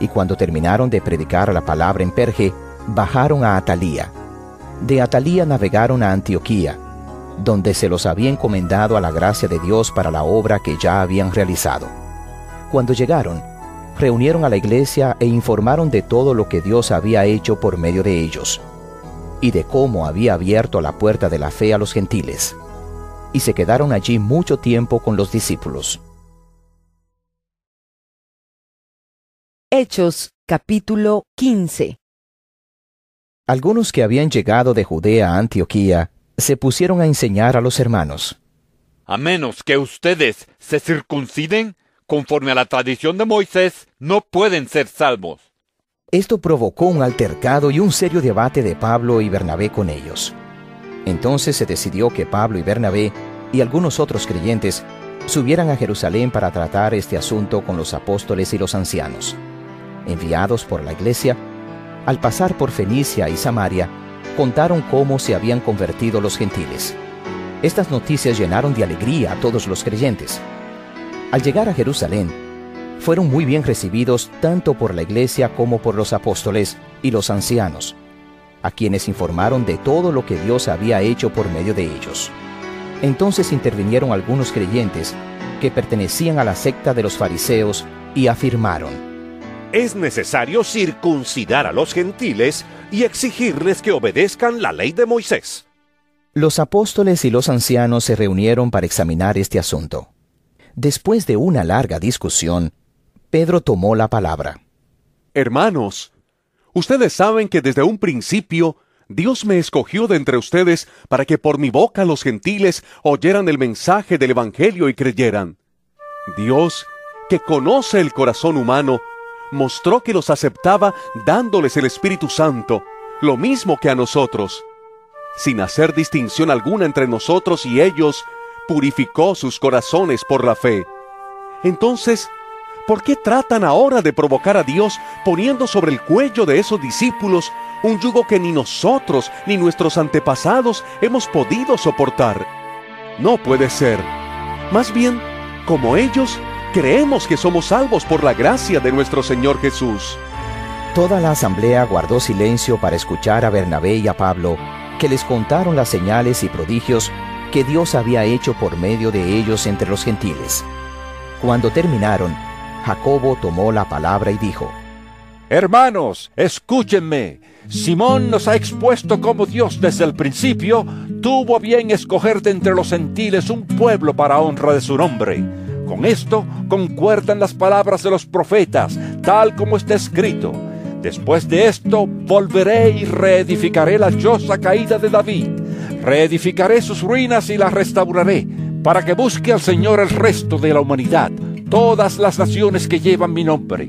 y cuando terminaron de predicar la palabra en Perge, bajaron a Atalía. De Atalía navegaron a Antioquía, donde se los había encomendado a la gracia de Dios para la obra que ya habían realizado. Cuando llegaron, reunieron a la iglesia e informaron de todo lo que Dios había hecho por medio de ellos, y de cómo había abierto la puerta de la fe a los gentiles. Y se quedaron allí mucho tiempo con los discípulos. Hechos capítulo 15 Algunos que habían llegado de Judea a Antioquía se pusieron a enseñar a los hermanos. A menos que ustedes se circunciden, conforme a la tradición de Moisés, no pueden ser salvos. Esto provocó un altercado y un serio debate de Pablo y Bernabé con ellos. Entonces se decidió que Pablo y Bernabé y algunos otros creyentes subieran a Jerusalén para tratar este asunto con los apóstoles y los ancianos. Enviados por la iglesia, al pasar por Fenicia y Samaria, contaron cómo se habían convertido los gentiles. Estas noticias llenaron de alegría a todos los creyentes. Al llegar a Jerusalén, fueron muy bien recibidos tanto por la iglesia como por los apóstoles y los ancianos, a quienes informaron de todo lo que Dios había hecho por medio de ellos. Entonces intervinieron algunos creyentes que pertenecían a la secta de los fariseos y afirmaron, Es necesario circuncidar a los gentiles y exigirles que obedezcan la ley de Moisés. Los apóstoles y los ancianos se reunieron para examinar este asunto. Después de una larga discusión, Pedro tomó la palabra. Hermanos, ustedes saben que desde un principio Dios me escogió de entre ustedes para que por mi boca los gentiles oyeran el mensaje del Evangelio y creyeran. Dios, que conoce el corazón humano, mostró que los aceptaba dándoles el Espíritu Santo, lo mismo que a nosotros. Sin hacer distinción alguna entre nosotros y ellos, purificó sus corazones por la fe. Entonces, ¿por qué tratan ahora de provocar a Dios poniendo sobre el cuello de esos discípulos un yugo que ni nosotros ni nuestros antepasados hemos podido soportar? No puede ser. Más bien, como ellos, creemos que somos salvos por la gracia de nuestro Señor Jesús. Toda la asamblea guardó silencio para escuchar a Bernabé y a Pablo, que les contaron las señales y prodigios que Dios había hecho por medio de ellos entre los gentiles. Cuando terminaron, Jacobo tomó la palabra y dijo, Hermanos, escúchenme. Simón nos ha expuesto cómo Dios desde el principio tuvo bien escoger de entre los gentiles un pueblo para honra de su nombre. Con esto concuerdan las palabras de los profetas, tal como está escrito. Después de esto volveré y reedificaré la choza caída de David. Reedificaré sus ruinas y las restauraré, para que busque al Señor el resto de la humanidad, todas las naciones que llevan mi nombre.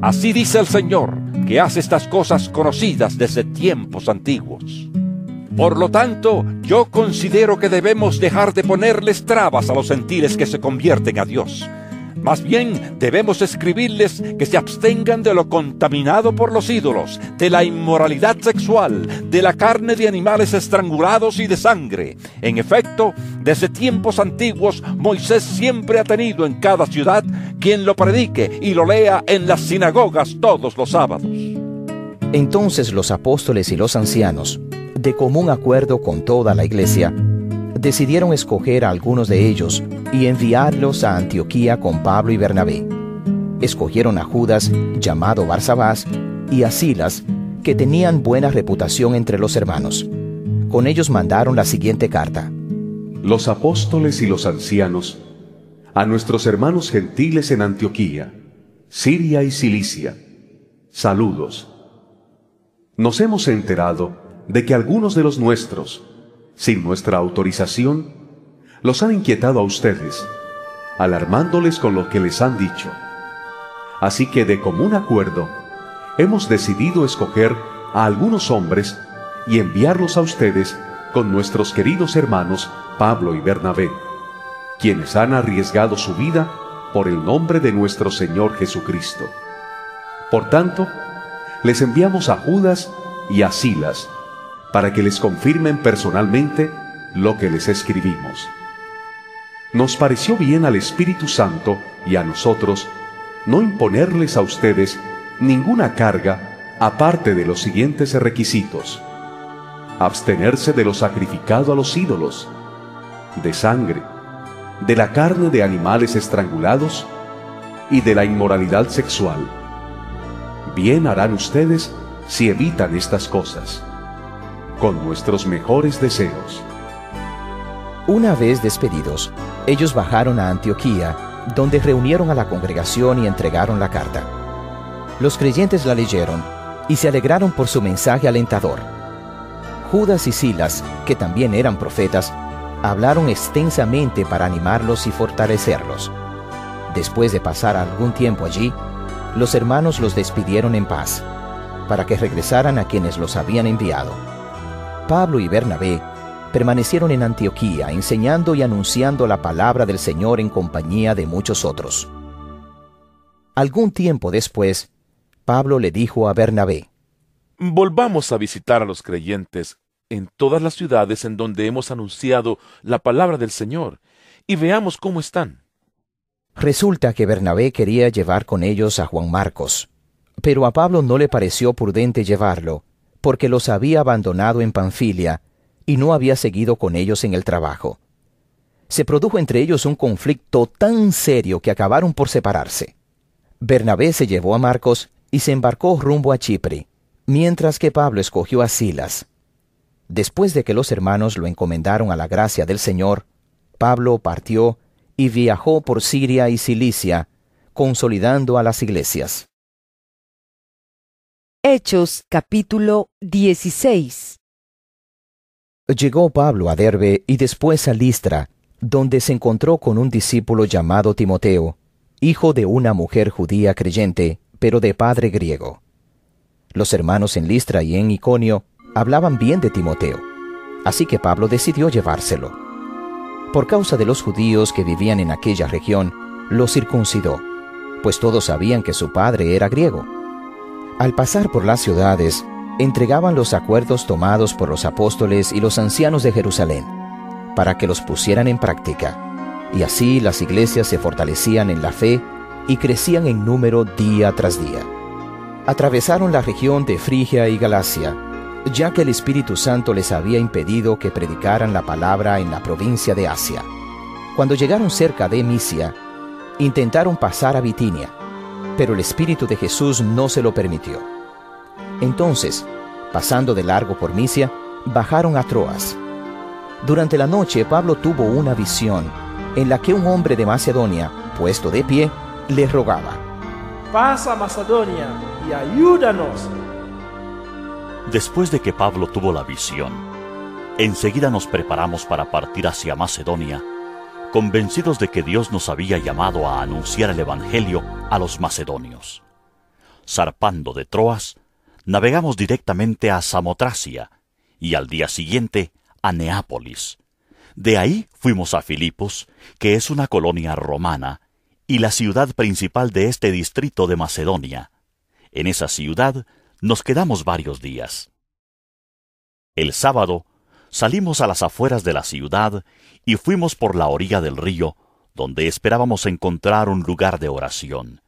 Así dice el Señor, que hace estas cosas conocidas desde tiempos antiguos. Por lo tanto, yo considero que debemos dejar de ponerles trabas a los gentiles que se convierten a Dios. Más bien debemos escribirles que se abstengan de lo contaminado por los ídolos, de la inmoralidad sexual, de la carne de animales estrangulados y de sangre. En efecto, desde tiempos antiguos Moisés siempre ha tenido en cada ciudad quien lo predique y lo lea en las sinagogas todos los sábados. Entonces los apóstoles y los ancianos, de común acuerdo con toda la iglesia, decidieron escoger a algunos de ellos y enviarlos a Antioquía con Pablo y Bernabé. Escogieron a Judas, llamado Barsabás, y a Silas, que tenían buena reputación entre los hermanos. Con ellos mandaron la siguiente carta. Los apóstoles y los ancianos, a nuestros hermanos gentiles en Antioquía, Siria y Cilicia, saludos. Nos hemos enterado de que algunos de los nuestros, sin nuestra autorización, los han inquietado a ustedes, alarmándoles con lo que les han dicho. Así que de común acuerdo, hemos decidido escoger a algunos hombres y enviarlos a ustedes con nuestros queridos hermanos Pablo y Bernabé, quienes han arriesgado su vida por el nombre de nuestro Señor Jesucristo. Por tanto, les enviamos a Judas y a Silas, para que les confirmen personalmente lo que les escribimos. Nos pareció bien al Espíritu Santo y a nosotros no imponerles a ustedes ninguna carga aparte de los siguientes requisitos. Abstenerse de lo sacrificado a los ídolos, de sangre, de la carne de animales estrangulados y de la inmoralidad sexual. Bien harán ustedes si evitan estas cosas con nuestros mejores deseos. Una vez despedidos, ellos bajaron a Antioquía, donde reunieron a la congregación y entregaron la carta. Los creyentes la leyeron y se alegraron por su mensaje alentador. Judas y Silas, que también eran profetas, hablaron extensamente para animarlos y fortalecerlos. Después de pasar algún tiempo allí, los hermanos los despidieron en paz, para que regresaran a quienes los habían enviado. Pablo y Bernabé permanecieron en Antioquía enseñando y anunciando la palabra del Señor en compañía de muchos otros. Algún tiempo después, Pablo le dijo a Bernabé, Volvamos a visitar a los creyentes en todas las ciudades en donde hemos anunciado la palabra del Señor y veamos cómo están. Resulta que Bernabé quería llevar con ellos a Juan Marcos, pero a Pablo no le pareció prudente llevarlo, porque los había abandonado en Panfilia y no había seguido con ellos en el trabajo. Se produjo entre ellos un conflicto tan serio que acabaron por separarse. Bernabé se llevó a Marcos y se embarcó rumbo a Chipre, mientras que Pablo escogió a Silas. Después de que los hermanos lo encomendaron a la gracia del Señor, Pablo partió y viajó por Siria y Cilicia, consolidando a las iglesias. Hechos capítulo 16 Llegó Pablo a Derbe y después a Listra, donde se encontró con un discípulo llamado Timoteo, hijo de una mujer judía creyente, pero de padre griego. Los hermanos en Listra y en Iconio hablaban bien de Timoteo, así que Pablo decidió llevárselo. Por causa de los judíos que vivían en aquella región, lo circuncidó, pues todos sabían que su padre era griego. Al pasar por las ciudades, entregaban los acuerdos tomados por los apóstoles y los ancianos de Jerusalén, para que los pusieran en práctica. y así las iglesias se fortalecían en la fe y crecían en número día tras día. Atravesaron la región de Frigia y Galacia, ya que el Espíritu Santo les había impedido que predicaran la palabra en la provincia de Asia. Cuando llegaron cerca de Misia, intentaron pasar a Bitinia, pero el Espíritu de Jesús no se lo permitió. Entonces, pasando de largo por Misia, bajaron a Troas. Durante la noche Pablo tuvo una visión en la que un hombre de Macedonia, puesto de pie, le rogaba, Pasa a Macedonia y ayúdanos. Después de que Pablo tuvo la visión, enseguida nos preparamos para partir hacia Macedonia, convencidos de que Dios nos había llamado a anunciar el Evangelio a los macedonios. Zarpando de Troas, navegamos directamente a Samotracia y al día siguiente a Neápolis. De ahí fuimos a Filipos, que es una colonia romana, y la ciudad principal de este distrito de Macedonia. En esa ciudad nos quedamos varios días. El sábado salimos a las afueras de la ciudad y fuimos por la orilla del río, donde esperábamos encontrar un lugar de oración.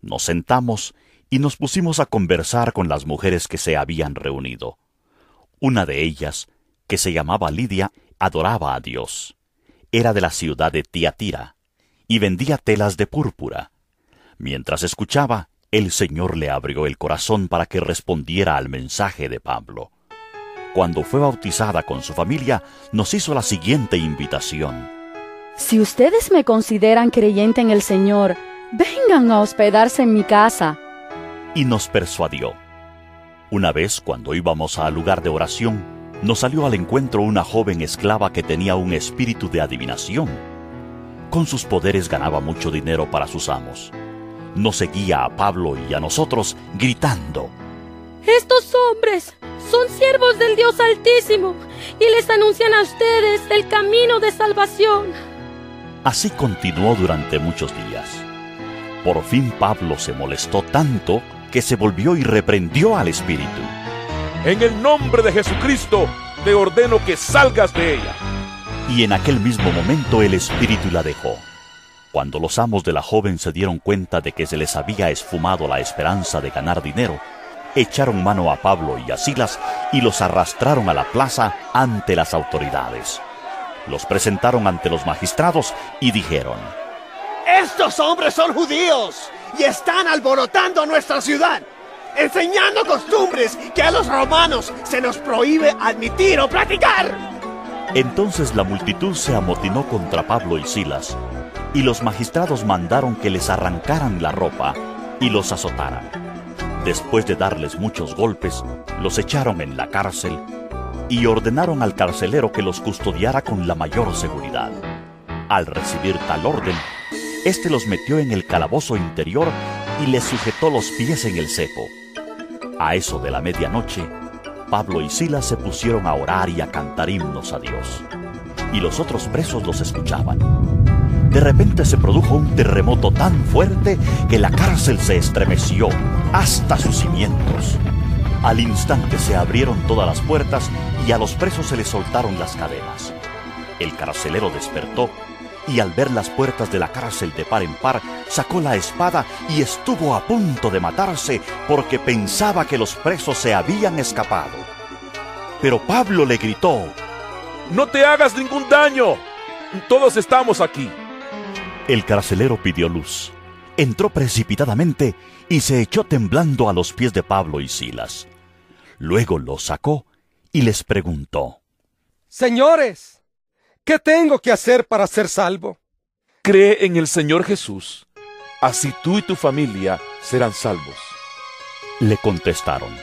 Nos sentamos y nos pusimos a conversar con las mujeres que se habían reunido. Una de ellas, que se llamaba Lidia, adoraba a Dios. Era de la ciudad de Tiatira y vendía telas de púrpura. Mientras escuchaba, el Señor le abrió el corazón para que respondiera al mensaje de Pablo. Cuando fue bautizada con su familia, nos hizo la siguiente invitación. Si ustedes me consideran creyente en el Señor, vengan a hospedarse en mi casa. Y nos persuadió. Una vez, cuando íbamos al lugar de oración, nos salió al encuentro una joven esclava que tenía un espíritu de adivinación. Con sus poderes ganaba mucho dinero para sus amos. Nos seguía a Pablo y a nosotros gritando. Estos hombres son siervos del Dios Altísimo y les anuncian a ustedes el camino de salvación. Así continuó durante muchos días. Por fin Pablo se molestó tanto que se volvió y reprendió al espíritu. En el nombre de Jesucristo, te ordeno que salgas de ella. Y en aquel mismo momento el espíritu la dejó. Cuando los amos de la joven se dieron cuenta de que se les había esfumado la esperanza de ganar dinero, echaron mano a Pablo y a Silas y los arrastraron a la plaza ante las autoridades. Los presentaron ante los magistrados y dijeron, Estos hombres son judíos y están alborotando nuestra ciudad enseñando costumbres que a los romanos se nos prohíbe admitir o practicar. Entonces la multitud se amotinó contra Pablo y Silas, y los magistrados mandaron que les arrancaran la ropa y los azotaran. Después de darles muchos golpes, los echaron en la cárcel y ordenaron al carcelero que los custodiara con la mayor seguridad. Al recibir tal orden, éste los metió en el calabozo interior y les sujetó los pies en el cepo. A eso de la medianoche, Pablo y Silas se pusieron a orar y a cantar himnos a Dios. Y los otros presos los escuchaban. De repente se produjo un terremoto tan fuerte que la cárcel se estremeció hasta sus cimientos. Al instante se abrieron todas las puertas y a los presos se les soltaron las cadenas. El carcelero despertó y al ver las puertas de la cárcel de par en par, sacó la espada y estuvo a punto de matarse porque pensaba que los presos se habían escapado. Pero Pablo le gritó, No te hagas ningún daño. Todos estamos aquí. El carcelero pidió luz, entró precipitadamente y se echó temblando a los pies de Pablo y Silas. Luego los sacó y les preguntó, Señores, ¿Qué tengo que hacer para ser salvo? Cree en el Señor Jesús, así tú y tu familia serán salvos. Le contestaron.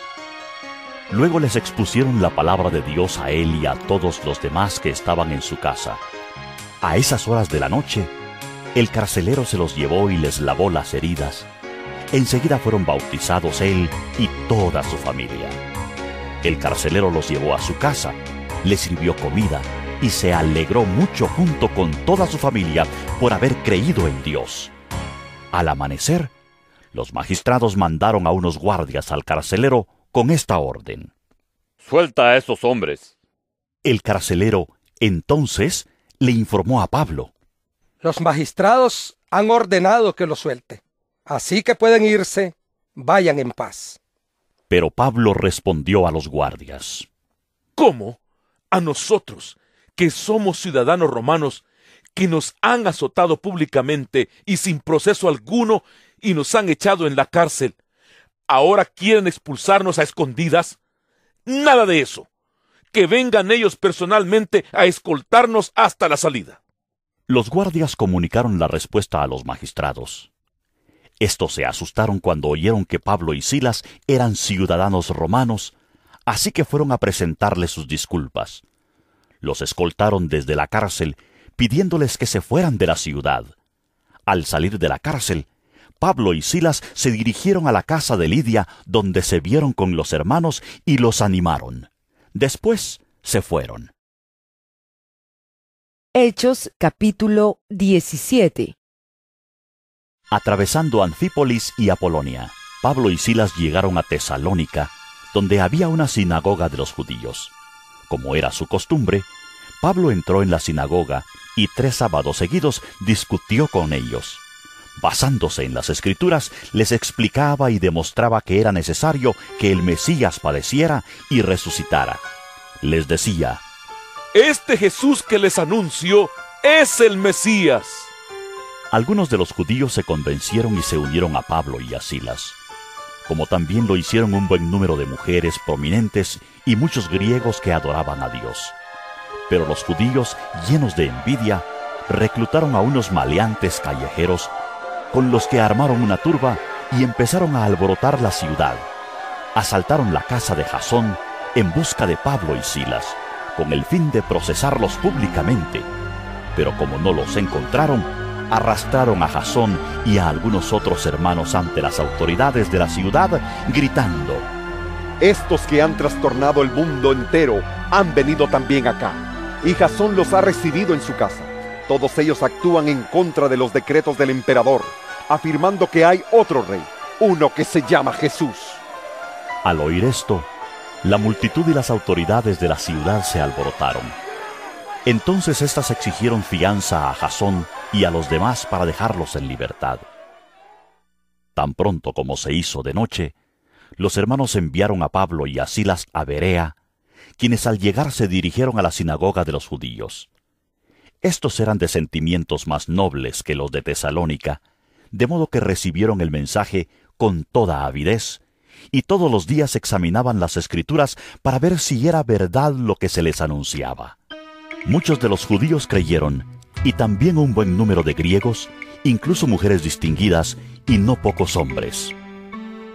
Luego les expusieron la palabra de Dios a él y a todos los demás que estaban en su casa. A esas horas de la noche, el carcelero se los llevó y les lavó las heridas. Enseguida fueron bautizados él y toda su familia. El carcelero los llevó a su casa, les sirvió comida y se alegró mucho junto con toda su familia por haber creído en Dios. Al amanecer, los magistrados mandaron a unos guardias al carcelero con esta orden. Suelta a esos hombres. El carcelero entonces le informó a Pablo. Los magistrados han ordenado que lo suelte. Así que pueden irse. Vayan en paz. Pero Pablo respondió a los guardias. ¿Cómo? A nosotros, que somos ciudadanos romanos, que nos han azotado públicamente y sin proceso alguno y nos han echado en la cárcel. ¿Ahora quieren expulsarnos a escondidas? Nada de eso. Que vengan ellos personalmente a escoltarnos hasta la salida. Los guardias comunicaron la respuesta a los magistrados. Estos se asustaron cuando oyeron que Pablo y Silas eran ciudadanos romanos, así que fueron a presentarles sus disculpas. Los escoltaron desde la cárcel, pidiéndoles que se fueran de la ciudad. Al salir de la cárcel, Pablo y Silas se dirigieron a la casa de Lidia, donde se vieron con los hermanos y los animaron. Después se fueron. Hechos capítulo 17 Atravesando Anfípolis y Apolonia, Pablo y Silas llegaron a Tesalónica, donde había una sinagoga de los judíos. Como era su costumbre, Pablo entró en la sinagoga y tres sábados seguidos discutió con ellos. Basándose en las escrituras, les explicaba y demostraba que era necesario que el Mesías padeciera y resucitara. Les decía, Este Jesús que les anuncio es el Mesías. Algunos de los judíos se convencieron y se unieron a Pablo y a Silas, como también lo hicieron un buen número de mujeres prominentes y muchos griegos que adoraban a Dios. Pero los judíos, llenos de envidia, reclutaron a unos maleantes callejeros con los que armaron una turba y empezaron a alborotar la ciudad. Asaltaron la casa de Jasón en busca de Pablo y Silas, con el fin de procesarlos públicamente. Pero como no los encontraron, arrastraron a Jasón y a algunos otros hermanos ante las autoridades de la ciudad, gritando, Estos que han trastornado el mundo entero han venido también acá, y Jasón los ha recibido en su casa. Todos ellos actúan en contra de los decretos del emperador, afirmando que hay otro rey, uno que se llama Jesús. Al oír esto, la multitud y las autoridades de la ciudad se alborotaron. Entonces éstas exigieron fianza a Jasón y a los demás para dejarlos en libertad. Tan pronto como se hizo de noche, los hermanos enviaron a Pablo y a Silas a Berea, quienes al llegar se dirigieron a la sinagoga de los judíos. Estos eran de sentimientos más nobles que los de Tesalónica, de modo que recibieron el mensaje con toda avidez, y todos los días examinaban las escrituras para ver si era verdad lo que se les anunciaba. Muchos de los judíos creyeron, y también un buen número de griegos, incluso mujeres distinguidas y no pocos hombres.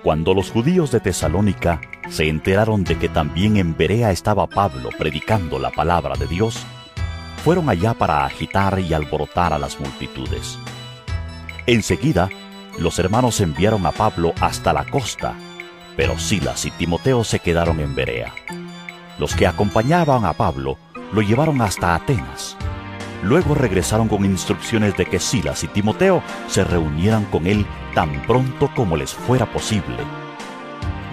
Cuando los judíos de Tesalónica se enteraron de que también en Berea estaba Pablo predicando la palabra de Dios, fueron allá para agitar y alborotar a las multitudes. Enseguida, los hermanos enviaron a Pablo hasta la costa, pero Silas y Timoteo se quedaron en Berea. Los que acompañaban a Pablo lo llevaron hasta Atenas. Luego regresaron con instrucciones de que Silas y Timoteo se reunieran con él tan pronto como les fuera posible.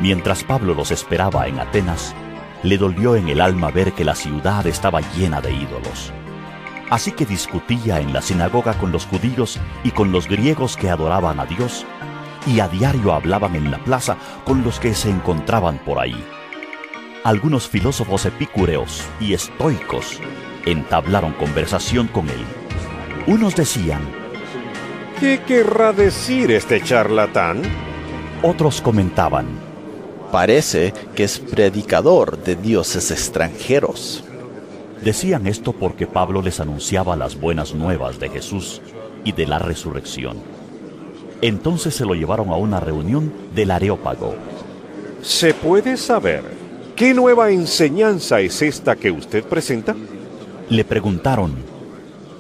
Mientras Pablo los esperaba en Atenas, le dolió en el alma ver que la ciudad estaba llena de ídolos. Así que discutía en la sinagoga con los judíos y con los griegos que adoraban a Dios, y a diario hablaban en la plaza con los que se encontraban por ahí. Algunos filósofos epicúreos y estoicos entablaron conversación con él. Unos decían, ¿Qué querrá decir este charlatán? Otros comentaban, Parece que es predicador de dioses extranjeros. Decían esto porque Pablo les anunciaba las buenas nuevas de Jesús y de la resurrección. Entonces se lo llevaron a una reunión del Areópago. ¿Se puede saber qué nueva enseñanza es esta que usted presenta? Le preguntaron,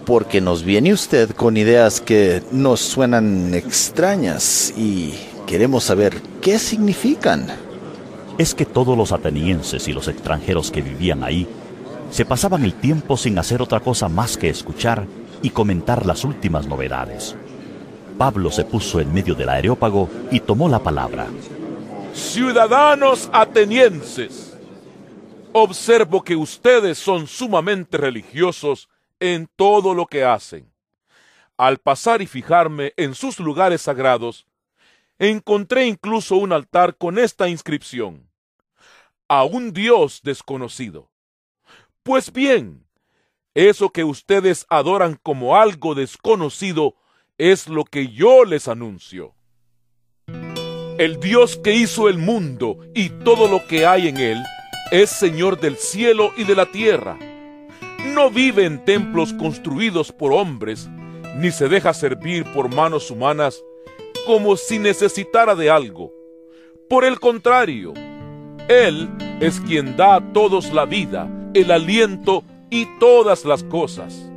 Porque nos viene usted con ideas que nos suenan extrañas y queremos saber qué significan. es que todos los atenienses y los extranjeros que vivían ahí se pasaban el tiempo sin hacer otra cosa más que escuchar y comentar las últimas novedades. Pablo se puso en medio del areópago y tomó la palabra. Ciudadanos atenienses, observo que ustedes son sumamente religiosos en todo lo que hacen. al pasar y fijarme en sus lugares sagrados, encontré incluso un altar con esta inscripción, a un Dios desconocido. Pues bien, eso que ustedes adoran como algo desconocido es lo que yo les anuncio. El Dios que hizo el mundo y todo lo que hay en él es Señor del cielo y de la tierra. No vive en templos construidos por hombres, ni se deja servir por manos humanas como si necesitara de algo. Por el contrario, Él es quien da a todos la vida, el aliento y todas las cosas.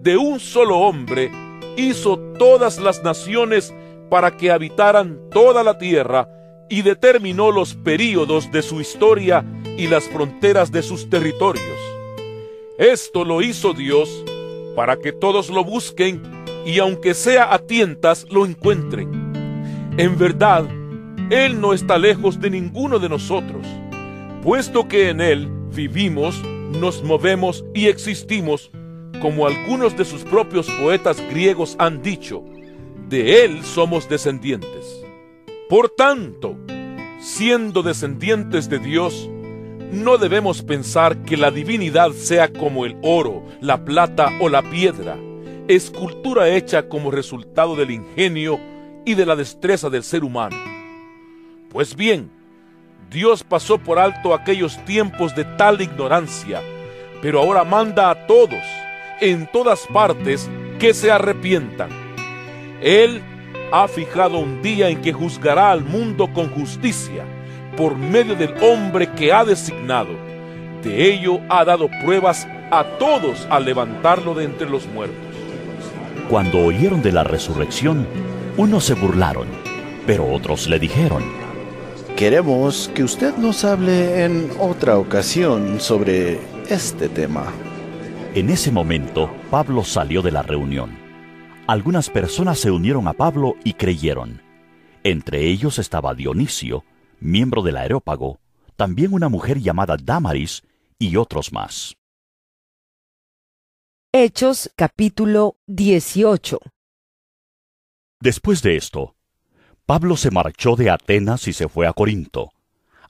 De un solo hombre hizo todas las naciones para que habitaran toda la tierra y determinó los períodos de su historia y las fronteras de sus territorios. Esto lo hizo Dios para que todos lo busquen y aunque sea a tientas lo encuentren. En verdad, Él no está lejos de ninguno de nosotros, puesto que en Él vivimos, nos movemos y existimos, como algunos de sus propios poetas griegos han dicho, de Él somos descendientes. Por tanto, siendo descendientes de Dios, no debemos pensar que la divinidad sea como el oro, la plata o la piedra, escultura hecha como resultado del ingenio y de la destreza del ser humano. Pues bien, Dios pasó por alto aquellos tiempos de tal ignorancia, pero ahora manda a todos, en todas partes, que se arrepientan. Él ha fijado un día en que juzgará al mundo con justicia por medio del hombre que ha designado. De ello ha dado pruebas a todos al levantarlo de entre los muertos. Cuando oyeron de la resurrección, unos se burlaron, pero otros le dijeron, Queremos que usted nos hable en otra ocasión sobre este tema. En ese momento, Pablo salió de la reunión. Algunas personas se unieron a Pablo y creyeron. Entre ellos estaba Dionisio, miembro del Areópago, también una mujer llamada Damaris y otros más. Hechos capítulo 18 Después de esto, Pablo se marchó de Atenas y se fue a Corinto.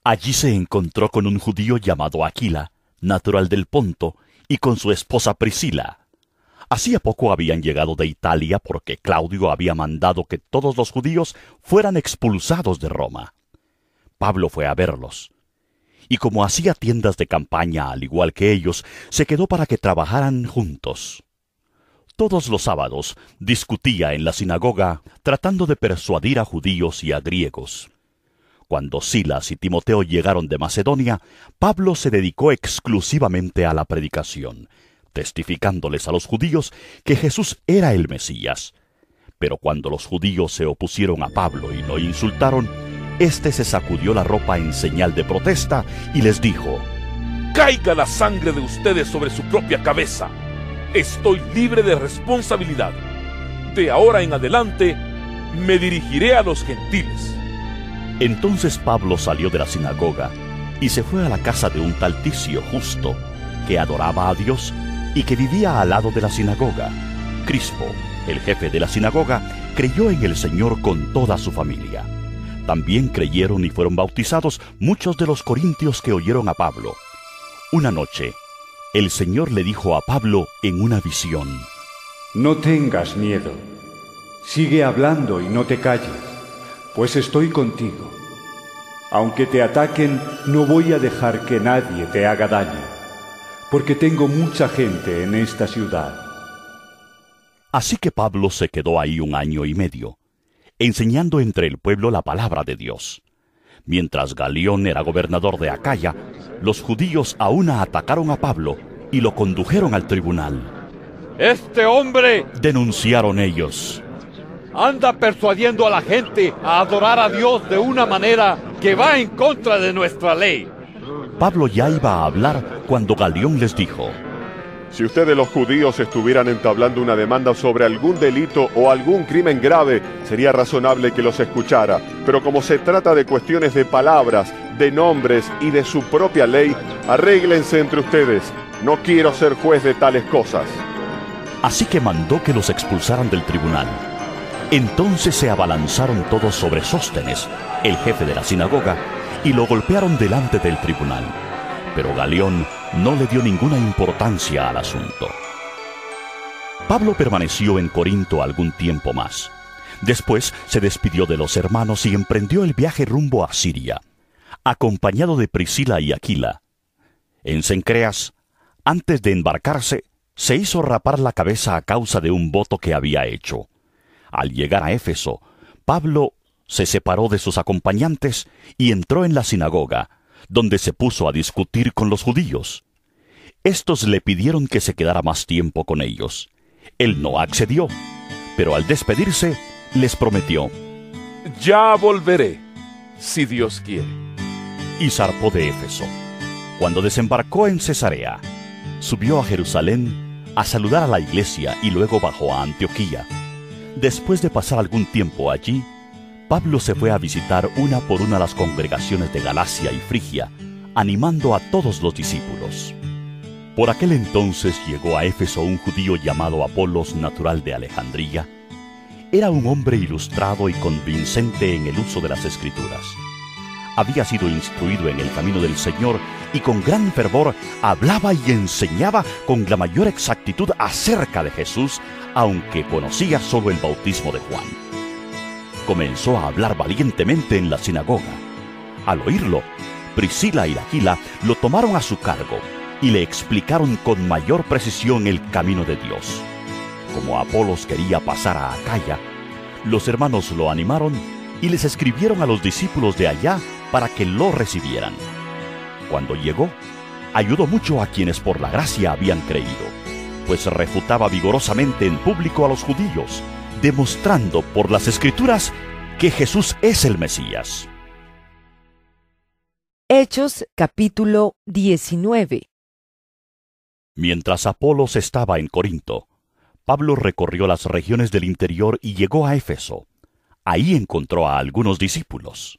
Allí se encontró con un judío llamado Aquila, natural del Ponto, y con su esposa Priscila. Hacía poco habían llegado de Italia porque Claudio había mandado que todos los judíos fueran expulsados de Roma. Pablo fue a verlos. Y como hacía tiendas de campaña al igual que ellos, se quedó para que trabajaran juntos. Todos los sábados discutía en la sinagoga tratando de persuadir a judíos y a griegos. Cuando Silas y Timoteo llegaron de Macedonia, Pablo se dedicó exclusivamente a la predicación, testificándoles a los judíos que Jesús era el Mesías. Pero cuando los judíos se opusieron a Pablo y lo insultaron, éste se sacudió la ropa en señal de protesta y les dijo, Caiga la sangre de ustedes sobre su propia cabeza estoy libre de responsabilidad. De ahora en adelante me dirigiré a los gentiles. Entonces Pablo salió de la sinagoga y se fue a la casa de un tal Ticio justo, que adoraba a Dios y que vivía al lado de la sinagoga. Crispo, el jefe de la sinagoga, creyó en el Señor con toda su familia. También creyeron y fueron bautizados muchos de los corintios que oyeron a Pablo. Una noche, el Señor le dijo a Pablo en una visión, No tengas miedo, sigue hablando y no te calles, pues estoy contigo. Aunque te ataquen, no voy a dejar que nadie te haga daño, porque tengo mucha gente en esta ciudad. Así que Pablo se quedó ahí un año y medio, enseñando entre el pueblo la palabra de Dios. Mientras Galión era gobernador de Acaya, los judíos aún atacaron a Pablo y lo condujeron al tribunal. Este hombre, denunciaron ellos, anda persuadiendo a la gente a adorar a Dios de una manera que va en contra de nuestra ley. Pablo ya iba a hablar cuando Galión les dijo, si ustedes los judíos estuvieran entablando una demanda sobre algún delito o algún crimen grave, sería razonable que los escuchara. Pero como se trata de cuestiones de palabras, de nombres y de su propia ley, arréglense entre ustedes. No quiero ser juez de tales cosas. Así que mandó que los expulsaran del tribunal. Entonces se abalanzaron todos sobre Sóstenes, el jefe de la sinagoga, y lo golpearon delante del tribunal. Pero Galeón no le dio ninguna importancia al asunto. Pablo permaneció en Corinto algún tiempo más. Después se despidió de los hermanos y emprendió el viaje rumbo a Siria, acompañado de Priscila y Aquila. En Cencreas, antes de embarcarse, se hizo rapar la cabeza a causa de un voto que había hecho. Al llegar a Éfeso, Pablo se separó de sus acompañantes y entró en la sinagoga, donde se puso a discutir con los judíos. Estos le pidieron que se quedara más tiempo con ellos. Él no accedió, pero al despedirse les prometió, Ya volveré, si Dios quiere. Y zarpó de Éfeso. Cuando desembarcó en Cesarea, subió a Jerusalén a saludar a la iglesia y luego bajó a Antioquía. Después de pasar algún tiempo allí, Pablo se fue a visitar una por una las congregaciones de Galacia y Frigia, animando a todos los discípulos. Por aquel entonces llegó a Éfeso un judío llamado Apolos, natural de Alejandría. Era un hombre ilustrado y convincente en el uso de las escrituras. Había sido instruido en el camino del Señor y con gran fervor hablaba y enseñaba con la mayor exactitud acerca de Jesús, aunque conocía solo el bautismo de Juan. Comenzó a hablar valientemente en la sinagoga. Al oírlo, Priscila y Aquila lo tomaron a su cargo y le explicaron con mayor precisión el camino de Dios. Como Apolos quería pasar a Acaya, los hermanos lo animaron y les escribieron a los discípulos de allá para que lo recibieran. Cuando llegó, ayudó mucho a quienes por la gracia habían creído, pues refutaba vigorosamente en público a los judíos, demostrando por las escrituras que Jesús es el Mesías. Hechos capítulo 19 Mientras Apolos estaba en Corinto, Pablo recorrió las regiones del interior y llegó a Éfeso. Ahí encontró a algunos discípulos.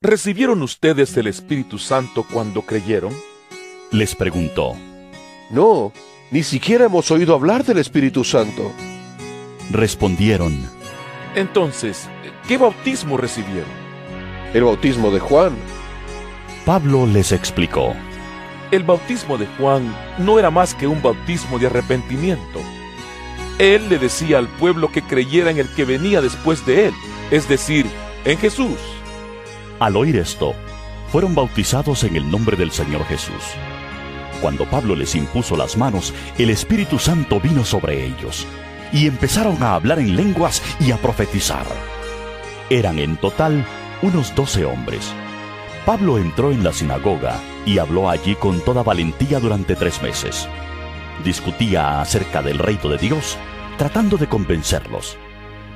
¿Recibieron ustedes el Espíritu Santo cuando creyeron? Les preguntó. No, ni siquiera hemos oído hablar del Espíritu Santo. Respondieron. Entonces, ¿qué bautismo recibieron? El bautismo de Juan. Pablo les explicó. El bautismo de Juan no era más que un bautismo de arrepentimiento. Él le decía al pueblo que creyera en el que venía después de él, es decir, en Jesús. Al oír esto, fueron bautizados en el nombre del Señor Jesús. Cuando Pablo les impuso las manos, el Espíritu Santo vino sobre ellos, y empezaron a hablar en lenguas y a profetizar. Eran en total unos doce hombres. Pablo entró en la sinagoga y habló allí con toda valentía durante tres meses. Discutía acerca del reino de Dios, tratando de convencerlos,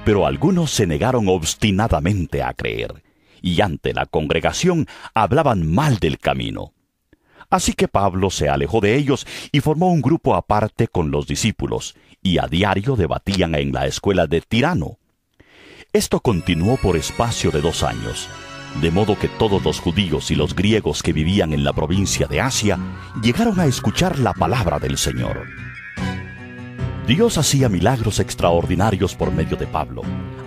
pero algunos se negaron obstinadamente a creer, y ante la congregación hablaban mal del camino. Así que Pablo se alejó de ellos y formó un grupo aparte con los discípulos, y a diario debatían en la escuela de Tirano. Esto continuó por espacio de dos años, de modo que todos los judíos y los griegos que vivían en la provincia de Asia llegaron a escuchar la palabra del Señor. Dios hacía milagros extraordinarios por medio de Pablo,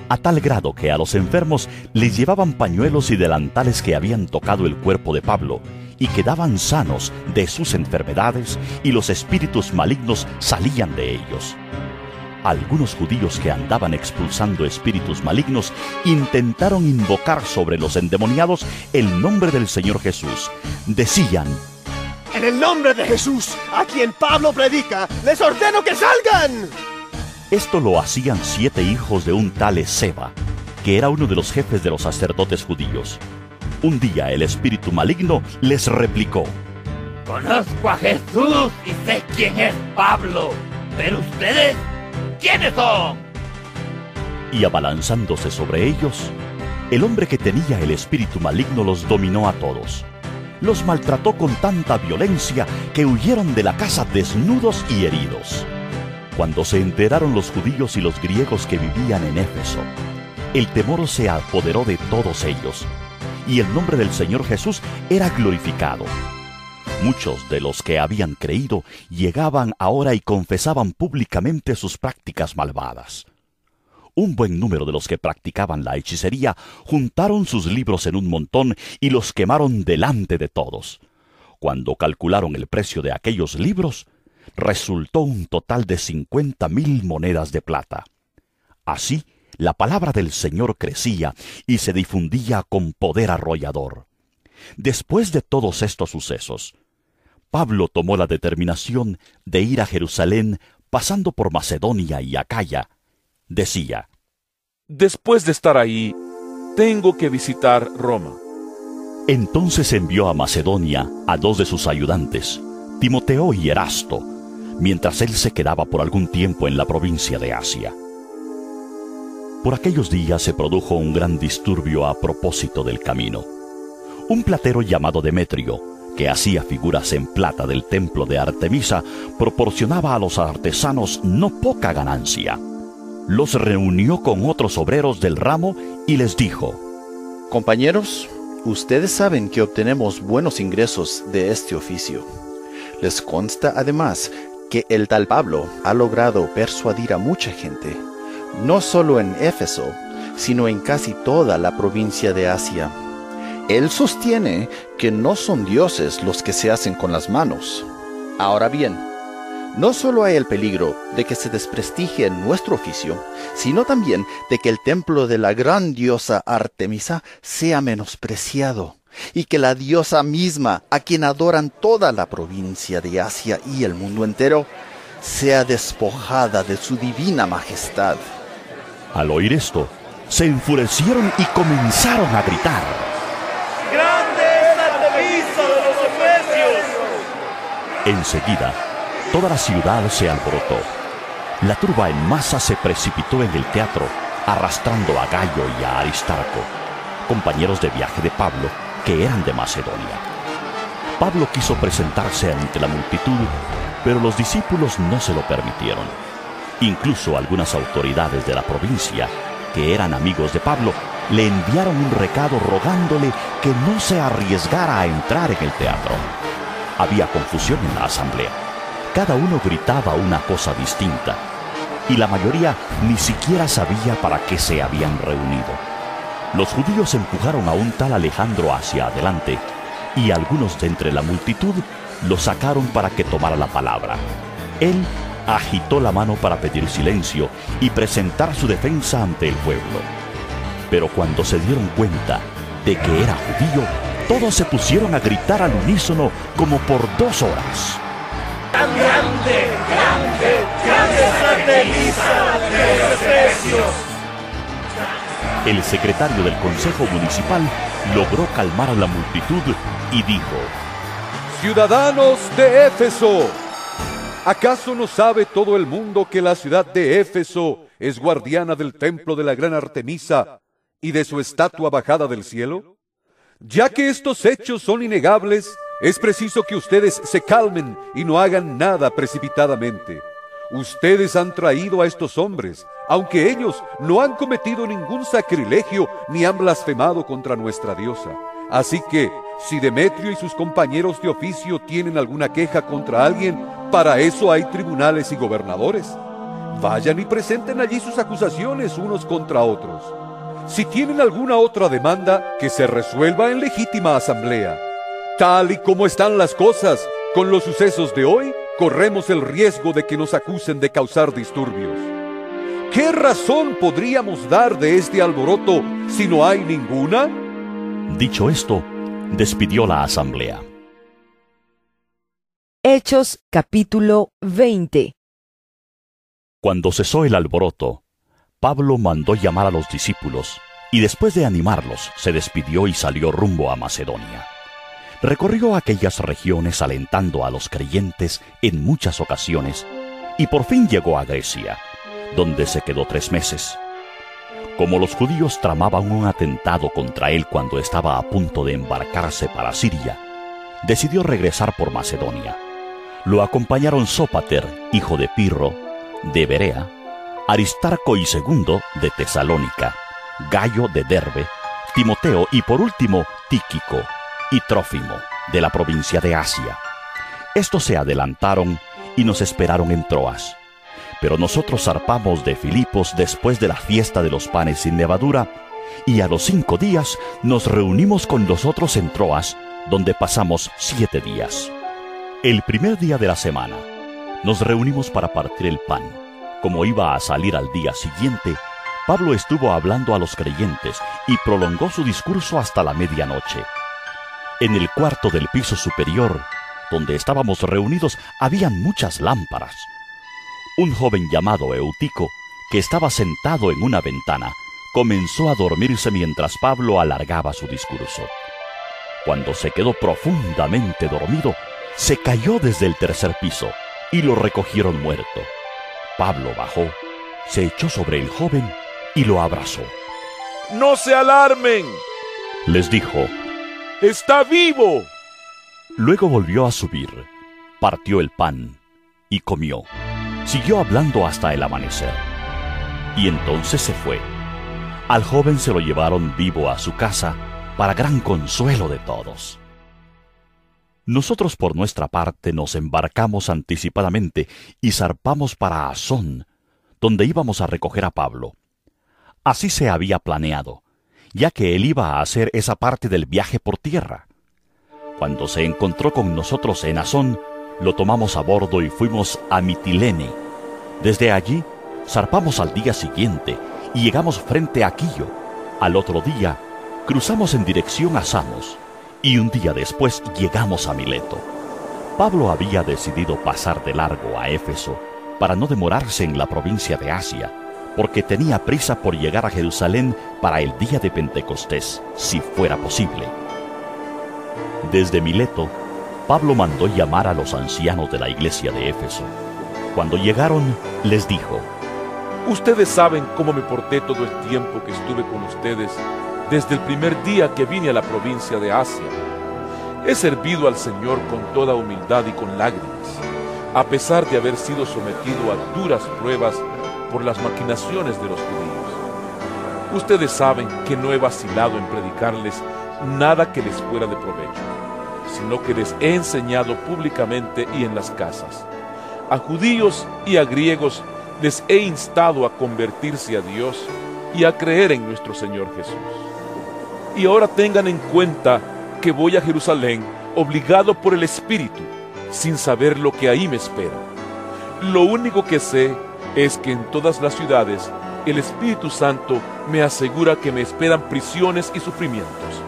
a tal grado que a los enfermos les llevaban pañuelos y delantales que habían tocado el cuerpo de Pablo y quedaban sanos de sus enfermedades y los espíritus malignos salían de ellos. Algunos judíos que andaban expulsando espíritus malignos intentaron invocar sobre los endemoniados el nombre del Señor Jesús. Decían, En el nombre de Jesús, a quien Pablo predica, les ordeno que salgan. Esto lo hacían siete hijos de un tal Seba, que era uno de los jefes de los sacerdotes judíos. Un día el espíritu maligno les replicó, Conozco a Jesús y sé quién es Pablo, pero ustedes, ¿quiénes son? y abalanzándose sobre ellos, el hombre que tenía el espíritu maligno los dominó a todos. Los maltrató con tanta violencia que huyeron de la casa desnudos y heridos. Cuando se enteraron los judíos y los griegos que vivían en Éfeso, el temor se apoderó de todos ellos, y el nombre del Señor Jesús era glorificado. Muchos de los que habían creído llegaban ahora y confesaban públicamente sus prácticas malvadas. Un buen número de los que practicaban la hechicería juntaron sus libros en un montón y los quemaron delante de todos. Cuando calcularon el precio de aquellos libros, resultó un total de cincuenta mil monedas de plata. Así, la palabra del Señor crecía y se difundía con poder arrollador. Después de todos estos sucesos, Pablo tomó la determinación de ir a Jerusalén pasando por Macedonia y Acaya. Decía, Después de estar ahí, tengo que visitar Roma. Entonces envió a Macedonia a dos de sus ayudantes, Timoteo y Erasto, mientras él se quedaba por algún tiempo en la provincia de Asia. Por aquellos días se produjo un gran disturbio a propósito del camino. Un platero llamado Demetrio, que hacía figuras en plata del templo de Artemisa, proporcionaba a los artesanos no poca ganancia. Los reunió con otros obreros del ramo y les dijo, Compañeros, ustedes saben que obtenemos buenos ingresos de este oficio. Les consta además que el tal Pablo ha logrado persuadir a mucha gente, no solo en Éfeso, sino en casi toda la provincia de Asia. Él sostiene que no son dioses los que se hacen con las manos. Ahora bien, no solo hay el peligro de que se desprestigie nuestro oficio, sino también de que el templo de la gran diosa Artemisa sea menospreciado y que la diosa misma, a quien adoran toda la provincia de Asia y el mundo entero, sea despojada de su divina majestad. Al oír esto, se enfurecieron y comenzaron a gritar. Enseguida, toda la ciudad se alborotó. La turba en masa se precipitó en el teatro, arrastrando a Gallo y a Aristarco, compañeros de viaje de Pablo, que eran de Macedonia. Pablo quiso presentarse ante la multitud, pero los discípulos no se lo permitieron. Incluso algunas autoridades de la provincia, que eran amigos de Pablo, le enviaron un recado rogándole que no se arriesgara a entrar en el teatro. Había confusión en la asamblea. Cada uno gritaba una cosa distinta, y la mayoría ni siquiera sabía para qué se habían reunido. Los judíos empujaron a un tal Alejandro hacia adelante, y algunos de entre la multitud lo sacaron para que tomara la palabra. Él agitó la mano para pedir silencio y presentar su defensa ante el pueblo. Pero cuando se dieron cuenta de que era judío, todos se pusieron a gritar al unísono como por dos horas. ¡Grande, grande, grande Artemisa de los Efesios! El secretario del Consejo Municipal logró calmar a la multitud y dijo, Ciudadanos de Éfeso, ¿acaso no sabe todo el mundo que la ciudad de Éfeso es guardiana del templo de la gran Artemisa y de su estatua bajada del cielo? Ya que estos hechos son innegables, es preciso que ustedes se calmen y no hagan nada precipitadamente. Ustedes han traído a estos hombres, aunque ellos no han cometido ningún sacrilegio ni han blasfemado contra nuestra diosa. Así que, si Demetrio y sus compañeros de oficio tienen alguna queja contra alguien, para eso hay tribunales y gobernadores. Vayan y presenten allí sus acusaciones unos contra otros. Si tienen alguna otra demanda, que se resuelva en legítima asamblea. Tal y como están las cosas con los sucesos de hoy, corremos el riesgo de que nos acusen de causar disturbios. ¿Qué razón podríamos dar de este alboroto si no hay ninguna? Dicho esto, despidió la asamblea. Hechos capítulo 20 Cuando cesó el alboroto, Pablo mandó llamar a los discípulos y después de animarlos se despidió y salió rumbo a Macedonia. Recorrió aquellas regiones alentando a los creyentes en muchas ocasiones y por fin llegó a Grecia, donde se quedó tres meses. Como los judíos tramaban un atentado contra él cuando estaba a punto de embarcarse para Siria, decidió regresar por Macedonia. Lo acompañaron Sópater, hijo de Pirro, de Berea, Aristarco y segundo de Tesalónica, Gallo de Derbe, Timoteo y por último Tíquico y Trófimo, de la provincia de Asia. Estos se adelantaron y nos esperaron en Troas. Pero nosotros zarpamos de Filipos después de la fiesta de los panes sin levadura, y a los cinco días nos reunimos con los otros en Troas, donde pasamos siete días. El primer día de la semana, nos reunimos para partir el pan. Como iba a salir al día siguiente, Pablo estuvo hablando a los creyentes y prolongó su discurso hasta la medianoche. En el cuarto del piso superior, donde estábamos reunidos, habían muchas lámparas. Un joven llamado Eutico, que estaba sentado en una ventana, comenzó a dormirse mientras Pablo alargaba su discurso. Cuando se quedó profundamente dormido, se cayó desde el tercer piso y lo recogieron muerto. Pablo bajó, se echó sobre el joven y lo abrazó. ¡No se alarmen! Les dijo, ¡Está vivo! Luego volvió a subir, partió el pan y comió. Siguió hablando hasta el amanecer. Y entonces se fue. Al joven se lo llevaron vivo a su casa para gran consuelo de todos. Nosotros por nuestra parte nos embarcamos anticipadamente y zarpamos para Asón, donde íbamos a recoger a Pablo. Así se había planeado, ya que él iba a hacer esa parte del viaje por tierra. Cuando se encontró con nosotros en Asón, lo tomamos a bordo y fuimos a Mitilene. Desde allí, zarpamos al día siguiente y llegamos frente a Quillo. Al otro día, cruzamos en dirección a Samos y un día después llegamos a Mileto. Pablo había decidido pasar de largo a Éfeso para no demorarse en la provincia de Asia, porque tenía prisa por llegar a Jerusalén para el día de Pentecostés, si fuera posible. Desde Mileto, Pablo mandó llamar a los ancianos de la iglesia de Éfeso. Cuando llegaron, les dijo, Ustedes saben cómo me porté todo el tiempo que estuve con ustedes desde el primer día que vine a la provincia de Asia. He servido al Señor con toda humildad y con lágrimas, a pesar de haber sido sometido a duras pruebas por las maquinaciones de los judíos. Ustedes saben que no he vacilado en predicarles nada que les fuera de provecho, sino que les he enseñado públicamente y en las casas. A judíos y a griegos les he instado a convertirse a Dios y a creer en nuestro Señor Jesús. Y ahora tengan en cuenta que voy a Jerusalén obligado por el Espíritu, sin saber lo que ahí me espera. Lo único que sé es que en todas las ciudades el Espíritu Santo me asegura que me esperan prisiones y sufrimientos.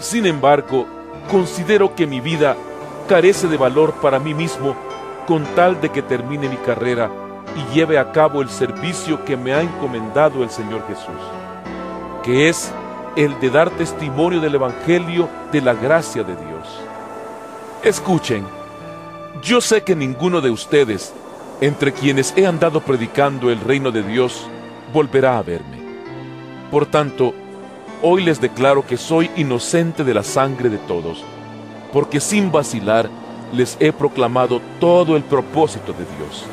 Sin embargo, considero que mi vida carece de valor para mí mismo con tal de que termine mi carrera y lleve a cabo el servicio que me ha encomendado el Señor Jesús, que es el de dar testimonio del Evangelio de la gracia de Dios. Escuchen, yo sé que ninguno de ustedes, entre quienes he andado predicando el reino de Dios, volverá a verme. Por tanto, hoy les declaro que soy inocente de la sangre de todos, porque sin vacilar les he proclamado todo el propósito de Dios.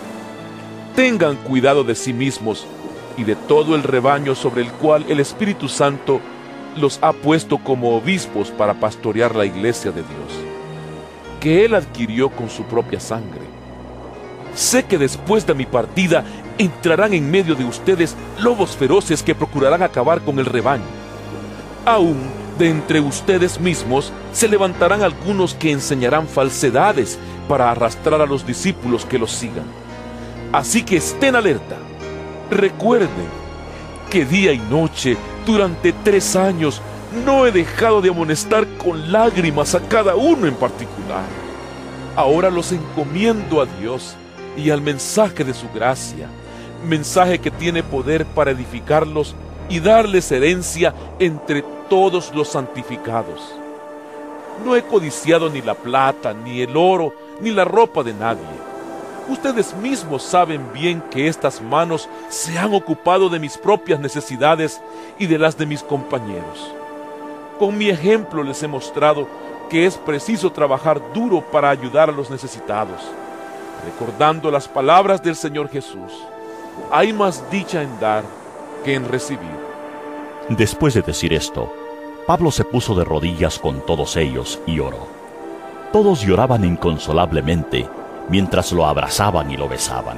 Tengan cuidado de sí mismos y de todo el rebaño sobre el cual el Espíritu Santo los ha puesto como obispos para pastorear la iglesia de Dios, que Él adquirió con su propia sangre. Sé que después de mi partida entrarán en medio de ustedes lobos feroces que procurarán acabar con el rebaño. Aún de entre ustedes mismos se levantarán algunos que enseñarán falsedades para arrastrar a los discípulos que los sigan. Así que estén alerta. Recuerden que día y noche, durante tres años, no he dejado de amonestar con lágrimas a cada uno en particular. Ahora los encomiendo a Dios y al mensaje de su gracia, mensaje que tiene poder para edificarlos y darles herencia entre todos los santificados. No he codiciado ni la plata, ni el oro, ni la ropa de nadie Ustedes mismos saben bien que estas manos se han ocupado de mis propias necesidades y de las de mis compañeros. Con mi ejemplo les he mostrado que es preciso trabajar duro para ayudar a los necesitados, recordando las palabras del Señor Jesús. Hay más dicha en dar que en recibir. Después de decir esto, Pablo se puso de rodillas con todos ellos y oró. Todos lloraban inconsolablemente mientras lo abrazaban y lo besaban.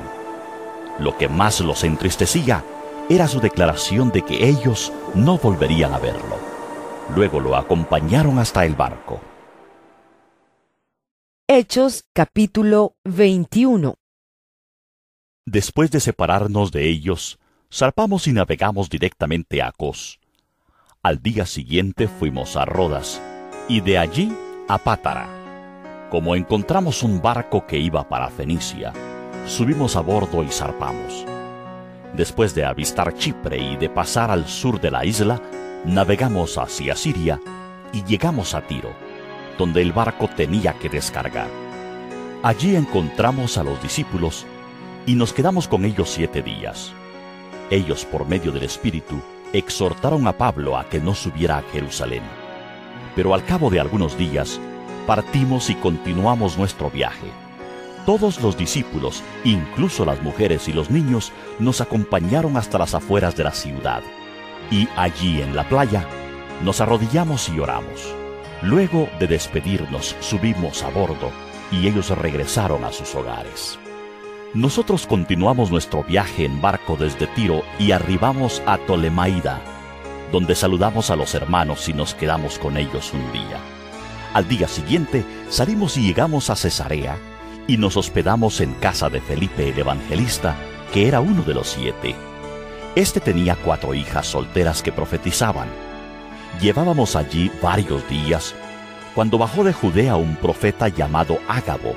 Lo que más los entristecía era su declaración de que ellos no volverían a verlo. Luego lo acompañaron hasta el barco. Hechos capítulo 21 Después de separarnos de ellos, zarpamos y navegamos directamente a Cos. Al día siguiente fuimos a Rodas y de allí a Pátara. Como encontramos un barco que iba para Fenicia, subimos a bordo y zarpamos. Después de avistar Chipre y de pasar al sur de la isla, navegamos hacia Siria y llegamos a Tiro, donde el barco tenía que descargar. Allí encontramos a los discípulos y nos quedamos con ellos siete días. Ellos, por medio del Espíritu, exhortaron a Pablo a que no subiera a Jerusalén. Pero al cabo de algunos días, partimos y continuamos nuestro viaje. Todos los discípulos, incluso las mujeres y los niños, nos acompañaron hasta las afueras de la ciudad. Y allí en la playa, nos arrodillamos y oramos. Luego de despedirnos, subimos a bordo y ellos regresaron a sus hogares. Nosotros continuamos nuestro viaje en barco desde Tiro y arribamos a Tolemaida, donde saludamos a los hermanos y nos quedamos con ellos un día. Al día siguiente salimos y llegamos a Cesarea y nos hospedamos en casa de Felipe el Evangelista, que era uno de los siete. Este tenía cuatro hijas solteras que profetizaban. Llevábamos allí varios días cuando bajó de Judea un profeta llamado Ágabo.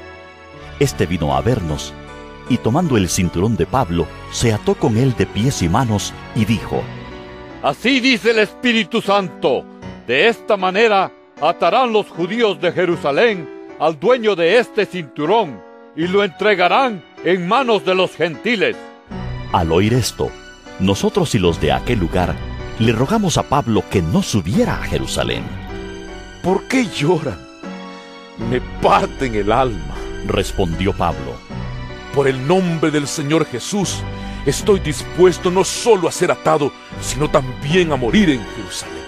Este vino a vernos y tomando el cinturón de Pablo, se ató con él de pies y manos y dijo, Así dice el Espíritu Santo, de esta manera atarán los judíos de Jerusalén al dueño de este cinturón y lo entregarán en manos de los gentiles. Al oír esto, nosotros y los de aquel lugar le rogamos a Pablo que no subiera a Jerusalén. ¿Por qué lloran? Me parten el alma, respondió Pablo por el nombre del Señor Jesús, estoy dispuesto no solo a ser atado, sino también a morir en Jerusalén.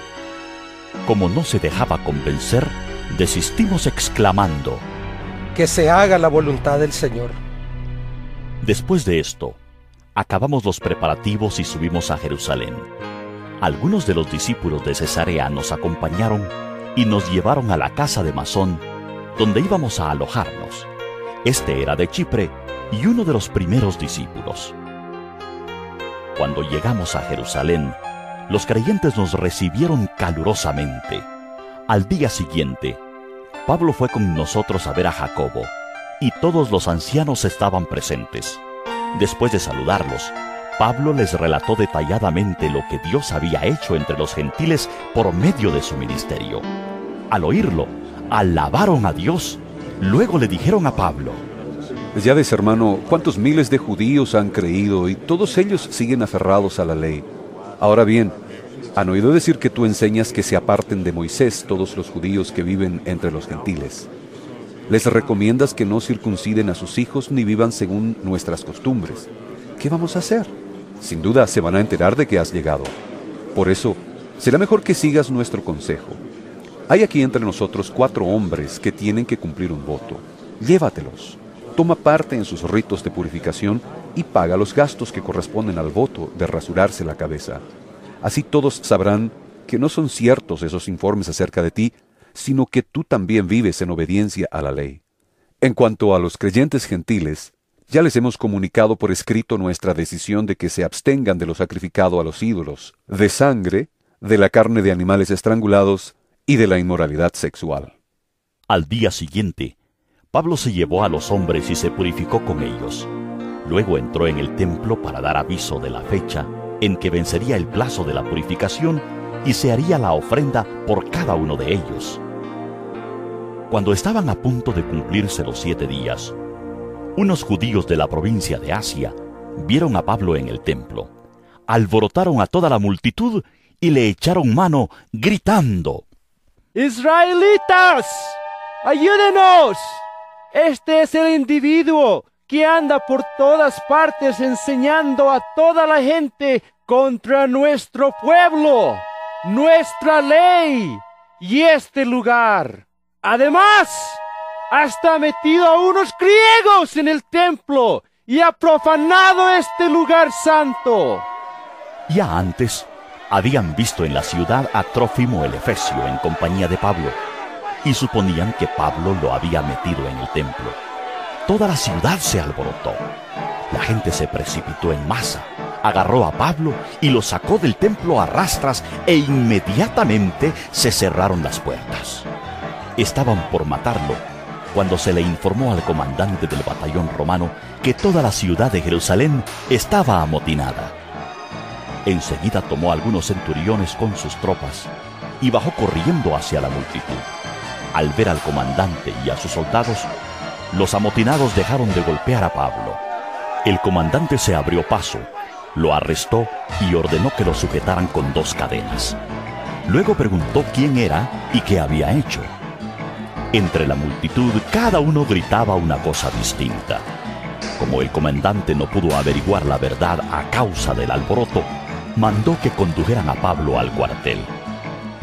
Como no se dejaba convencer, desistimos exclamando, Que se haga la voluntad del Señor. Después de esto, acabamos los preparativos y subimos a Jerusalén. Algunos de los discípulos de Cesarea nos acompañaron y nos llevaron a la casa de Masón, donde íbamos a alojarnos. Este era de Chipre y uno de los primeros discípulos. Cuando llegamos a Jerusalén, los creyentes nos recibieron calurosamente. Al día siguiente, Pablo fue con nosotros a ver a Jacobo, y todos los ancianos estaban presentes. Después de saludarlos, Pablo les relató detalladamente lo que Dios había hecho entre los gentiles por medio de su ministerio. Al oírlo, alabaron a Dios. Luego le dijeron a Pablo, ya ves, hermano, cuántos miles de judíos han creído y todos ellos siguen aferrados a la ley. Ahora bien, han oído decir que tú enseñas que se aparten de Moisés todos los judíos que viven entre los gentiles. Les recomiendas que no circunciden a sus hijos ni vivan según nuestras costumbres. ¿Qué vamos a hacer? Sin duda se van a enterar de que has llegado. Por eso, será mejor que sigas nuestro consejo. Hay aquí entre nosotros cuatro hombres que tienen que cumplir un voto. Llévatelos toma parte en sus ritos de purificación y paga los gastos que corresponden al voto de rasurarse la cabeza. Así todos sabrán que no son ciertos esos informes acerca de ti, sino que tú también vives en obediencia a la ley. En cuanto a los creyentes gentiles, ya les hemos comunicado por escrito nuestra decisión de que se abstengan de lo sacrificado a los ídolos, de sangre, de la carne de animales estrangulados y de la inmoralidad sexual. Al día siguiente, Pablo se llevó a los hombres y se purificó con ellos. Luego entró en el templo para dar aviso de la fecha en que vencería el plazo de la purificación y se haría la ofrenda por cada uno de ellos. Cuando estaban a punto de cumplirse los siete días, unos judíos de la provincia de Asia vieron a Pablo en el templo, alborotaron a toda la multitud y le echaron mano gritando, Israelitas, ayúdenos. Este es el individuo que anda por todas partes enseñando a toda la gente contra nuestro pueblo, nuestra ley y este lugar. Además, hasta ha metido a unos griegos en el templo y ha profanado este lugar santo. Ya antes habían visto en la ciudad a Trófimo el Efesio en compañía de Pablo y suponían que Pablo lo había metido en el templo. Toda la ciudad se alborotó. La gente se precipitó en masa, agarró a Pablo y lo sacó del templo a rastras e inmediatamente se cerraron las puertas. Estaban por matarlo cuando se le informó al comandante del batallón romano que toda la ciudad de Jerusalén estaba amotinada. Enseguida tomó algunos centuriones con sus tropas y bajó corriendo hacia la multitud. Al ver al comandante y a sus soldados, los amotinados dejaron de golpear a Pablo. El comandante se abrió paso, lo arrestó y ordenó que lo sujetaran con dos cadenas. Luego preguntó quién era y qué había hecho. Entre la multitud cada uno gritaba una cosa distinta. Como el comandante no pudo averiguar la verdad a causa del alboroto, mandó que condujeran a Pablo al cuartel.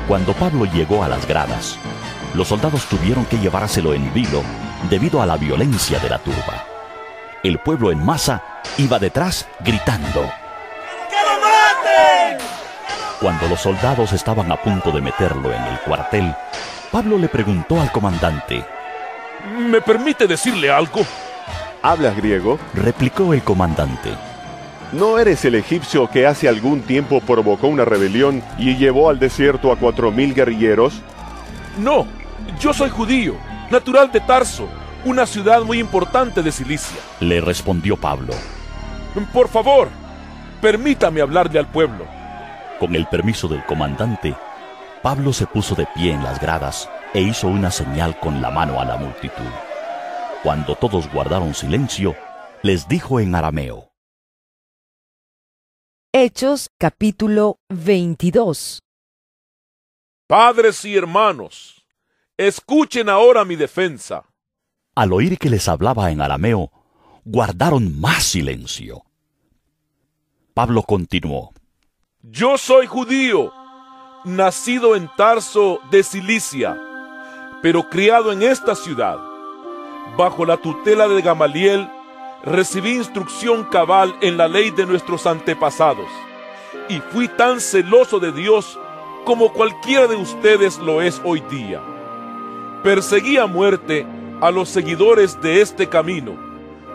Cuando Pablo llegó a las gradas, los soldados tuvieron que llevárselo en vilo debido a la violencia de la turba. El pueblo en masa iba detrás gritando. ¡Que lo maten! Cuando los soldados estaban a punto de meterlo en el cuartel, Pablo le preguntó al comandante. ¿Me permite decirle algo? ¿Hablas griego? replicó el comandante. ¿No eres el egipcio que hace algún tiempo provocó una rebelión y llevó al desierto a cuatro mil guerrilleros? No, yo soy judío, natural de Tarso, una ciudad muy importante de Cilicia. Le respondió Pablo. Por favor, permítame hablarle al pueblo. Con el permiso del comandante, Pablo se puso de pie en las gradas e hizo una señal con la mano a la multitud. Cuando todos guardaron silencio, les dijo en arameo. Hechos capítulo 22 Padres y hermanos, escuchen ahora mi defensa. Al oír que les hablaba en arameo, guardaron más silencio. Pablo continuó. Yo soy judío, nacido en Tarso de Cilicia, pero criado en esta ciudad. Bajo la tutela de Gamaliel, recibí instrucción cabal en la ley de nuestros antepasados, y fui tan celoso de Dios como cualquiera de ustedes lo es hoy día. Perseguí a muerte a los seguidores de este camino,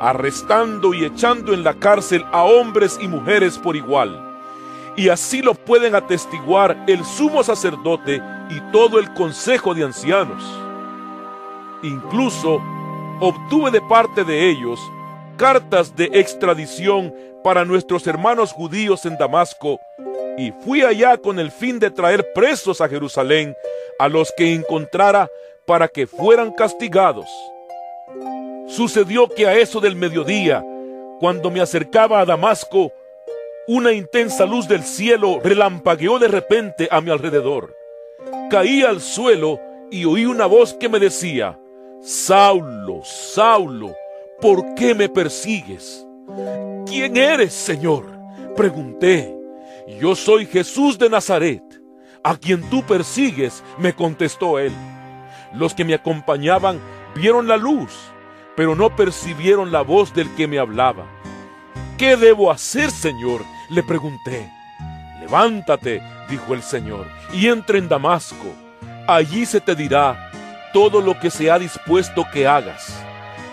arrestando y echando en la cárcel a hombres y mujeres por igual. Y así lo pueden atestiguar el sumo sacerdote y todo el consejo de ancianos. Incluso obtuve de parte de ellos cartas de extradición para nuestros hermanos judíos en Damasco, y fui allá con el fin de traer presos a Jerusalén a los que encontrara para que fueran castigados. Sucedió que a eso del mediodía, cuando me acercaba a Damasco, una intensa luz del cielo relampagueó de repente a mi alrededor. Caí al suelo y oí una voz que me decía, Saulo, Saulo, ¿por qué me persigues? ¿Quién eres, Señor? Pregunté. Yo soy Jesús de Nazaret, a quien tú persigues, me contestó él. Los que me acompañaban vieron la luz, pero no percibieron la voz del que me hablaba. ¿Qué debo hacer, Señor? le pregunté. Levántate, dijo el Señor, y entra en Damasco. Allí se te dirá todo lo que se ha dispuesto que hagas.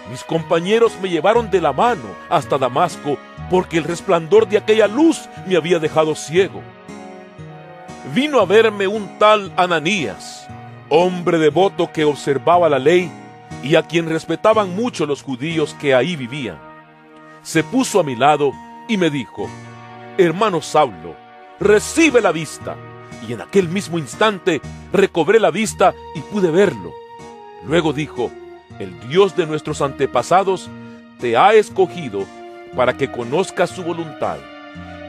Mis compañeros me llevaron de la mano hasta Damasco porque el resplandor de aquella luz me había dejado ciego. Vino a verme un tal Ananías, hombre devoto que observaba la ley y a quien respetaban mucho los judíos que ahí vivían. Se puso a mi lado y me dijo, hermano Saulo, recibe la vista. Y en aquel mismo instante recobré la vista y pude verlo. Luego dijo, el Dios de nuestros antepasados te ha escogido para que conozcas su voluntad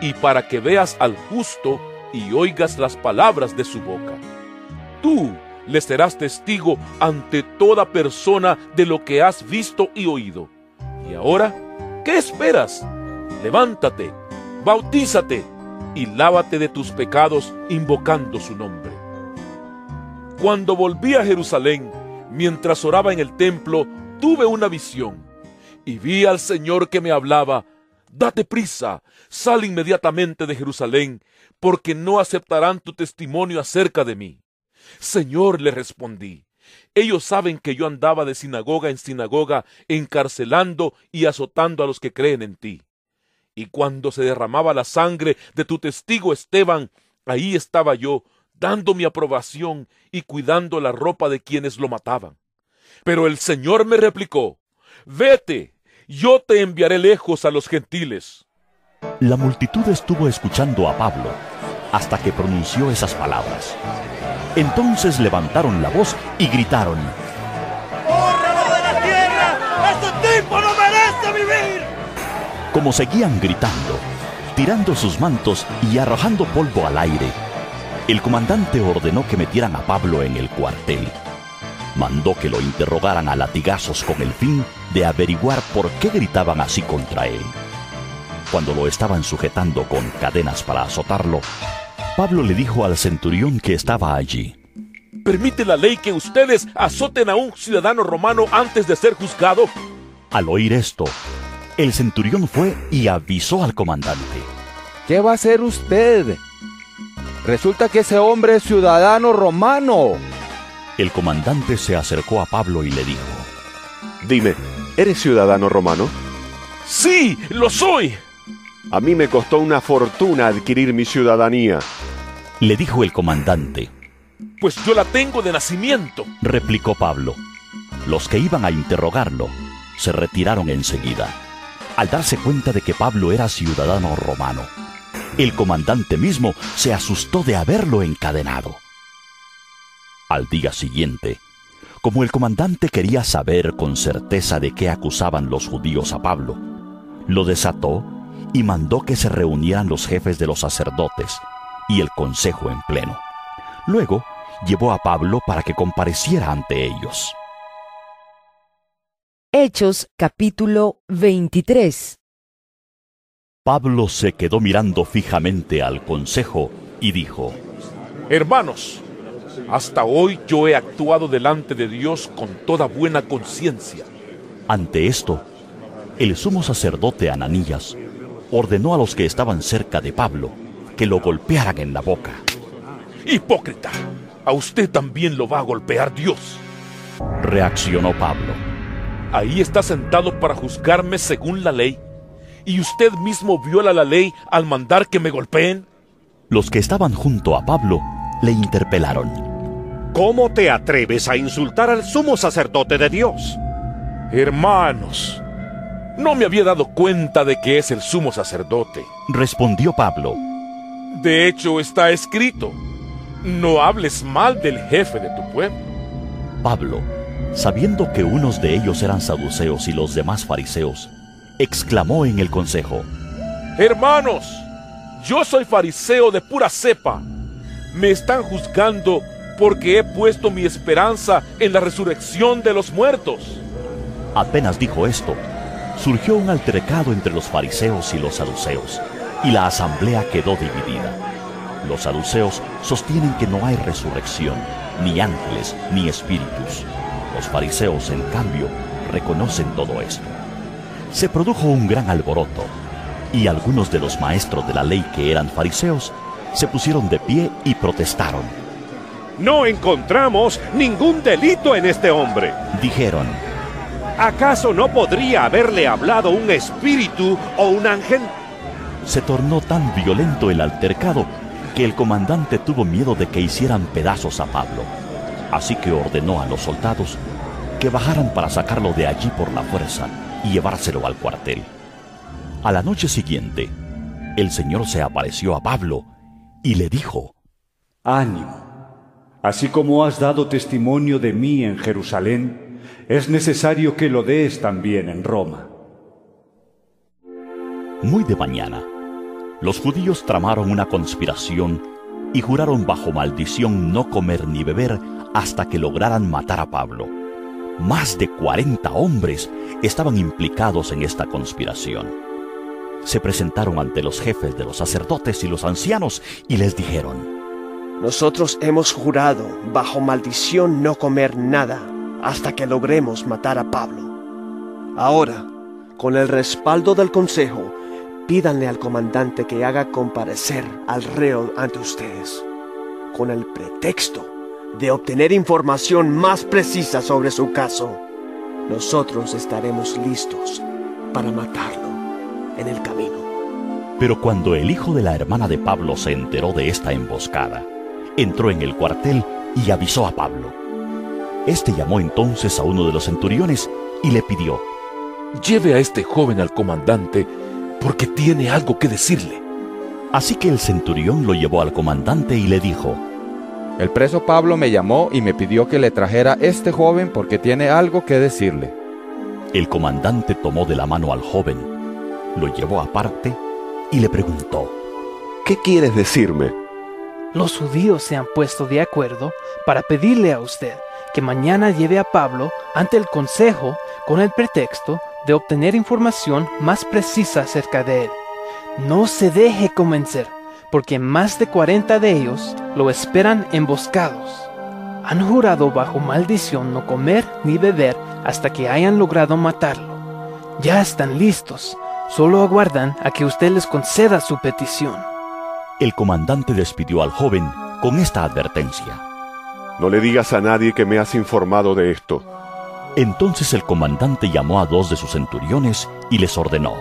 y para que veas al justo y oigas las palabras de su boca. Tú le serás testigo ante toda persona de lo que has visto y oído. Y ahora, ¿qué esperas? Levántate, bautízate y lávate de tus pecados invocando su nombre. Cuando volví a Jerusalén, mientras oraba en el templo, tuve una visión y vi al Señor que me hablaba, Date prisa, sal inmediatamente de Jerusalén, porque no aceptarán tu testimonio acerca de mí. Señor, le respondí, ellos saben que yo andaba de sinagoga en sinagoga, encarcelando y azotando a los que creen en ti. Y cuando se derramaba la sangre de tu testigo Esteban, ahí estaba yo, dando mi aprobación y cuidando la ropa de quienes lo mataban. Pero el Señor me replicó, Vete, yo te enviaré lejos a los gentiles. La multitud estuvo escuchando a Pablo hasta que pronunció esas palabras. Entonces levantaron la voz y gritaron, ¡Bórralo de la tierra! ¡Este tipo no merece vivir! Como seguían gritando, tirando sus mantos y arrojando polvo al aire, el comandante ordenó que metieran a Pablo en el cuartel. Mandó que lo interrogaran a latigazos con el fin de averiguar por qué gritaban así contra él. Cuando lo estaban sujetando con cadenas para azotarlo, Pablo le dijo al centurión que estaba allí. ¿Permite la ley que ustedes azoten a un ciudadano romano antes de ser juzgado? Al oír esto, el centurión fue y avisó al comandante. ¿Qué va a hacer usted? Resulta que ese hombre es ciudadano romano. El comandante se acercó a Pablo y le dijo. Dime, ¿eres ciudadano romano? Sí, lo soy. A mí me costó una fortuna adquirir mi ciudadanía. Le dijo el comandante. Pues yo la tengo de nacimiento, replicó Pablo. Los que iban a interrogarlo se retiraron enseguida, al darse cuenta de que Pablo era ciudadano romano. El comandante mismo se asustó de haberlo encadenado. Al día siguiente, como el comandante quería saber con certeza de qué acusaban los judíos a Pablo, lo desató y mandó que se reunieran los jefes de los sacerdotes y el consejo en pleno. Luego llevó a Pablo para que compareciera ante ellos. Hechos capítulo 23 Pablo se quedó mirando fijamente al consejo y dijo, Hermanos, hasta hoy yo he actuado delante de Dios con toda buena conciencia. Ante esto, el sumo sacerdote Ananías ordenó a los que estaban cerca de Pablo que lo golpearan en la boca. Hipócrita, a usted también lo va a golpear Dios. Reaccionó Pablo. Ahí está sentado para juzgarme según la ley. ¿Y usted mismo viola la ley al mandar que me golpeen? Los que estaban junto a Pablo le interpelaron. ¿Cómo te atreves a insultar al sumo sacerdote de Dios? Hermanos, no me había dado cuenta de que es el sumo sacerdote. Respondió Pablo. De hecho, está escrito, no hables mal del jefe de tu pueblo. Pablo, sabiendo que unos de ellos eran saduceos y los demás fariseos, exclamó en el consejo, Hermanos, yo soy fariseo de pura cepa. Me están juzgando porque he puesto mi esperanza en la resurrección de los muertos. Apenas dijo esto, surgió un altercado entre los fariseos y los saduceos, y la asamblea quedó dividida. Los saduceos sostienen que no hay resurrección, ni ángeles, ni espíritus. Los fariseos, en cambio, reconocen todo esto. Se produjo un gran alboroto, y algunos de los maestros de la ley que eran fariseos se pusieron de pie y protestaron. No encontramos ningún delito en este hombre. Dijeron, ¿acaso no podría haberle hablado un espíritu o un ángel? Se tornó tan violento el altercado que el comandante tuvo miedo de que hicieran pedazos a Pablo. Así que ordenó a los soldados que bajaran para sacarlo de allí por la fuerza y llevárselo al cuartel. A la noche siguiente, el Señor se apareció a Pablo y le dijo, Ánimo, así como has dado testimonio de mí en Jerusalén, es necesario que lo des también en Roma. Muy de mañana, los judíos tramaron una conspiración y juraron bajo maldición no comer ni beber hasta que lograran matar a Pablo. Más de 40 hombres estaban implicados en esta conspiración. Se presentaron ante los jefes de los sacerdotes y los ancianos y les dijeron, Nosotros hemos jurado bajo maldición no comer nada hasta que logremos matar a Pablo. Ahora, con el respaldo del Consejo, pídanle al comandante que haga comparecer al reo ante ustedes, con el pretexto de obtener información más precisa sobre su caso. Nosotros estaremos listos para matarlo en el camino. Pero cuando el hijo de la hermana de Pablo se enteró de esta emboscada, entró en el cuartel y avisó a Pablo. Este llamó entonces a uno de los centuriones y le pidió, Lleve a este joven al comandante porque tiene algo que decirle. Así que el centurión lo llevó al comandante y le dijo, El preso Pablo me llamó y me pidió que le trajera este joven porque tiene algo que decirle. El comandante tomó de la mano al joven, lo llevó aparte y le preguntó, ¿Qué quieres decirme? Los judíos se han puesto de acuerdo para pedirle a usted que mañana lleve a Pablo ante el Consejo con el pretexto de obtener información más precisa acerca de él. No se deje convencer, porque más de 40 de ellos lo esperan emboscados. Han jurado bajo maldición no comer ni beber hasta que hayan logrado matarlo. Ya están listos, solo aguardan a que usted les conceda su petición. El comandante despidió al joven con esta advertencia. No le digas a nadie que me has informado de esto. Entonces el comandante llamó a dos de sus centuriones y les ordenó.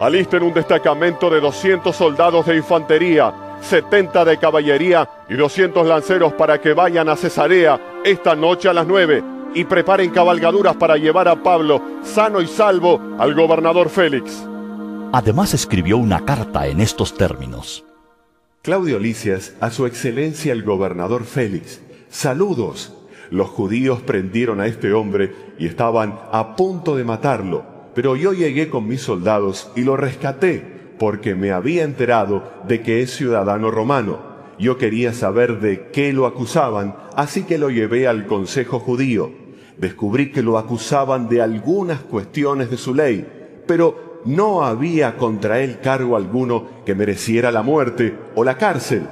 Alisten un destacamento de 200 soldados de infantería, 70 de caballería y 200 lanceros para que vayan a Cesarea esta noche a las 9 y preparen cabalgaduras para llevar a Pablo sano y salvo al gobernador Félix. Además escribió una carta en estos términos. Claudio Licias, a su excelencia el gobernador Félix, saludos. Los judíos prendieron a este hombre y estaban a punto de matarlo, pero yo llegué con mis soldados y lo rescaté porque me había enterado de que es ciudadano romano. Yo quería saber de qué lo acusaban, así que lo llevé al Consejo judío. Descubrí que lo acusaban de algunas cuestiones de su ley, pero no había contra él cargo alguno que mereciera la muerte o la cárcel.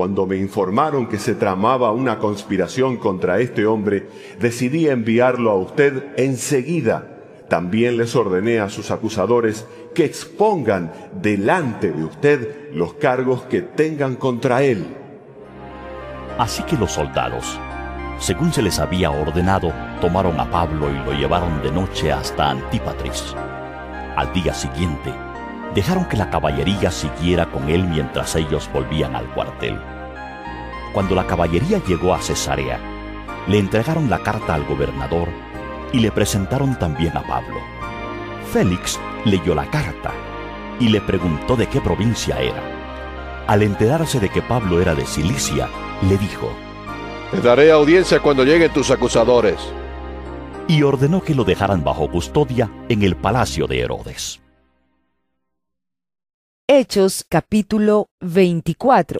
Cuando me informaron que se tramaba una conspiración contra este hombre, decidí enviarlo a usted enseguida. También les ordené a sus acusadores que expongan delante de usted los cargos que tengan contra él. Así que los soldados, según se les había ordenado, tomaron a Pablo y lo llevaron de noche hasta Antípatris. Al día siguiente, dejaron que la caballería siguiera con él mientras ellos volvían al cuartel. Cuando la caballería llegó a Cesarea, le entregaron la carta al gobernador y le presentaron también a Pablo. Félix leyó la carta y le preguntó de qué provincia era. Al enterarse de que Pablo era de Cilicia, le dijo, Te daré audiencia cuando lleguen tus acusadores. Y ordenó que lo dejaran bajo custodia en el palacio de Herodes. Hechos capítulo 24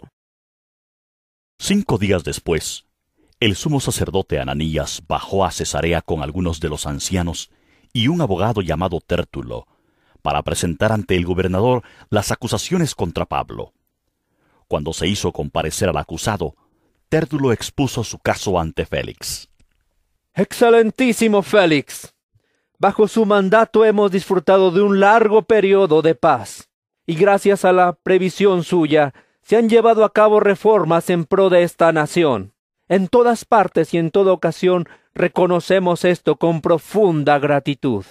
Cinco días después, el sumo sacerdote Ananías bajó a Cesarea con algunos de los ancianos y un abogado llamado Tértulo, para presentar ante el gobernador las acusaciones contra Pablo. Cuando se hizo comparecer al acusado, Tértulo expuso su caso ante Félix. Excelentísimo Félix, bajo su mandato hemos disfrutado de un largo periodo de paz, y gracias a la previsión suya se han llevado a cabo reformas en pro de esta nación. En todas partes y en toda ocasión reconocemos esto con profunda gratitud.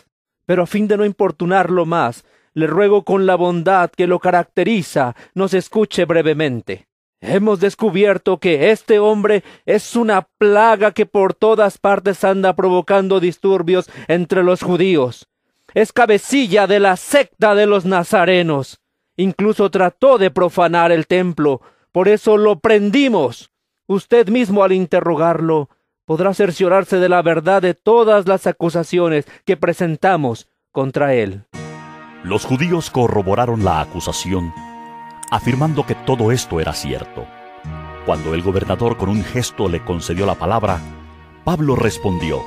Pero a fin de no importunarlo más, le ruego con la bondad que lo caracteriza, nos escuche brevemente. Hemos descubierto que este hombre es una plaga que por todas partes anda provocando disturbios entre los judíos. Es cabecilla de la secta de los nazarenos. Incluso trató de profanar el templo. Por eso lo prendimos. Usted mismo al interrogarlo podrá cerciorarse de la verdad de todas las acusaciones que presentamos contra él. Los judíos corroboraron la acusación, afirmando que todo esto era cierto. Cuando el gobernador con un gesto le concedió la palabra, Pablo respondió,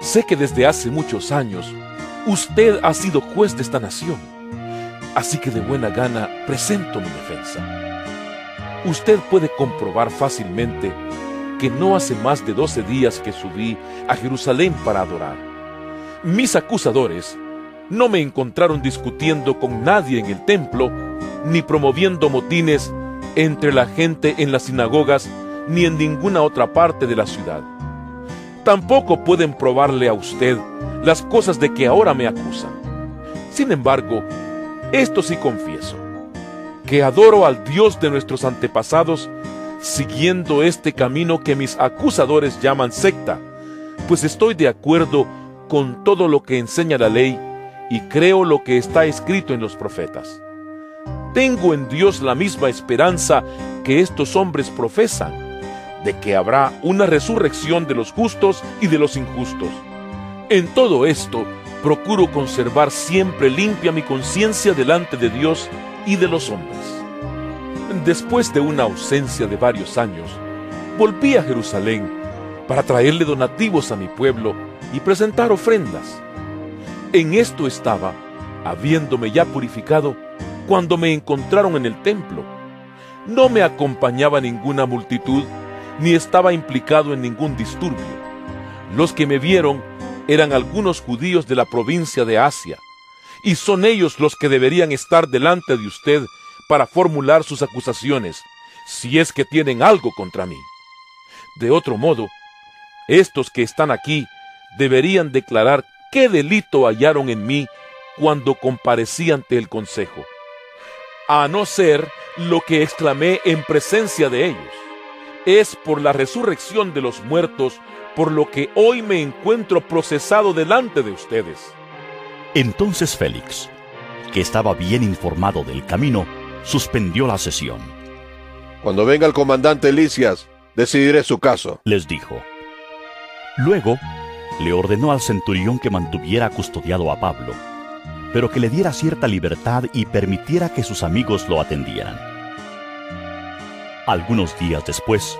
Sé que desde hace muchos años usted ha sido juez de esta nación, así que de buena gana presento mi defensa. Usted puede comprobar fácilmente que no hace más de doce días que subí a Jerusalén para adorar. Mis acusadores no me encontraron discutiendo con nadie en el templo, ni promoviendo motines entre la gente en las sinagogas, ni en ninguna otra parte de la ciudad. Tampoco pueden probarle a usted las cosas de que ahora me acusan. Sin embargo, esto sí confieso, que adoro al Dios de nuestros antepasados, siguiendo este camino que mis acusadores llaman secta, pues estoy de acuerdo con todo lo que enseña la ley y creo lo que está escrito en los profetas. Tengo en Dios la misma esperanza que estos hombres profesan, de que habrá una resurrección de los justos y de los injustos. En todo esto, procuro conservar siempre limpia mi conciencia delante de Dios y de los hombres. Después de una ausencia de varios años, volví a Jerusalén para traerle donativos a mi pueblo y presentar ofrendas. En esto estaba, habiéndome ya purificado, cuando me encontraron en el templo. No me acompañaba ninguna multitud, ni estaba implicado en ningún disturbio. Los que me vieron eran algunos judíos de la provincia de Asia, y son ellos los que deberían estar delante de usted para formular sus acusaciones, si es que tienen algo contra mí. De otro modo, estos que están aquí deberían declarar qué delito hallaron en mí cuando comparecí ante el consejo, a no ser lo que exclamé en presencia de ellos. Es por la resurrección de los muertos por lo que hoy me encuentro procesado delante de ustedes. Entonces Félix, que estaba bien informado del camino, suspendió la sesión. Cuando venga el comandante Licias, decidiré su caso, les dijo. Luego, le ordenó al centurión que mantuviera custodiado a Pablo, pero que le diera cierta libertad y permitiera que sus amigos lo atendieran. Algunos días después,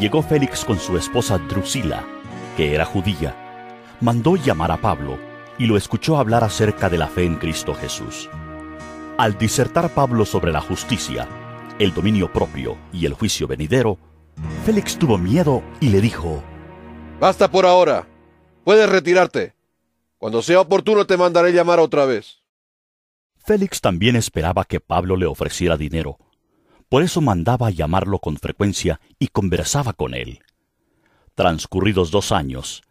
llegó Félix con su esposa Drusila, que era judía, mandó llamar a Pablo y lo escuchó hablar acerca de la fe en Cristo Jesús. Al disertar Pablo sobre la justicia, el dominio propio y el juicio venidero, Félix tuvo miedo y le dijo, Basta por ahora, puedes retirarte. Cuando sea oportuno te mandaré llamar otra vez. Félix también esperaba que Pablo le ofreciera dinero. Por eso mandaba llamarlo con frecuencia y conversaba con él. Transcurridos dos años,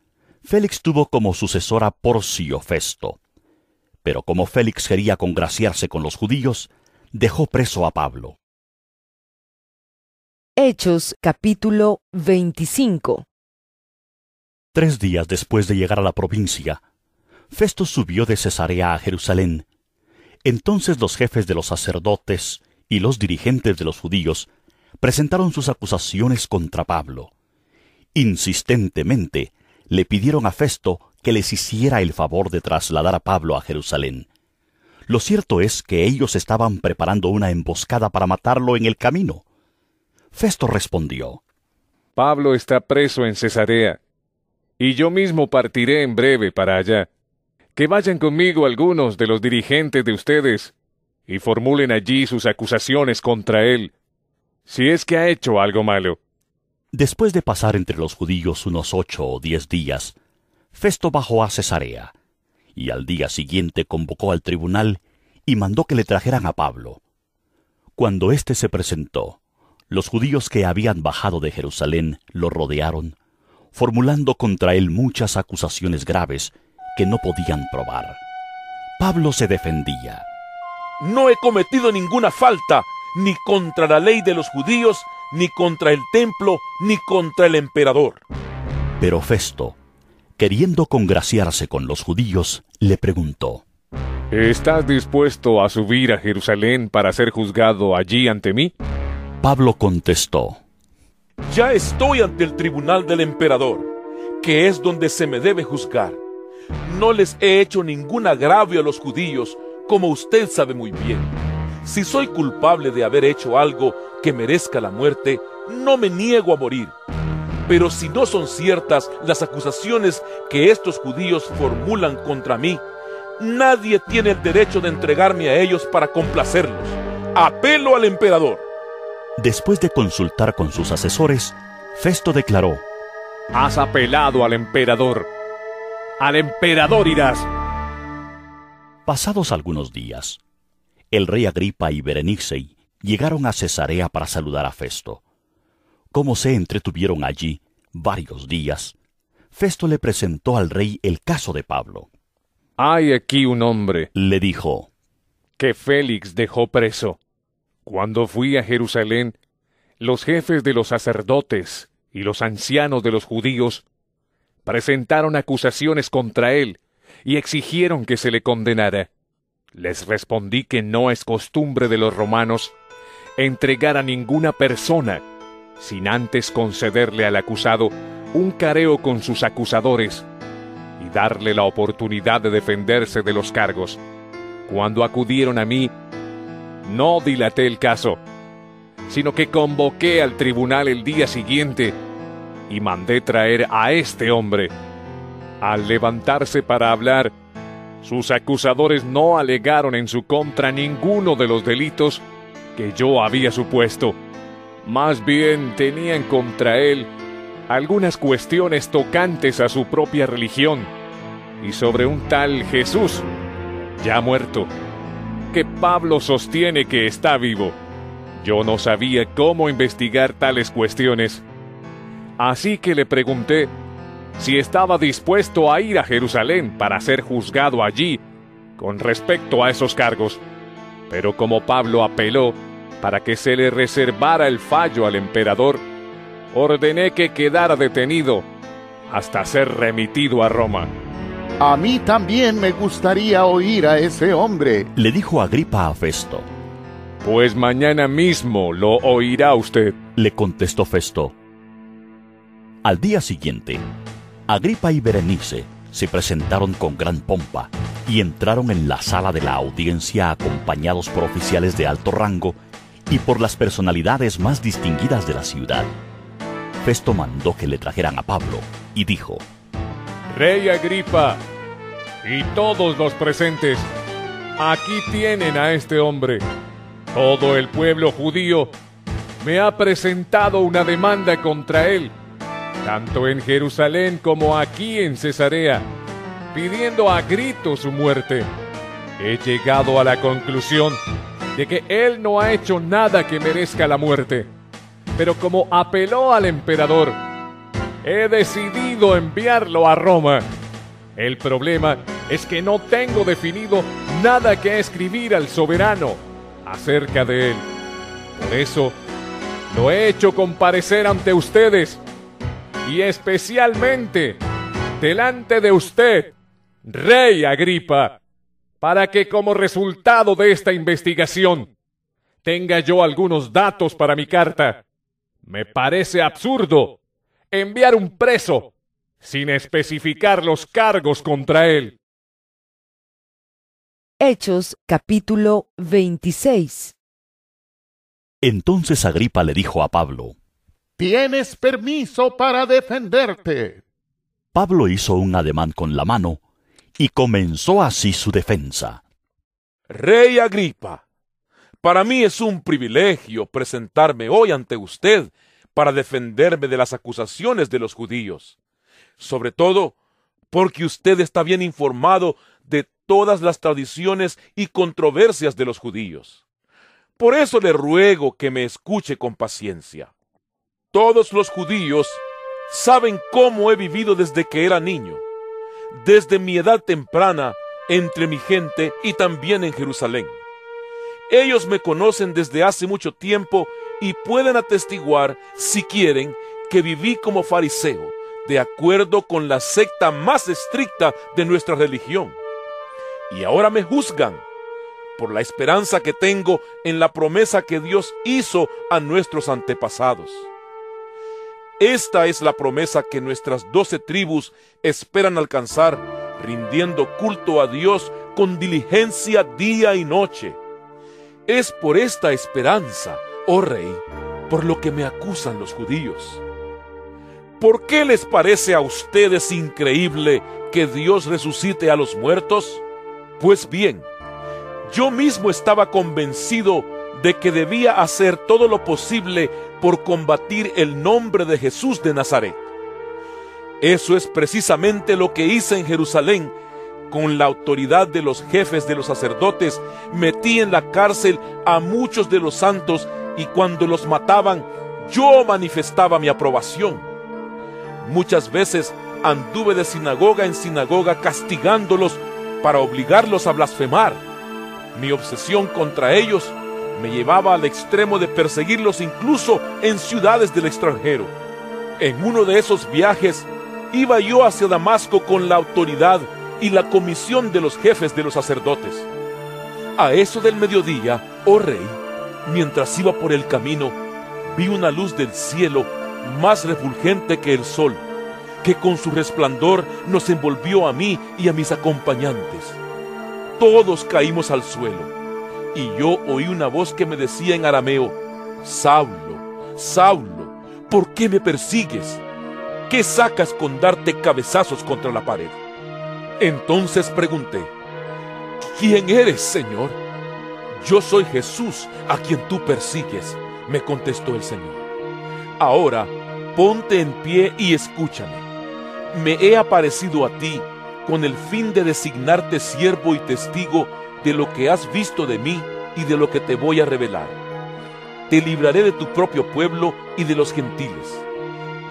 Félix tuvo como sucesora Porcio Festo. Pero como Félix quería congraciarse con los judíos, dejó preso a Pablo. Hechos capítulo 25 Tres días después de llegar a la provincia, Festo subió de Cesarea a Jerusalén. Entonces los jefes de los sacerdotes y los dirigentes de los judíos presentaron sus acusaciones contra Pablo. Insistentemente le pidieron a Festo que les hiciera el favor de trasladar a Pablo a Jerusalén. Lo cierto es que ellos estaban preparando una emboscada para matarlo en el camino. Festo respondió, Pablo está preso en Cesarea, y yo mismo partiré en breve para allá. Que vayan conmigo algunos de los dirigentes de ustedes y formulen allí sus acusaciones contra él, si es que ha hecho algo malo. Después de pasar entre los judíos unos ocho o diez días, Festo bajó a Cesarea, y al día siguiente convocó al tribunal y mandó que le trajeran a Pablo. Cuando éste se presentó, los judíos que habían bajado de Jerusalén lo rodearon, formulando contra él muchas acusaciones graves que no podían probar. Pablo se defendía. No he cometido ninguna falta, ni contra la ley de los judíos, ni contra el templo, ni contra el emperador. Pero Festo, queriendo congraciarse con los judíos, le preguntó, ¿Estás dispuesto a subir a Jerusalén para ser juzgado allí ante mí? Pablo contestó, Ya estoy ante el tribunal del emperador, que es donde se me debe juzgar. No les he hecho ningún agravio a los judíos, como usted sabe muy bien. Si soy culpable de haber hecho algo que merezca la muerte, no me niego a morir. Pero si no son ciertas las acusaciones que estos judíos formulan contra mí, nadie tiene el derecho de entregarme a ellos para complacerlos. Apelo al emperador. Después de consultar con sus asesores, Festo declaró, Has apelado al emperador. Al emperador irás. Pasados algunos días, el rey Agripa y Berenice llegaron a Cesarea para saludar a Festo. Como se entretuvieron allí varios días, Festo le presentó al rey el caso de Pablo. Hay aquí un hombre, le dijo, que Félix dejó preso. Cuando fui a Jerusalén, los jefes de los sacerdotes y los ancianos de los judíos presentaron acusaciones contra él y exigieron que se le condenara. Les respondí que no es costumbre de los romanos entregar a ninguna persona sin antes concederle al acusado un careo con sus acusadores y darle la oportunidad de defenderse de los cargos. Cuando acudieron a mí, no dilaté el caso, sino que convoqué al tribunal el día siguiente y mandé traer a este hombre. Al levantarse para hablar, sus acusadores no alegaron en su contra ninguno de los delitos que yo había supuesto. Más bien tenían contra él algunas cuestiones tocantes a su propia religión y sobre un tal Jesús, ya muerto, que Pablo sostiene que está vivo. Yo no sabía cómo investigar tales cuestiones. Así que le pregunté si estaba dispuesto a ir a Jerusalén para ser juzgado allí con respecto a esos cargos. Pero como Pablo apeló para que se le reservara el fallo al emperador, ordené que quedara detenido hasta ser remitido a Roma. A mí también me gustaría oír a ese hombre, le dijo Agripa a Festo. Pues mañana mismo lo oirá usted, le contestó Festo. Al día siguiente, Agripa y Berenice se presentaron con gran pompa y entraron en la sala de la audiencia acompañados por oficiales de alto rango y por las personalidades más distinguidas de la ciudad. Festo mandó que le trajeran a Pablo y dijo, Rey Agripa y todos los presentes, aquí tienen a este hombre. Todo el pueblo judío me ha presentado una demanda contra él, tanto en Jerusalén como aquí en Cesarea, pidiendo a grito su muerte. He llegado a la conclusión de que él no ha hecho nada que merezca la muerte. Pero como apeló al emperador, he decidido enviarlo a Roma. El problema es que no tengo definido nada que escribir al soberano acerca de él. Por eso, lo he hecho comparecer ante ustedes y especialmente delante de usted, Rey Agripa para que como resultado de esta investigación tenga yo algunos datos para mi carta. Me parece absurdo enviar un preso sin especificar los cargos contra él. Hechos capítulo 26 Entonces Agripa le dijo a Pablo, Tienes permiso para defenderte. Pablo hizo un ademán con la mano y comenzó así su defensa. Rey Agripa, para mí es un privilegio presentarme hoy ante usted para defenderme de las acusaciones de los judíos, sobre todo porque usted está bien informado de todas las tradiciones y controversias de los judíos. Por eso le ruego que me escuche con paciencia. Todos los judíos saben cómo he vivido desde que era niño desde mi edad temprana entre mi gente y también en Jerusalén. Ellos me conocen desde hace mucho tiempo y pueden atestiguar, si quieren, que viví como fariseo, de acuerdo con la secta más estricta de nuestra religión. Y ahora me juzgan por la esperanza que tengo en la promesa que Dios hizo a nuestros antepasados. Esta es la promesa que nuestras doce tribus esperan alcanzar, rindiendo culto a Dios con diligencia día y noche. Es por esta esperanza, oh rey, por lo que me acusan los judíos. ¿Por qué les parece a ustedes increíble que Dios resucite a los muertos? Pues bien, yo mismo estaba convencido de que debía hacer todo lo posible por combatir el nombre de Jesús de Nazaret. Eso es precisamente lo que hice en Jerusalén. Con la autoridad de los jefes de los sacerdotes, metí en la cárcel a muchos de los santos y cuando los mataban, yo manifestaba mi aprobación. Muchas veces anduve de sinagoga en sinagoga castigándolos para obligarlos a blasfemar. Mi obsesión contra ellos me llevaba al extremo de perseguirlos incluso en ciudades del extranjero. En uno de esos viajes iba yo hacia Damasco con la autoridad y la comisión de los jefes de los sacerdotes. A eso del mediodía, oh rey, mientras iba por el camino, vi una luz del cielo más refulgente que el sol, que con su resplandor nos envolvió a mí y a mis acompañantes. Todos caímos al suelo, y yo oí una voz que me decía en arameo, Saulo, Saulo, ¿por qué me persigues? ¿Qué sacas con darte cabezazos contra la pared? Entonces pregunté, ¿quién eres, Señor? Yo soy Jesús, a quien tú persigues, me contestó el Señor. Ahora, ponte en pie y escúchame. Me he aparecido a ti con el fin de designarte siervo y testigo de lo que has visto de mí y de lo que te voy a revelar. Te libraré de tu propio pueblo y de los gentiles.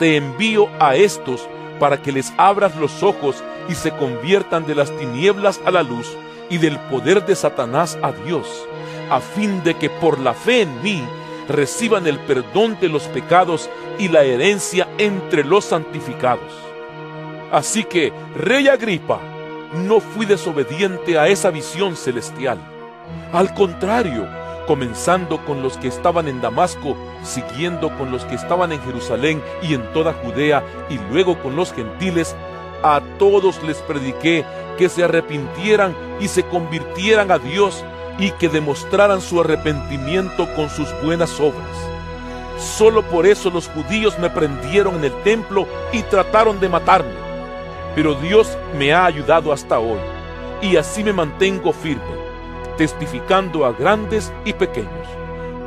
Te envío a estos para que les abras los ojos y se conviertan de las tinieblas a la luz y del poder de Satanás a Dios, a fin de que por la fe en mí reciban el perdón de los pecados y la herencia entre los santificados. Así que, Rey Agripa, no fui desobediente a esa visión celestial. Al contrario, comenzando con los que estaban en Damasco, siguiendo con los que estaban en Jerusalén y en toda Judea, y luego con los gentiles, a todos les prediqué que se arrepintieran y se convirtieran a Dios y que demostraran su arrepentimiento con sus buenas obras. Solo por eso los judíos me prendieron en el templo y trataron de matarme. Pero Dios me ha ayudado hasta hoy, y así me mantengo firme, testificando a grandes y pequeños.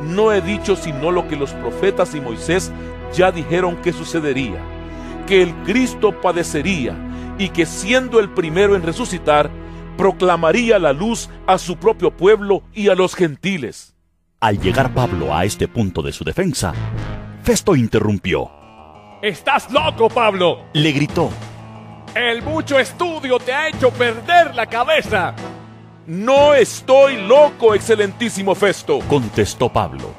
No he dicho sino lo que los profetas y Moisés ya dijeron que sucedería, que el Cristo padecería y que siendo el primero en resucitar, proclamaría la luz a su propio pueblo y a los gentiles. Al llegar Pablo a este punto de su defensa, Festo interrumpió. ¡Estás loco, Pablo! Le gritó. El mucho estudio te ha hecho perder la cabeza. No estoy loco, excelentísimo Festo, contestó Pablo.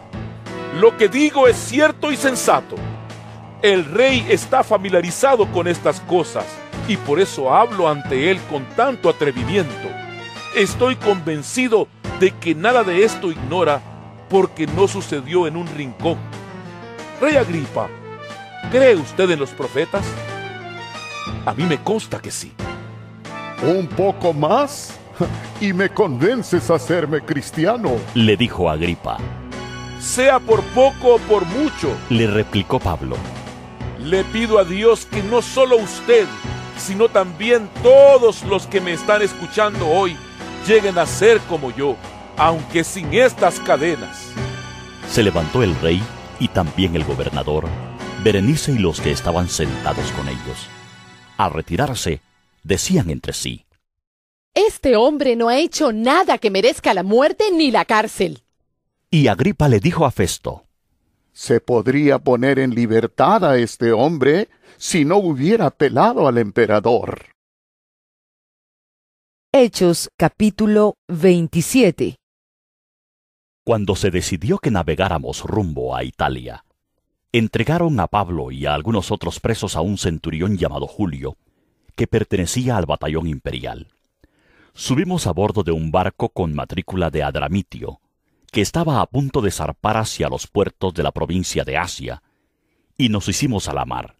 Lo que digo es cierto y sensato. El rey está familiarizado con estas cosas y por eso hablo ante él con tanto atrevimiento. Estoy convencido de que nada de esto ignora porque no sucedió en un rincón. Rey Agripa, ¿cree usted en los profetas? A mí me consta que sí. ¿Un poco más? Y me convences a hacerme cristiano. Le dijo Agripa. Sea por poco o por mucho. Le replicó Pablo. Le pido a Dios que no solo usted, sino también todos los que me están escuchando hoy lleguen a ser como yo, aunque sin estas cadenas. Se levantó el rey y también el gobernador, Berenice y los que estaban sentados con ellos. Al retirarse, decían entre sí, Este hombre no ha hecho nada que merezca la muerte ni la cárcel. Y Agripa le dijo a Festo, Se podría poner en libertad a este hombre si no hubiera apelado al emperador. Hechos capítulo 27 Cuando se decidió que navegáramos rumbo a Italia, entregaron a Pablo y a algunos otros presos a un centurión llamado Julio, que pertenecía al batallón imperial. Subimos a bordo de un barco con matrícula de Adramitio, que estaba a punto de zarpar hacia los puertos de la provincia de Asia, y nos hicimos a la mar.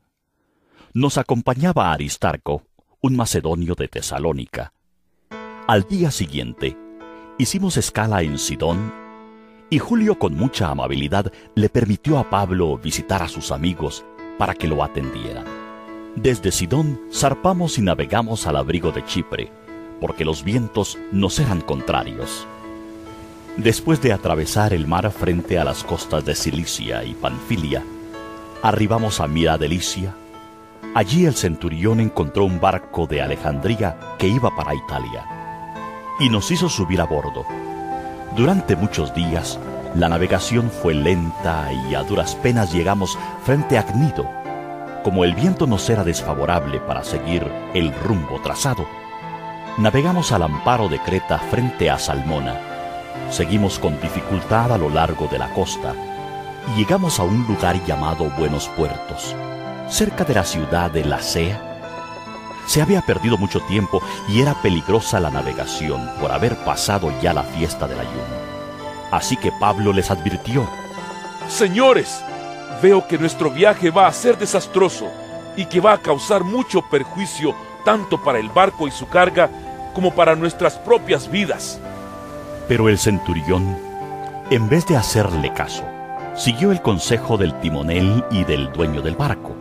Nos acompañaba Aristarco, un macedonio de Tesalónica. Al día siguiente, hicimos escala en Sidón y Julio con mucha amabilidad le permitió a Pablo visitar a sus amigos para que lo atendieran. Desde Sidón zarpamos y navegamos al abrigo de Chipre, porque los vientos nos eran contrarios. Después de atravesar el mar frente a las costas de Cilicia y Panfilia, arribamos a Mira de Licia. Allí el centurión encontró un barco de Alejandría que iba para Italia y nos hizo subir a bordo. Durante muchos días, la navegación fue lenta y a duras penas llegamos frente a Cnido. Como el viento nos era desfavorable para seguir el rumbo trazado, navegamos al amparo de Creta frente a Salmona. Seguimos con dificultad a lo largo de la costa y llegamos a un lugar llamado Buenos Puertos, cerca de la ciudad de Lacea. Se había perdido mucho tiempo y era peligrosa la navegación por haber pasado ya la fiesta del ayuno. Así que Pablo les advirtió, Señores, veo que nuestro viaje va a ser desastroso y que va a causar mucho perjuicio tanto para el barco y su carga como para nuestras propias vidas. Pero el centurión, en vez de hacerle caso, siguió el consejo del timonel y del dueño del barco.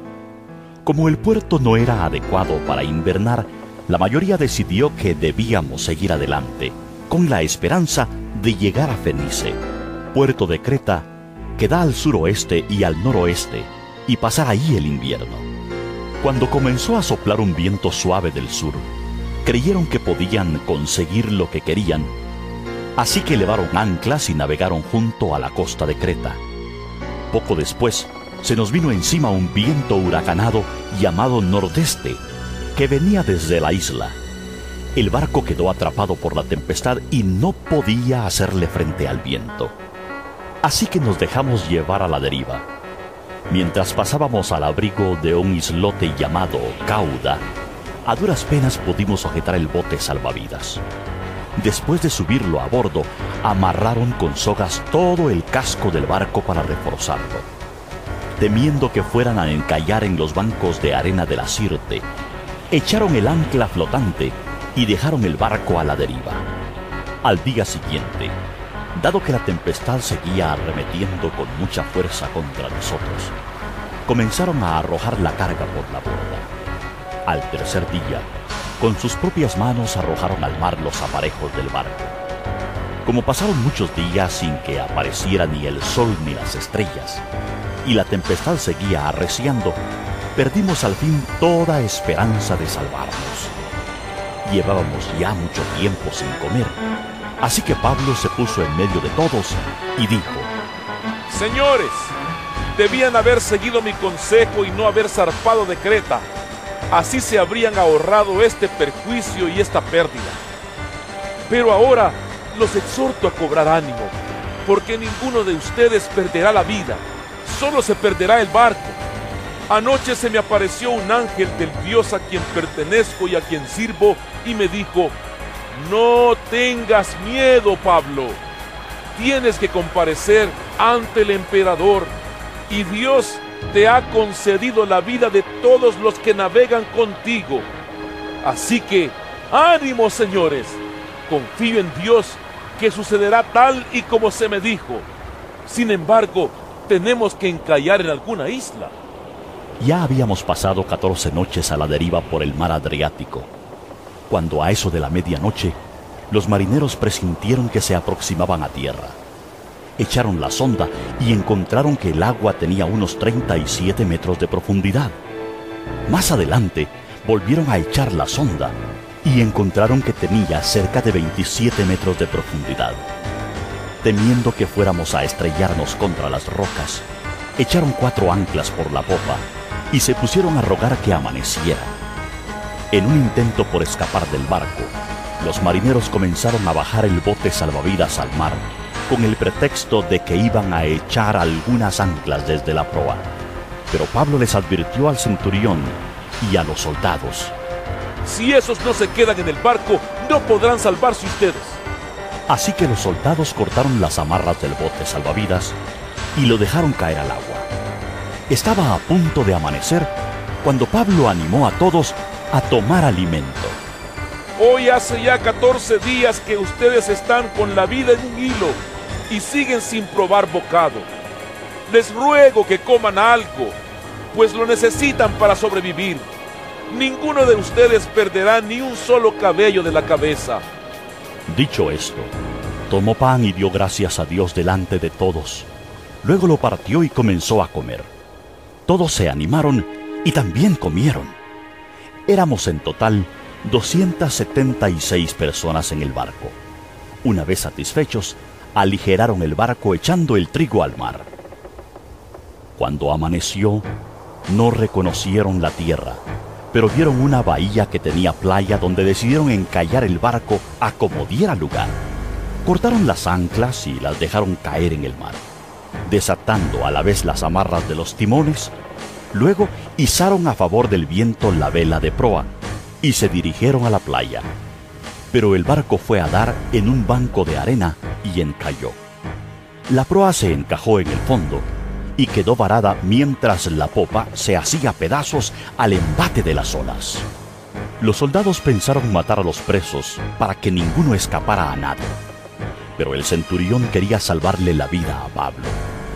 Como el puerto no era adecuado para invernar, la mayoría decidió que debíamos seguir adelante, con la esperanza de llegar a Fenice, puerto de Creta, que da al suroeste y al noroeste, y pasar ahí el invierno. Cuando comenzó a soplar un viento suave del sur, creyeron que podían conseguir lo que querían, así que elevaron anclas y navegaron junto a la costa de Creta. Poco después, se nos vino encima un viento huracanado llamado nordeste, que venía desde la isla. El barco quedó atrapado por la tempestad y no podía hacerle frente al viento. Así que nos dejamos llevar a la deriva. Mientras pasábamos al abrigo de un islote llamado Cauda, a duras penas pudimos sujetar el bote salvavidas. Después de subirlo a bordo, amarraron con sogas todo el casco del barco para reforzarlo. Temiendo que fueran a encallar en los bancos de arena de la Sirte, echaron el ancla flotante y dejaron el barco a la deriva. Al día siguiente, dado que la tempestad seguía arremetiendo con mucha fuerza contra nosotros, comenzaron a arrojar la carga por la borda. Al tercer día, con sus propias manos arrojaron al mar los aparejos del barco. Como pasaron muchos días sin que apareciera ni el sol ni las estrellas, y la tempestad seguía arreciando, perdimos al fin toda esperanza de salvarnos. Llevábamos ya mucho tiempo sin comer, así que Pablo se puso en medio de todos y dijo, Señores, debían haber seguido mi consejo y no haber zarpado de Creta. Así se habrían ahorrado este perjuicio y esta pérdida. Pero ahora los exhorto a cobrar ánimo, porque ninguno de ustedes perderá la vida, solo se perderá el barco. Anoche se me apareció un ángel del Dios a quien pertenezco y a quien sirvo y me dijo, no tengas miedo, Pablo. Tienes que comparecer ante el emperador y Dios te ha concedido la vida de todos los que navegan contigo. Así que, ánimo, señores. Confío en Dios que sucederá tal y como se me dijo. Sin embargo, tenemos que encallar en alguna isla. Ya habíamos pasado 14 noches a la deriva por el mar Adriático, cuando a eso de la medianoche, los marineros presintieron que se aproximaban a tierra. Echaron la sonda y encontraron que el agua tenía unos 37 metros de profundidad. Más adelante, volvieron a echar la sonda y encontraron que tenía cerca de 27 metros de profundidad. Temiendo que fuéramos a estrellarnos contra las rocas, echaron cuatro anclas por la popa y se pusieron a rogar que amaneciera. En un intento por escapar del barco, los marineros comenzaron a bajar el bote salvavidas al mar con el pretexto de que iban a echar algunas anclas desde la proa. Pero Pablo les advirtió al centurión y a los soldados. Si esos no se quedan en el barco, no podrán salvarse ustedes. Así que los soldados cortaron las amarras del bote salvavidas y lo dejaron caer al agua. Estaba a punto de amanecer cuando Pablo animó a todos a tomar alimento. Hoy hace ya 14 días que ustedes están con la vida en un hilo y siguen sin probar bocado. Les ruego que coman algo, pues lo necesitan para sobrevivir. Ninguno de ustedes perderá ni un solo cabello de la cabeza. Dicho esto, Tomó pan y dio gracias a Dios delante de todos. Luego lo partió y comenzó a comer. Todos se animaron y también comieron. Éramos en total 276 personas en el barco. Una vez satisfechos, aligeraron el barco echando el trigo al mar. Cuando amaneció, no reconocieron la tierra, pero vieron una bahía que tenía playa donde decidieron encallar el barco a como diera lugar. Cortaron las anclas y las dejaron caer en el mar, desatando a la vez las amarras de los timones. Luego izaron a favor del viento la vela de proa y se dirigieron a la playa. Pero el barco fue a dar en un banco de arena y encalló. La proa se encajó en el fondo y quedó varada mientras la popa se hacía pedazos al embate de las olas. Los soldados pensaron matar a los presos para que ninguno escapara a nado. Pero el centurión quería salvarle la vida a Pablo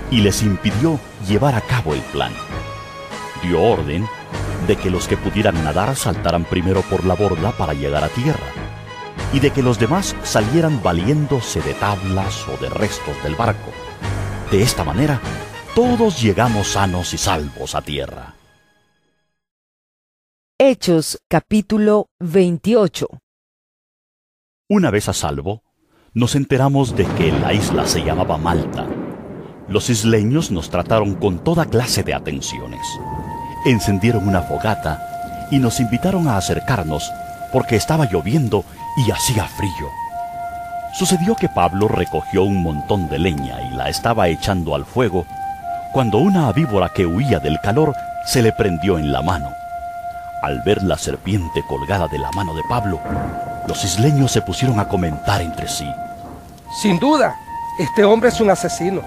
y les impidió llevar a cabo el plan. Dio orden de que los que pudieran nadar saltaran primero por la borda para llegar a tierra y de que los demás salieran valiéndose de tablas o de restos del barco. De esta manera, todos llegamos sanos y salvos a tierra. Hechos capítulo 28 Una vez a salvo, nos enteramos de que la isla se llamaba Malta. Los isleños nos trataron con toda clase de atenciones. Encendieron una fogata y nos invitaron a acercarnos porque estaba lloviendo y hacía frío. Sucedió que Pablo recogió un montón de leña y la estaba echando al fuego cuando una víbora que huía del calor se le prendió en la mano. Al ver la serpiente colgada de la mano de Pablo, los isleños se pusieron a comentar entre sí. Sin duda, este hombre es un asesino,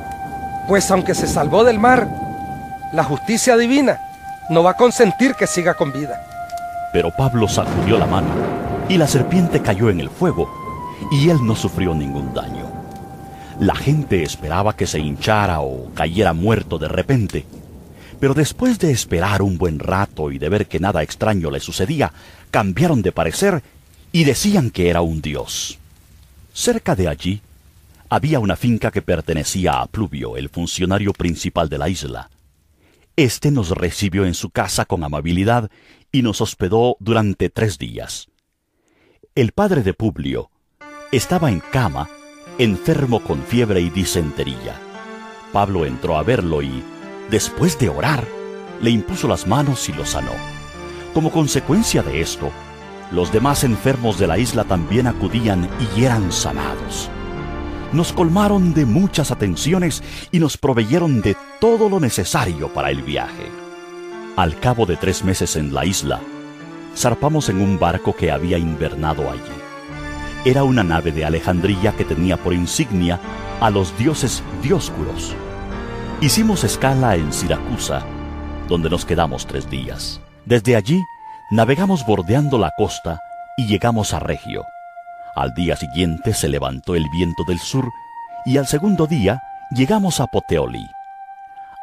pues aunque se salvó del mar, la justicia divina no va a consentir que siga con vida. Pero Pablo sacudió la mano y la serpiente cayó en el fuego y él no sufrió ningún daño. La gente esperaba que se hinchara o cayera muerto de repente, pero después de esperar un buen rato y de ver que nada extraño le sucedía, cambiaron de parecer y decían que era un dios. Cerca de allí había una finca que pertenecía a Pluvio, el funcionario principal de la isla. Este nos recibió en su casa con amabilidad y nos hospedó durante tres días. El padre de Publio estaba en cama, enfermo con fiebre y disentería. Pablo entró a verlo y, después de orar, le impuso las manos y lo sanó. Como consecuencia de esto, los demás enfermos de la isla también acudían y eran sanados. Nos colmaron de muchas atenciones y nos proveyeron de todo lo necesario para el viaje. Al cabo de tres meses en la isla, zarpamos en un barco que había invernado allí. Era una nave de Alejandría que tenía por insignia a los dioses dioscuros. Hicimos escala en Siracusa, donde nos quedamos tres días. Desde allí navegamos bordeando la costa y llegamos a Regio. Al día siguiente se levantó el viento del sur y al segundo día llegamos a Poteoli.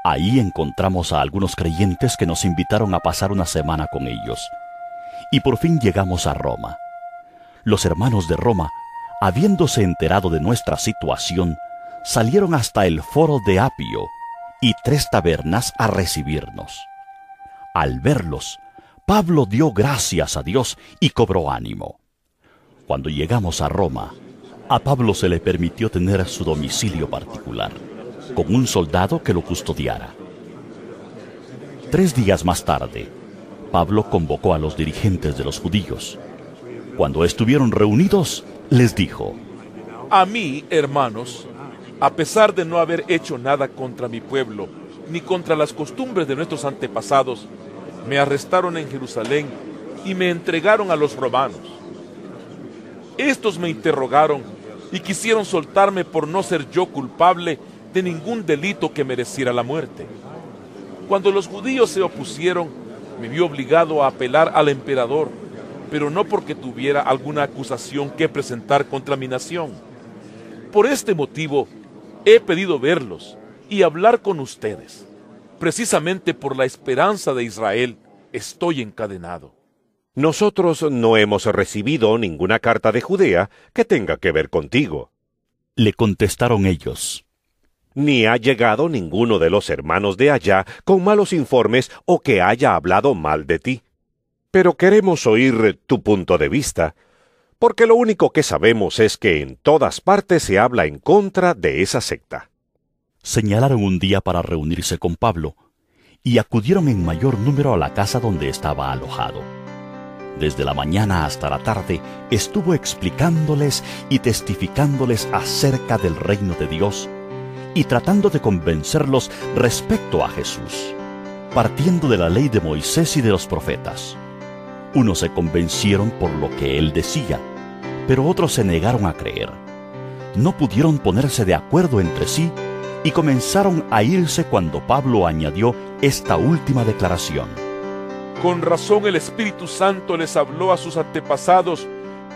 Ahí encontramos a algunos creyentes que nos invitaron a pasar una semana con ellos y por fin llegamos a Roma. Los hermanos de Roma, habiéndose enterado de nuestra situación, salieron hasta el foro de Apio y tres tabernas a recibirnos. Al verlos, Pablo dio gracias a Dios y cobró ánimo. Cuando llegamos a Roma, a Pablo se le permitió tener su domicilio particular, con un soldado que lo custodiara. Tres días más tarde, Pablo convocó a los dirigentes de los judíos. Cuando estuvieron reunidos, les dijo, A mí, hermanos, a pesar de no haber hecho nada contra mi pueblo, ni contra las costumbres de nuestros antepasados, me arrestaron en Jerusalén y me entregaron a los romanos. Estos me interrogaron y quisieron soltarme por no ser yo culpable de ningún delito que mereciera la muerte. Cuando los judíos se opusieron, me vio obligado a apelar al emperador, pero no porque tuviera alguna acusación que presentar contra mi nación. Por este motivo, he pedido verlos y hablar con ustedes. Precisamente por la esperanza de Israel, estoy encadenado. Nosotros no hemos recibido ninguna carta de Judea que tenga que ver contigo. Le contestaron ellos, Ni ha llegado ninguno de los hermanos de allá con malos informes o que haya hablado mal de ti. Pero queremos oír tu punto de vista, porque lo único que sabemos es que en todas partes se habla en contra de esa secta. Señalaron un día para reunirse con Pablo, y acudieron en mayor número a la casa donde estaba alojado. Desde la mañana hasta la tarde estuvo explicándoles y testificándoles acerca del reino de Dios y tratando de convencerlos respecto a Jesús, partiendo de la ley de Moisés y de los profetas. Unos se convencieron por lo que él decía, pero otros se negaron a creer. No pudieron ponerse de acuerdo entre sí y comenzaron a irse cuando Pablo añadió esta última declaración. Con razón el Espíritu Santo les habló a sus antepasados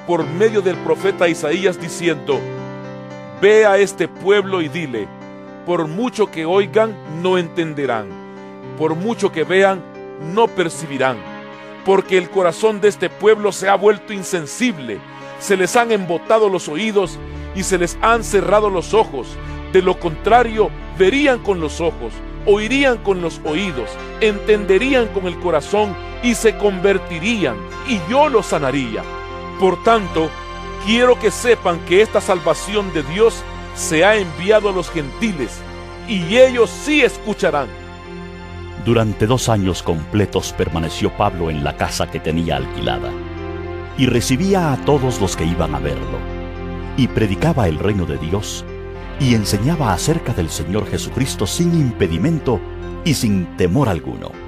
por medio del profeta Isaías diciendo, Ve a este pueblo y dile, por mucho que oigan, no entenderán, por mucho que vean, no percibirán, porque el corazón de este pueblo se ha vuelto insensible, se les han embotado los oídos y se les han cerrado los ojos, de lo contrario verían con los ojos, oirían con los oídos, entenderían con el corazón y se convertirían, y yo los sanaría. Por tanto, quiero que sepan que esta salvación de Dios se ha enviado a los gentiles, y ellos sí escucharán. Durante dos años completos permaneció Pablo en la casa que tenía alquilada, y recibía a todos los que iban a verlo, y predicaba el reino de Dios, y enseñaba acerca del Señor Jesucristo sin impedimento y sin temor alguno.